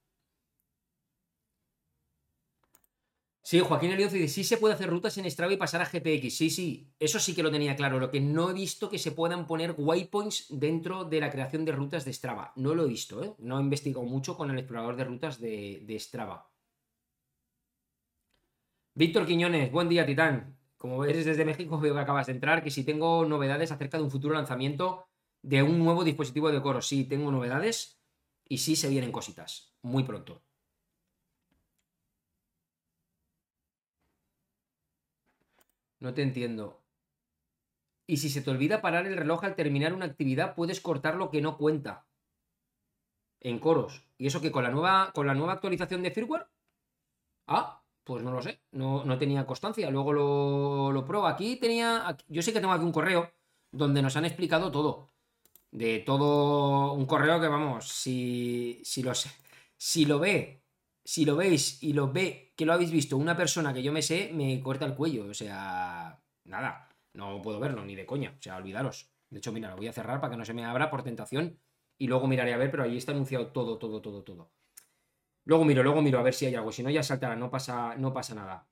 Sí, Joaquín Eliozo dice, sí se puede hacer rutas en Strava y pasar a GPX. Sí, sí, eso sí que lo tenía claro. Lo que no he visto que se puedan poner waypoints dentro de la creación de rutas de Strava. No lo he visto, ¿eh? No he investigado mucho con el explorador de rutas de, de Strava. Víctor Quiñones, buen día, Titán. Como ves desde México, acabas de entrar, que si tengo novedades acerca de un futuro lanzamiento de un nuevo dispositivo de coro. Sí, tengo novedades. Y sí se vienen cositas, muy pronto. No te entiendo. Y si se te olvida parar el reloj al terminar una actividad, puedes cortar lo que no cuenta. En coros. ¿Y eso que con la nueva, con la nueva actualización de firmware? Ah, pues no lo sé. No, no tenía constancia. Luego lo, lo pruebo. Aquí tenía. Yo sé que tengo aquí un correo donde nos han explicado todo de todo un correo que vamos, si, si, lo, si lo ve, si lo veis y lo ve que lo habéis visto una persona que yo me sé, me corta el cuello. O sea, nada, no puedo verlo ni de coña. O sea, olvidaros. De hecho, mira, lo voy a cerrar para que no se me abra por tentación y luego miraré a ver, pero ahí está anunciado todo, todo, todo, todo. Luego miro, luego miro a ver si hay algo. Si no, ya saltará, no pasa, no pasa nada.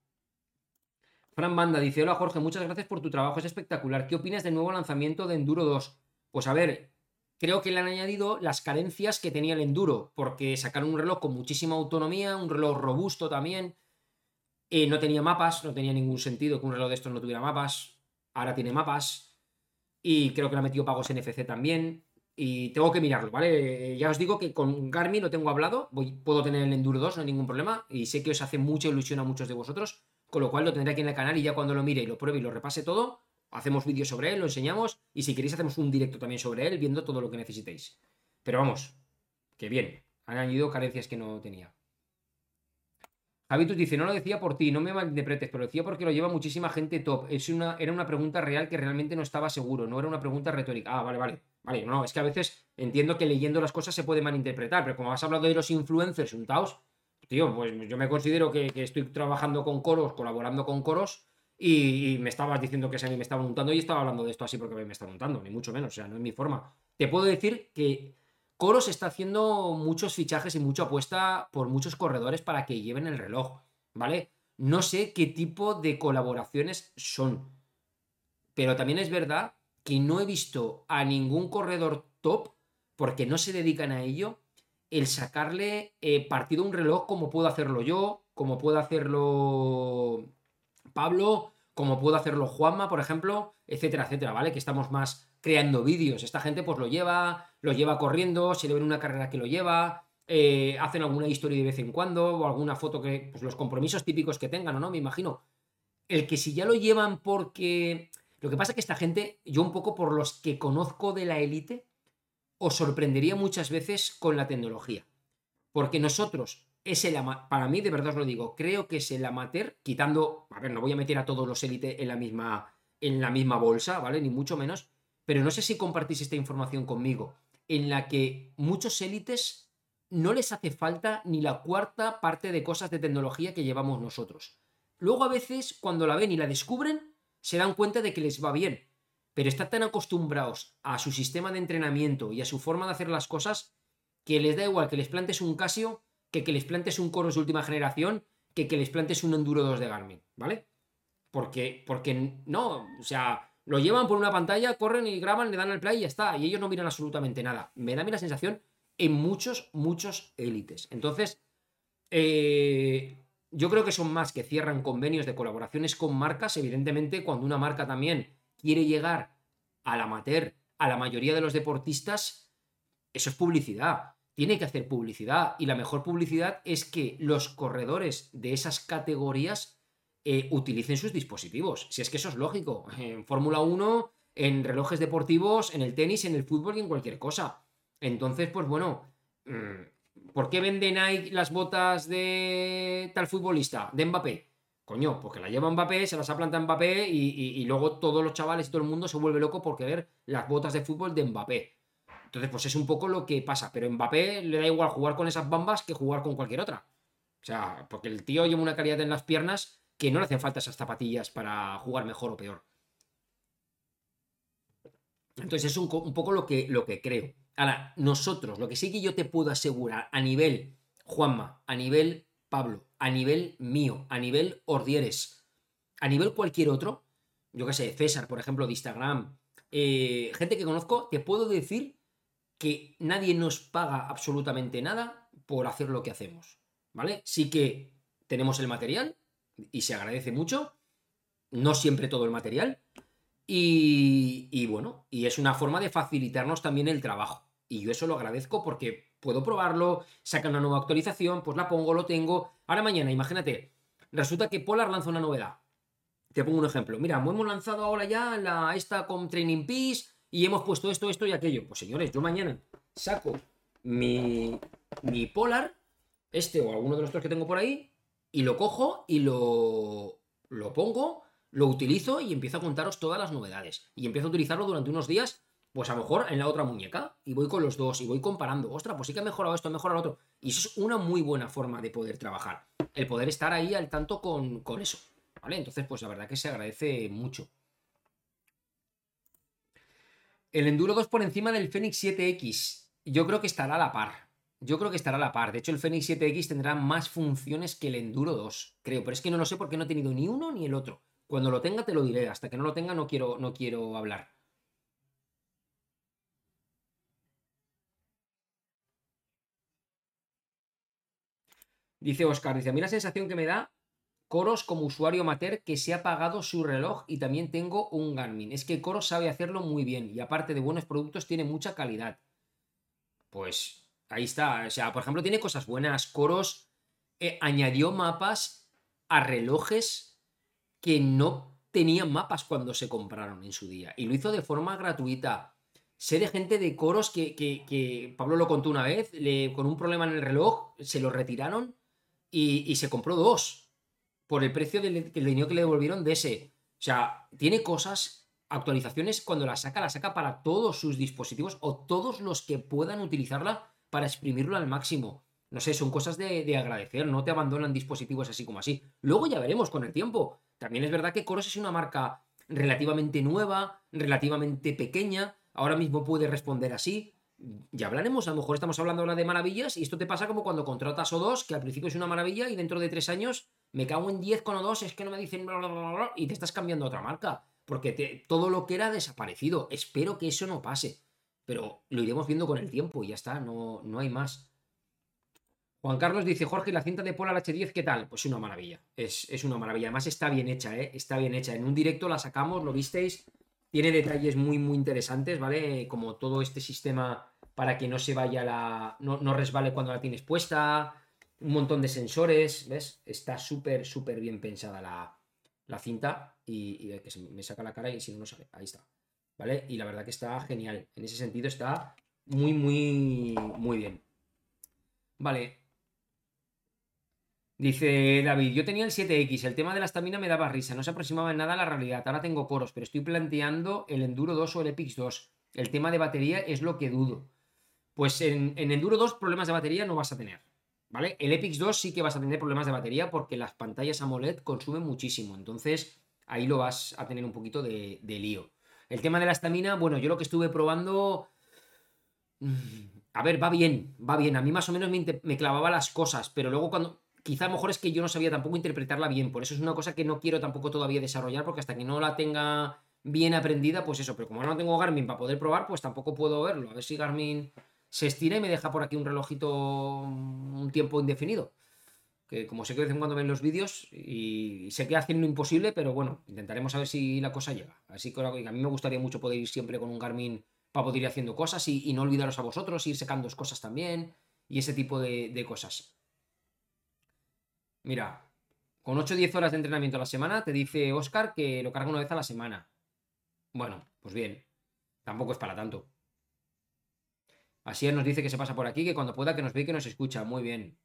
Fran Banda dice: Hola Jorge, muchas gracias por tu trabajo, es espectacular. ¿Qué opinas del nuevo lanzamiento de Enduro 2? Pues a ver, creo que le han añadido las carencias que tenía el Enduro, porque sacaron un reloj con muchísima autonomía, un reloj robusto también. Eh, no tenía mapas, no tenía ningún sentido que un reloj de estos no tuviera mapas. Ahora tiene mapas. Y creo que le ha metido pagos NFC también. Y tengo que mirarlo, ¿vale? Ya os digo que con Garmin lo tengo hablado. Puedo tener el Enduro 2, no hay ningún problema. Y sé que os hace mucha ilusión a muchos de vosotros. Con lo cual lo tendré aquí en el canal y ya cuando lo mire y lo pruebe y lo repase todo, hacemos vídeos sobre él, lo enseñamos y si queréis hacemos un directo también sobre él viendo todo lo que necesitéis. Pero vamos, que bien, han añadido carencias que no tenía. Javitus dice, no lo decía por ti, no me malinterpretes, pero lo decía porque lo lleva muchísima gente top. Es una, era una pregunta real que realmente no estaba seguro, no era una pregunta retórica. Ah, vale, vale. Vale, no, es que a veces entiendo que leyendo las cosas se puede malinterpretar, pero como has hablado de los influencers untaos, tío, pues yo me considero que, estoy trabajando con coros, colaborando con coros, y, me estabas diciendo que se me estaba montando y estaba hablando de esto así porque me está montando, ni mucho menos, o sea, no es mi forma. Te puedo decir que Coros está haciendo muchos fichajes y mucha apuesta por muchos corredores para que lleven el reloj, ¿vale? No sé qué tipo de colaboraciones son, pero también es verdad que no he visto a ningún corredor top, porque no se dedican a ello, el sacarle eh, partido a un reloj como puedo hacerlo yo, como puedo hacerlo Pablo, como puedo hacerlo Juanma, por ejemplo, etcétera, etcétera, ¿vale? Que estamos más creando vídeos. Esta gente pues lo lleva, lo lleva corriendo, se le ve en una carrera que lo lleva, eh, hacen alguna historia de vez en cuando, o alguna foto que, pues los compromisos típicos que tengan, ¿o no? Me imagino. El que si ya lo llevan porque... Lo que pasa es que esta gente, yo un poco por los que conozco de la élite, os sorprendería muchas veces con la tecnología. Porque nosotros es el para mí, de verdad os lo digo, creo que es el amateur, quitando, a ver, no voy a meter a todos los élite en la misma en la misma bolsa, ¿vale? Ni mucho menos, pero no sé si compartís esta información conmigo. en la que muchos élites no les hace falta ni la cuarta parte de cosas de tecnología que llevamos nosotros. Luego a veces, cuando la ven y la descubren, se dan cuenta de que les va bien. Pero están tan acostumbrados a su sistema de entrenamiento y a su forma de hacer las cosas que les da igual que les plantes un Casio, que que les plantes un Coros de última generación, que que les plantes un Enduro 2 de Garmin, ¿vale? Porque, porque no, o sea, lo llevan por una pantalla, corren y graban, le dan al play y ya está. Y ellos no miran absolutamente nada. Me da a mí la sensación en muchos, muchos élites. Entonces, eh, yo creo que son más que cierran convenios de colaboraciones con marcas. Evidentemente, cuando una marca también quiere llegar al amateur, a la mayoría de los deportistas, eso es publicidad. Tiene que hacer publicidad. Y la mejor publicidad es que los corredores de esas categorías eh, utilicen sus dispositivos. Si es que eso es lógico. En Fórmula 1, en relojes deportivos, en el tenis, en el fútbol y en cualquier cosa. Entonces, pues bueno, mm, ¿por qué vende Nike las botas de tal futbolista, de Mbappé? Coño, porque la lleva Mbappé, se las ha plantado Mbappé y, y, luego todos los chavales y todo el mundo se vuelve loco por querer las botas de fútbol de Mbappé. Entonces, pues es un poco lo que pasa. Pero Mbappé le da igual jugar con esas bambas que jugar con cualquier otra. O sea, porque el tío lleva una calidad en las piernas que no le hacen falta esas zapatillas para jugar mejor o peor. Entonces es un, un poco lo que, lo que creo. Ahora, nosotros, lo que sí que yo te puedo asegurar a nivel Juanma, a nivel Pablo, a nivel mío, a nivel Ordieres, a nivel cualquier otro, yo qué sé, César, por ejemplo, de Instagram, eh, gente que conozco, te puedo decir que nadie nos paga absolutamente nada por hacer lo que hacemos, ¿vale? Sí que tenemos el material y se agradece mucho, no siempre todo el material, y, y bueno, y es una forma de facilitarnos también el trabajo. Y yo eso lo agradezco porque puedo probarlo, saca una nueva actualización, pues la pongo, lo tengo. Ahora mañana, imagínate, resulta que Polar lanza una novedad. Te pongo un ejemplo. Mira, hemos lanzado ahora ya la esta con Training Peace y hemos puesto esto, esto y aquello. Pues señores, yo mañana saco mi, mi Polar, este o alguno de los otros que tengo por ahí, y lo cojo y lo, lo pongo, lo utilizo y empiezo a contaros todas las novedades. Y empiezo a utilizarlo durante unos días pues a lo mejor en la otra muñeca y voy con los dos y voy comparando, ostras, pues sí que ha mejorado esto, ha mejorado lo otro. Y eso es una muy buena forma de poder trabajar, el poder estar ahí al tanto con, con eso, ¿vale? Entonces, pues la verdad que se agradece mucho. El Enduro 2 por encima del Fenix 7X, yo creo que estará a la par. Yo creo que estará a la par. De hecho, el Fenix 7X tendrá más funciones que el Enduro 2, creo. Pero es que no lo sé porque no he tenido ni uno ni el otro. Cuando lo tenga te lo diré. Hasta que no lo tenga no quiero, no quiero hablar. Dice Oscar, dice, a mí la sensación que me da Coros como usuario amateur que se ha pagado su reloj y también tengo un Garmin. Es que Coros sabe hacerlo muy bien y aparte de buenos productos tiene mucha calidad. Pues ahí está. O sea, por ejemplo, tiene cosas buenas. Coros eh, añadió mapas a relojes que no tenían mapas cuando se compraron en su día. Y lo hizo de forma gratuita. Sé de gente de coros que, que, Pablo lo contó una vez, le, con un problema en el reloj, se lo retiraron y, se compró dos por el precio del, dinero que le devolvieron de ese. O sea, tiene cosas, actualizaciones, cuando la saca, la saca para todos sus dispositivos o todos los que puedan utilizarla para exprimirlo al máximo. No sé, son cosas de, agradecer, no te abandonan dispositivos así como así. Luego ya veremos con el tiempo. También es verdad que Coros es una marca relativamente nueva, relativamente pequeña, ahora mismo puede responder así, ya hablaremos, a lo mejor estamos hablando ahora de maravillas y esto te pasa como cuando contratas O2, que al principio es una maravilla y dentro de tres años me cago en 10 con O2, es que no me dicen bla, bla, bla, y te estás cambiando a otra marca, porque todo lo que era desaparecido. Espero que eso no pase, pero lo iremos viendo con el tiempo y ya está, no, no hay más. Juan Carlos dice, Jorge, la cinta de Polar H10, ¿qué tal? Pues una maravilla, es, es una maravilla. Además está bien hecha, ¿eh? Está bien hecha. En un directo la sacamos, lo visteis, tiene detalles muy, muy interesantes, ¿vale? Como todo este sistema para que no se vaya la. no, no resbale cuando la tienes puesta. Un montón de sensores, ¿ves? Está súper, súper bien pensada la, cinta. Y, y, que se me saca la cara y si no, no sale. Ahí está. ¿Vale? Y la verdad que está genial. En ese sentido está muy, muy, muy bien. Vale, Dice David, yo tenía el 7X, el tema de la estamina me daba risa, no se aproximaba en nada a la realidad. Ahora tengo coros, pero estoy planteando el Enduro 2 o el Epix 2. El tema de batería es lo que dudo. Pues en, en Enduro 2 problemas de batería no vas a tener. ¿Vale? El Epix 2 sí que vas a tener problemas de batería porque las pantallas AMOLED consumen muchísimo. Entonces, ahí lo vas a tener un poquito de, lío. El tema de la estamina, bueno, yo lo que estuve probando. Mm, a ver, va bien, va bien. A mí más o menos me, me clavaba las cosas, pero luego cuando. Quizá a lo mejor es que yo no sabía tampoco interpretarla bien. Por eso es una cosa que no quiero tampoco todavía desarrollar, porque hasta que no la tenga bien aprendida, pues eso. Pero como no tengo Garmin para poder probar, pues tampoco puedo verlo. A ver si Garmin se estira y me deja por aquí un relojito un tiempo indefinido. Que como sé que de vez en cuando ven los vídeos y sé que hacen lo imposible, pero bueno, intentaremos a ver si la cosa llega. Así que a mí me gustaría mucho poder ir siempre con un Garmin para poder ir haciendo cosas y, no olvidaros a vosotros, ir secando cosas también y ese tipo de, de cosas. Mira, con 8 o 10 horas de entrenamiento a la semana, te dice Oscar que lo carga una vez a la semana. Bueno, pues bien, tampoco es para tanto. Así nos dice que se pasa por aquí, que cuando pueda que nos ve y que nos escucha. Muy bien.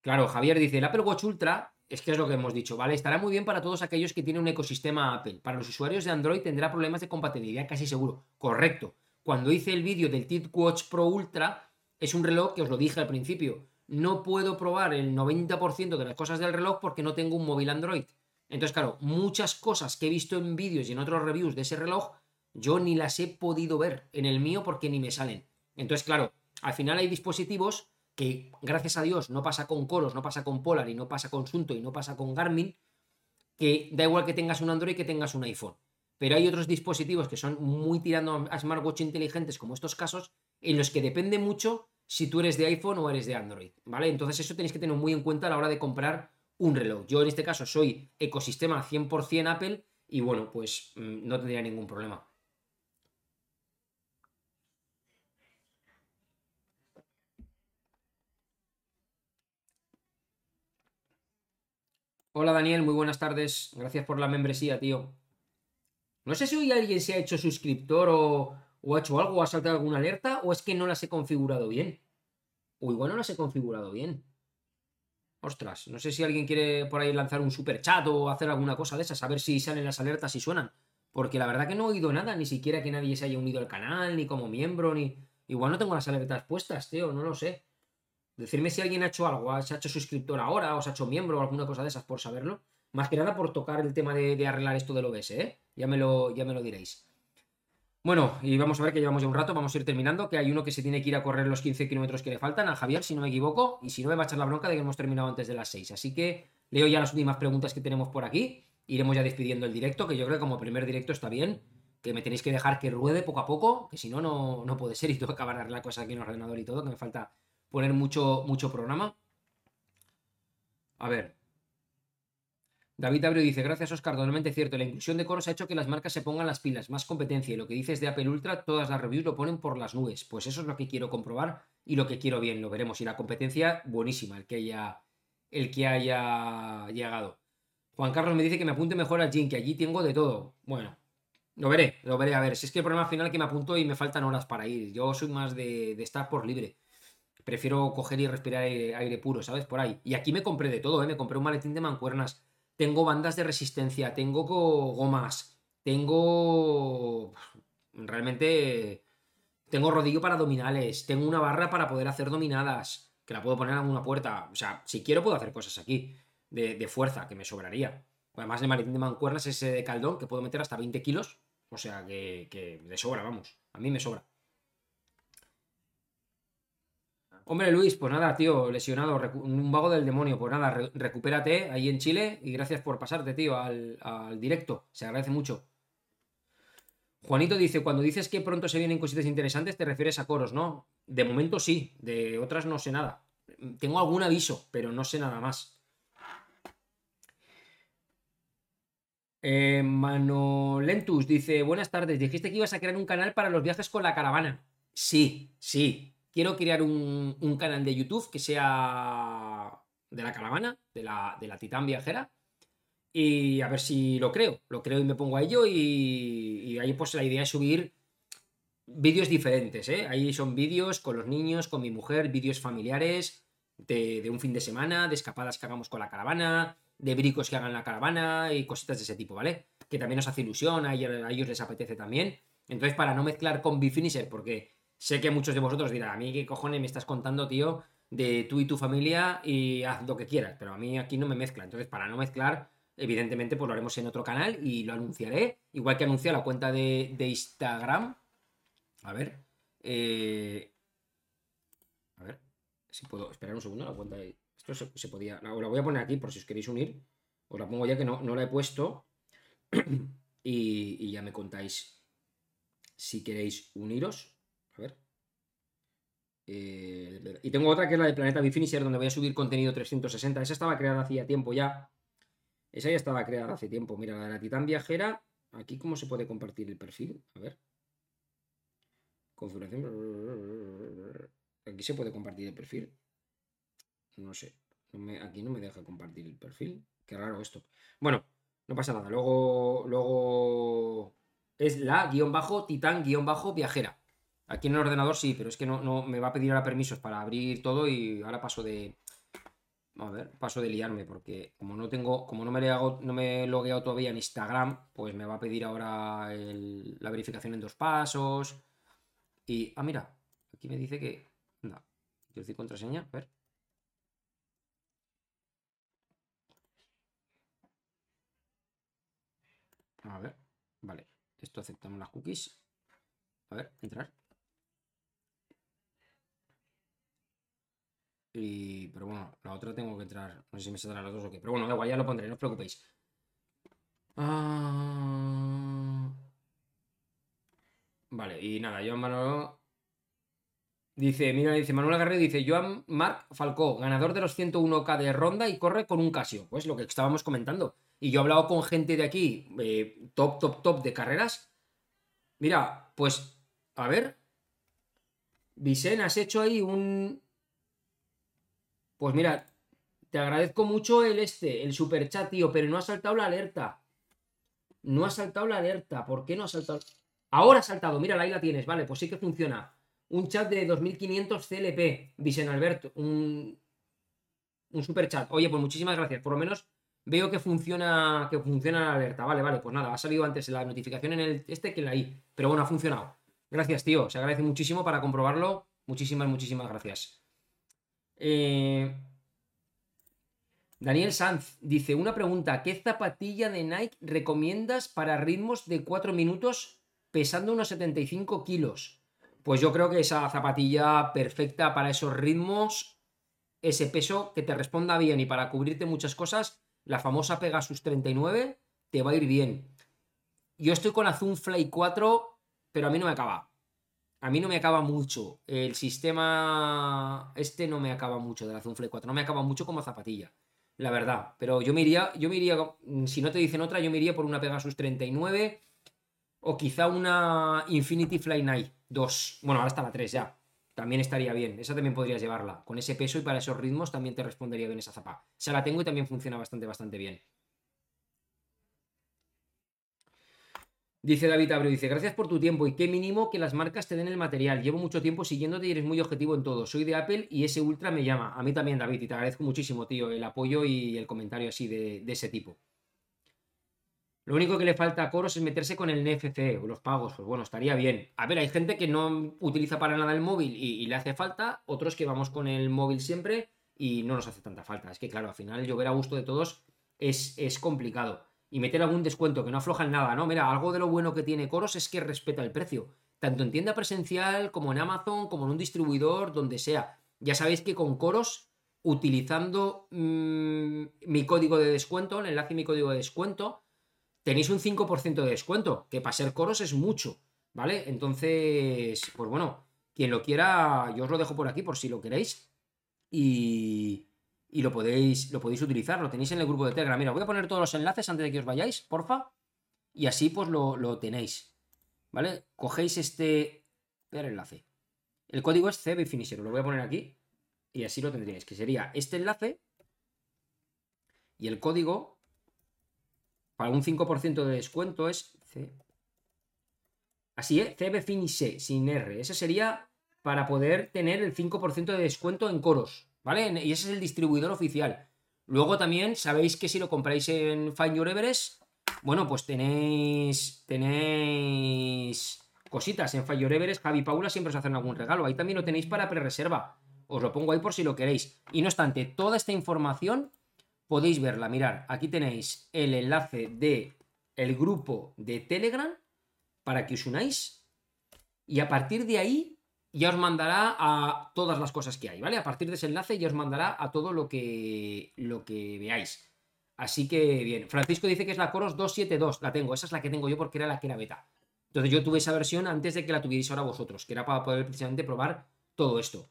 Claro, Javier dice, el Apple Watch Ultra, es que es lo que hemos dicho, ¿vale? Estará muy bien para todos aquellos que tienen un ecosistema Apple. Para los usuarios de Android tendrá problemas de compatibilidad, casi seguro. Correcto. Cuando hice el vídeo del TicWatch Pro Ultra, es un reloj que os lo dije al principio. No puedo probar el 90% de las cosas del reloj porque no tengo un móvil Android. Entonces, claro, muchas cosas que he visto en vídeos y en otros reviews de ese reloj yo ni las he podido ver en el mío porque ni me salen. Entonces, claro, al final hay dispositivos que, gracias a Dios, no pasa con Coros, no pasa con Polar y no pasa con Sunto y no pasa con Garmin, que da igual que tengas un Android que tengas un iPhone. Pero hay otros dispositivos que son muy tirando a smartwatch inteligentes, como estos casos, en los que depende mucho si tú eres de iPhone o eres de Android, ¿vale? Entonces eso tenéis que tener muy en cuenta a la hora de comprar un reloj. Yo en este caso soy ecosistema 100% Apple y bueno, pues mm, no tendría ningún problema. Hola Daniel, muy buenas tardes. Gracias por la membresía, tío. No sé si hoy alguien se ha hecho suscriptor o, ha hecho algo o ha saltado alguna alerta o es que no las he configurado bien. O igual no las he configurado bien. Ostras, no sé si alguien quiere por ahí lanzar un super chat o hacer alguna cosa de esas, a ver si salen las alertas y suenan. Porque la verdad que no he oído nada, ni siquiera que nadie se haya unido al canal, ni como miembro, ni. Igual no tengo las alertas puestas, tío, no lo sé. Decirme si alguien ha hecho algo, se ha hecho suscriptor ahora o se ha hecho miembro o alguna cosa de esas por saberlo. Más que nada por tocar el tema de, arreglar esto del OBS, ¿eh? Ya me, lo, ya me lo diréis. Bueno, y vamos a ver que llevamos ya un rato, vamos a ir terminando, que hay uno que se tiene que ir a correr los 15 kilómetros que le faltan, a Javier, si no me equivoco, y si no me va a echar la bronca de que hemos terminado antes de las 6. Así que leo ya las últimas preguntas que tenemos por aquí, iremos ya despidiendo el directo, que yo creo que como primer directo está bien, que me tenéis que dejar que ruede poco a poco, que si no, no puede ser y tengo que acabar arreglar cosas aquí en el ordenador y todo, que me falta poner mucho, mucho programa. A ver. David Abreu dice, gracias Oscar, totalmente cierto. La inclusión de coros ha hecho que las marcas se pongan las pilas, más competencia. Y lo que dices de Apple Ultra, todas las reviews lo ponen por las nubes. Pues eso es lo que quiero comprobar y lo que quiero bien, lo veremos. Y la competencia, buenísima, el que haya, el que haya llegado. Juan Carlos me dice que me apunte mejor al gym, que allí tengo de todo. Bueno, lo veré, lo veré. A ver, si es que el problema final es que me apunto y me faltan horas para ir. Yo soy más de, estar por libre prefiero coger y respirar aire, puro, ¿sabes? Por ahí. Y aquí me compré de todo, ¿eh? Me compré un maletín de mancuernas, tengo bandas de resistencia, tengo gomas, tengo... Realmente... Tengo rodillo para abdominales, tengo una barra para poder hacer dominadas, que la puedo poner en una puerta. O sea, si quiero puedo hacer cosas aquí, de, fuerza, que me sobraría. Además, el maletín de mancuernas es ese de caldón, que puedo meter hasta 20 kilos. O sea, que, que sobra, vamos. A mí me sobra. Hombre, Luis, pues nada, tío, lesionado, un vago del demonio. Pues nada, recupérate ahí en Chile y gracias por pasarte, tío, al, directo. Se agradece mucho. Juanito dice, cuando dices que pronto se vienen cositas interesantes, te refieres a coros, ¿no? De momento sí, de otras no sé nada. Tengo algún aviso, pero no sé nada más. Eh, Manolentus dice, buenas tardes, dijiste que ibas a crear un canal para los viajes con la caravana. Sí, sí, quiero crear un, canal de YouTube que sea de la caravana, de la, de la Titán Viajera. Y a ver si lo creo. Lo creo y me pongo a ello. Y, ahí pues la idea es subir vídeos diferentes. ¿eh? Ahí son vídeos con los niños, con mi mujer, vídeos familiares de, un fin de semana, de escapadas que hagamos con la caravana, de bricos que hagan la caravana y cositas de ese tipo, ¿vale? Que también nos hace ilusión, a ellos les apetece también. Entonces, para no mezclar con Bifinisher, porque sé que muchos de vosotros dirán, a mí qué cojones me estás contando, tío, de tú y tu familia y haz lo que quieras, pero a mí aquí no me mezcla. Entonces, para no mezclar, evidentemente, pues lo haremos en otro canal y lo anunciaré, igual que anuncié la cuenta de, Instagram. A ver. Eh, a ver si puedo esperar un segundo la cuenta de... Esto se, podía... La, la voy a poner aquí por si os queréis unir. Os la pongo ya que no, no la he puesto. y ya me contáis si queréis uniros. Eh, y tengo otra que es la de Planeta Bifinisher, donde voy a subir contenido 360. Esa estaba creada hacía tiempo ya. Esa ya estaba creada hace tiempo. Mira, la de la Titán Viajera. Aquí, ¿cómo se puede compartir el perfil? A ver. Configuración. Aquí se puede compartir el perfil. No sé. aquí no me deja compartir el perfil. Qué raro esto. Bueno, no pasa nada. Luego. Luego. Es la guion bajo titán guion bajo viajera. Aquí en el ordenador sí, pero es que no, me va a pedir ahora permisos para abrir todo y ahora paso de. A ver, paso de liarme, porque como no tengo, como no me, hago, no me he logueado todavía en Instagram, pues me va a pedir ahora la verificación en dos pasos. Y. Ah, mira, aquí me dice que. Anda, decir contraseña, a ver. A ver, vale. Esto aceptamos las cookies. A ver, entrar. Y, pero bueno, la otra tengo que entrar. No sé si me saldrán los dos o qué. Pero bueno, da igual, ya lo pondré, no os preocupéis. Ah... Vale, y nada, Joan Manolo. Dice, mira, dice Manuel Agarre, dice Joan Marc Falcó, ganador de los 101K de ronda y corre con un Casio. Pues lo que estábamos comentando. Y yo he hablado con gente de aquí, eh, top, top, top de carreras. Mira, pues, a ver. Vicen, has hecho ahí un, pues mira, te agradezco mucho el este, el super chat, tío, pero no ha saltado la alerta. No ha saltado la alerta. ¿Por qué no ha saltado? Ahora ha saltado, mira, ahí la tienes, vale, pues sí que funciona. Un chat de 2500 CLP, Vicen Alberto, un, un super chat. Oye, pues muchísimas gracias. Por lo menos veo que funciona, que funciona la alerta. Vale, vale, pues nada, ha salido antes la notificación en el este que en la I. Pero bueno, ha funcionado. Gracias, tío. Se agradece muchísimo para comprobarlo. Muchísimas, muchísimas gracias. Eh, Daniel Sanz dice, una pregunta, ¿qué zapatilla de Nike recomiendas para ritmos de 4 minutos pesando unos 75 kilos? Pues yo creo que esa zapatilla perfecta para esos ritmos, ese peso que te responda bien y para cubrirte muchas cosas, la famosa Pegasus 39 te va a ir bien. Yo estoy con Azul Fly 4, pero a mí no me acaba a mí no me acaba mucho. El sistema este no me acaba mucho de la Zoom 4. No me acaba mucho como zapatilla. La verdad. Pero yo me iría, yo me iría, si no te dicen otra, yo me iría por una Pegasus 39 o quizá una Infinity Fly Night 2. Bueno, ahora está la 3 ya. También estaría bien. Esa también podrías llevarla. Con ese peso y para esos ritmos también te respondería bien esa zapa. Se la tengo y también funciona bastante, bastante bien. Dice David Abreu, dice, gracias por tu tiempo y qué mínimo que las marcas te den el material. Llevo mucho tiempo siguiéndote y eres muy objetivo en todo. Soy de Apple y ese Ultra me llama. A mí también, David, y te agradezco muchísimo, tío, el apoyo y el comentario así de, ese tipo. Lo único que le falta a Coros es meterse con el NFC o los pagos. Pues bueno, estaría bien. A ver, hay gente que no utiliza para nada el móvil y, le hace falta, otros que vamos con el móvil siempre y no nos hace tanta falta. Es que, claro, al final llover a gusto de todos es, es complicado y meter algún descuento que no afloja en nada, ¿no? Mira, algo de lo bueno que tiene Coros es que respeta el precio, tanto en tienda presencial como en Amazon, como en un distribuidor, donde sea. Ya sabéis que con Coros, utilizando mm, mi código de descuento, el enlace y mi código de descuento, tenéis un 5% de descuento, que para ser Coros es mucho, ¿vale? Entonces, pues bueno, quien lo quiera, yo os lo dejo por aquí por si lo queréis. Y, y lo podéis, lo podéis utilizar, lo tenéis en el grupo de Telegram. Mira, voy a poner todos los enlaces antes de que os vayáis, porfa, y así pues lo, tenéis. ¿Vale? Cogéis este el enlace. El código es CB Finisher, lo voy a poner aquí y así lo tendríais, que sería este enlace y el código para un 5% de descuento es C. Así es, CB Finisher sin R. Ese sería para poder tener el 5% de descuento en coros. ¿Vale? Y ese es el distribuidor oficial. Luego también sabéis que si lo compráis en Find Your Everest, bueno, pues tenéis, tenéis cositas en Fire Everest, Javi Paula siempre os hacen algún regalo. Ahí también lo tenéis para pre-reserva. Os lo pongo ahí por si lo queréis. Y no obstante, toda esta información podéis verla. Mirad, aquí tenéis el enlace de el grupo de Telegram para que os unáis. Y a partir de ahí ya os mandará a todas las cosas que hay, ¿vale? A partir de ese enlace ya os mandará a todo lo que, lo que veáis. Así que bien, Francisco dice que es la Coros 272, la tengo, esa es la que tengo yo porque era la que era beta. Entonces yo tuve esa versión antes de que la tuvierais ahora vosotros, que era para poder precisamente probar todo esto.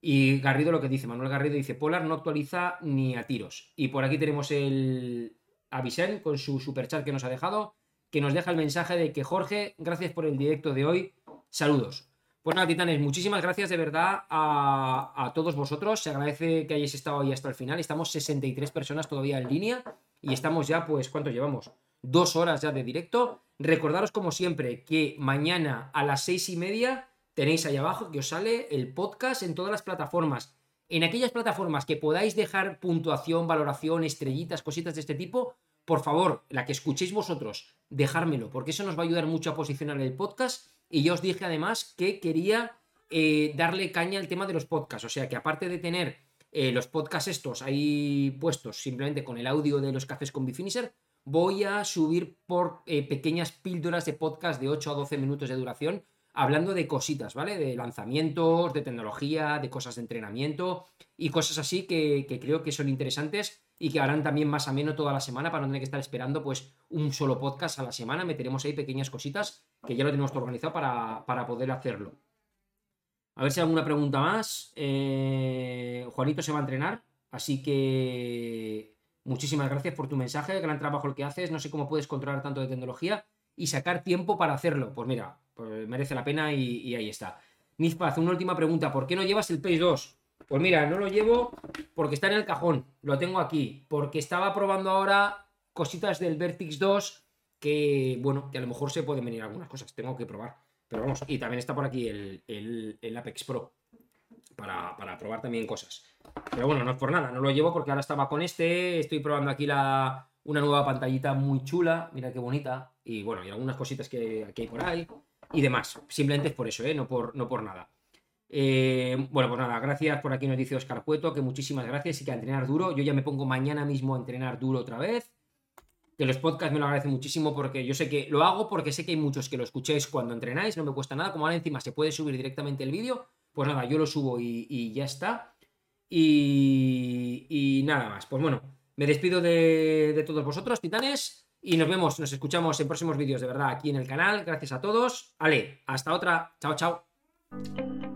Y Garrido lo que dice, Manuel Garrido dice, Polar no actualiza ni a tiros. Y por aquí tenemos el Avisen con su superchat que nos ha dejado, que nos deja el mensaje de que Jorge, gracias por el directo de hoy, saludos. Pues nada, titanes, muchísimas gracias de verdad a, todos vosotros. Se agradece que hayáis estado ahí hasta el final. Estamos 63 personas todavía en línea y estamos ya, pues, ¿cuánto llevamos? Dos horas ya de directo. Recordaros, como siempre, que mañana a las seis y media tenéis ahí abajo que os sale el podcast en todas las plataformas. En aquellas plataformas que podáis dejar puntuación, valoración, estrellitas, cositas de este tipo, por favor, la que escuchéis vosotros, dejármelo, porque eso nos va a ayudar mucho a posicionar el podcast y yo os dije además que quería eh, darle caña al tema de los podcasts. O sea que aparte de tener eh, los podcasts estos ahí puestos simplemente con el audio de los cafés con Bifinisher, voy a subir por eh, pequeñas píldoras de podcast de 8 a 12 minutos de duración hablando de cositas, ¿vale? De lanzamientos, de tecnología, de cosas de entrenamiento y cosas así que, que, creo que son interesantes y que harán también más ameno toda la semana para no tener que estar esperando pues un solo podcast a la semana. Meteremos ahí pequeñas cositas que ya lo tenemos organizado para, para poder hacerlo. A ver si hay alguna pregunta más. Eh, Juanito se va a entrenar, así que muchísimas gracias por tu mensaje, gran trabajo el que haces. No sé cómo puedes controlar tanto de tecnología y sacar tiempo para hacerlo. Pues mira, pues merece la pena y, ahí está. Nizpaz, una última pregunta. ¿Por qué no llevas el Pace 2? Pues mira, no lo llevo porque está en el cajón. Lo tengo aquí. Porque estaba probando ahora cositas del Vertix 2 que, bueno, que a lo mejor se pueden venir algunas cosas. Tengo que probar. Pero vamos, y también está por aquí el, Apex Pro. Para, para, probar también cosas. Pero bueno, no es por nada. No lo llevo porque ahora estaba con este. Estoy probando aquí la, una nueva pantallita muy chula. Mira qué bonita. Y bueno, y algunas cositas que, que hay por ahí y demás. Simplemente es por eso, ¿eh? no, por, no por nada. Eh, bueno, pues nada, gracias por aquí nos dice Oscar Cueto, que muchísimas gracias y que a entrenar duro. Yo ya me pongo mañana mismo a entrenar duro otra vez. Que los podcasts me lo agradecen muchísimo porque yo sé que lo hago porque sé que hay muchos que lo escuchéis cuando entrenáis, no me cuesta nada. Como ahora encima se puede subir directamente el vídeo, pues nada, yo lo subo y, ya está. Y, nada más. Pues bueno, me despido de, de todos vosotros, titanes. Y nos vemos, nos escuchamos en próximos vídeos, de verdad, aquí en el canal. Gracias a todos. Ale, hasta otra. Chao, chao.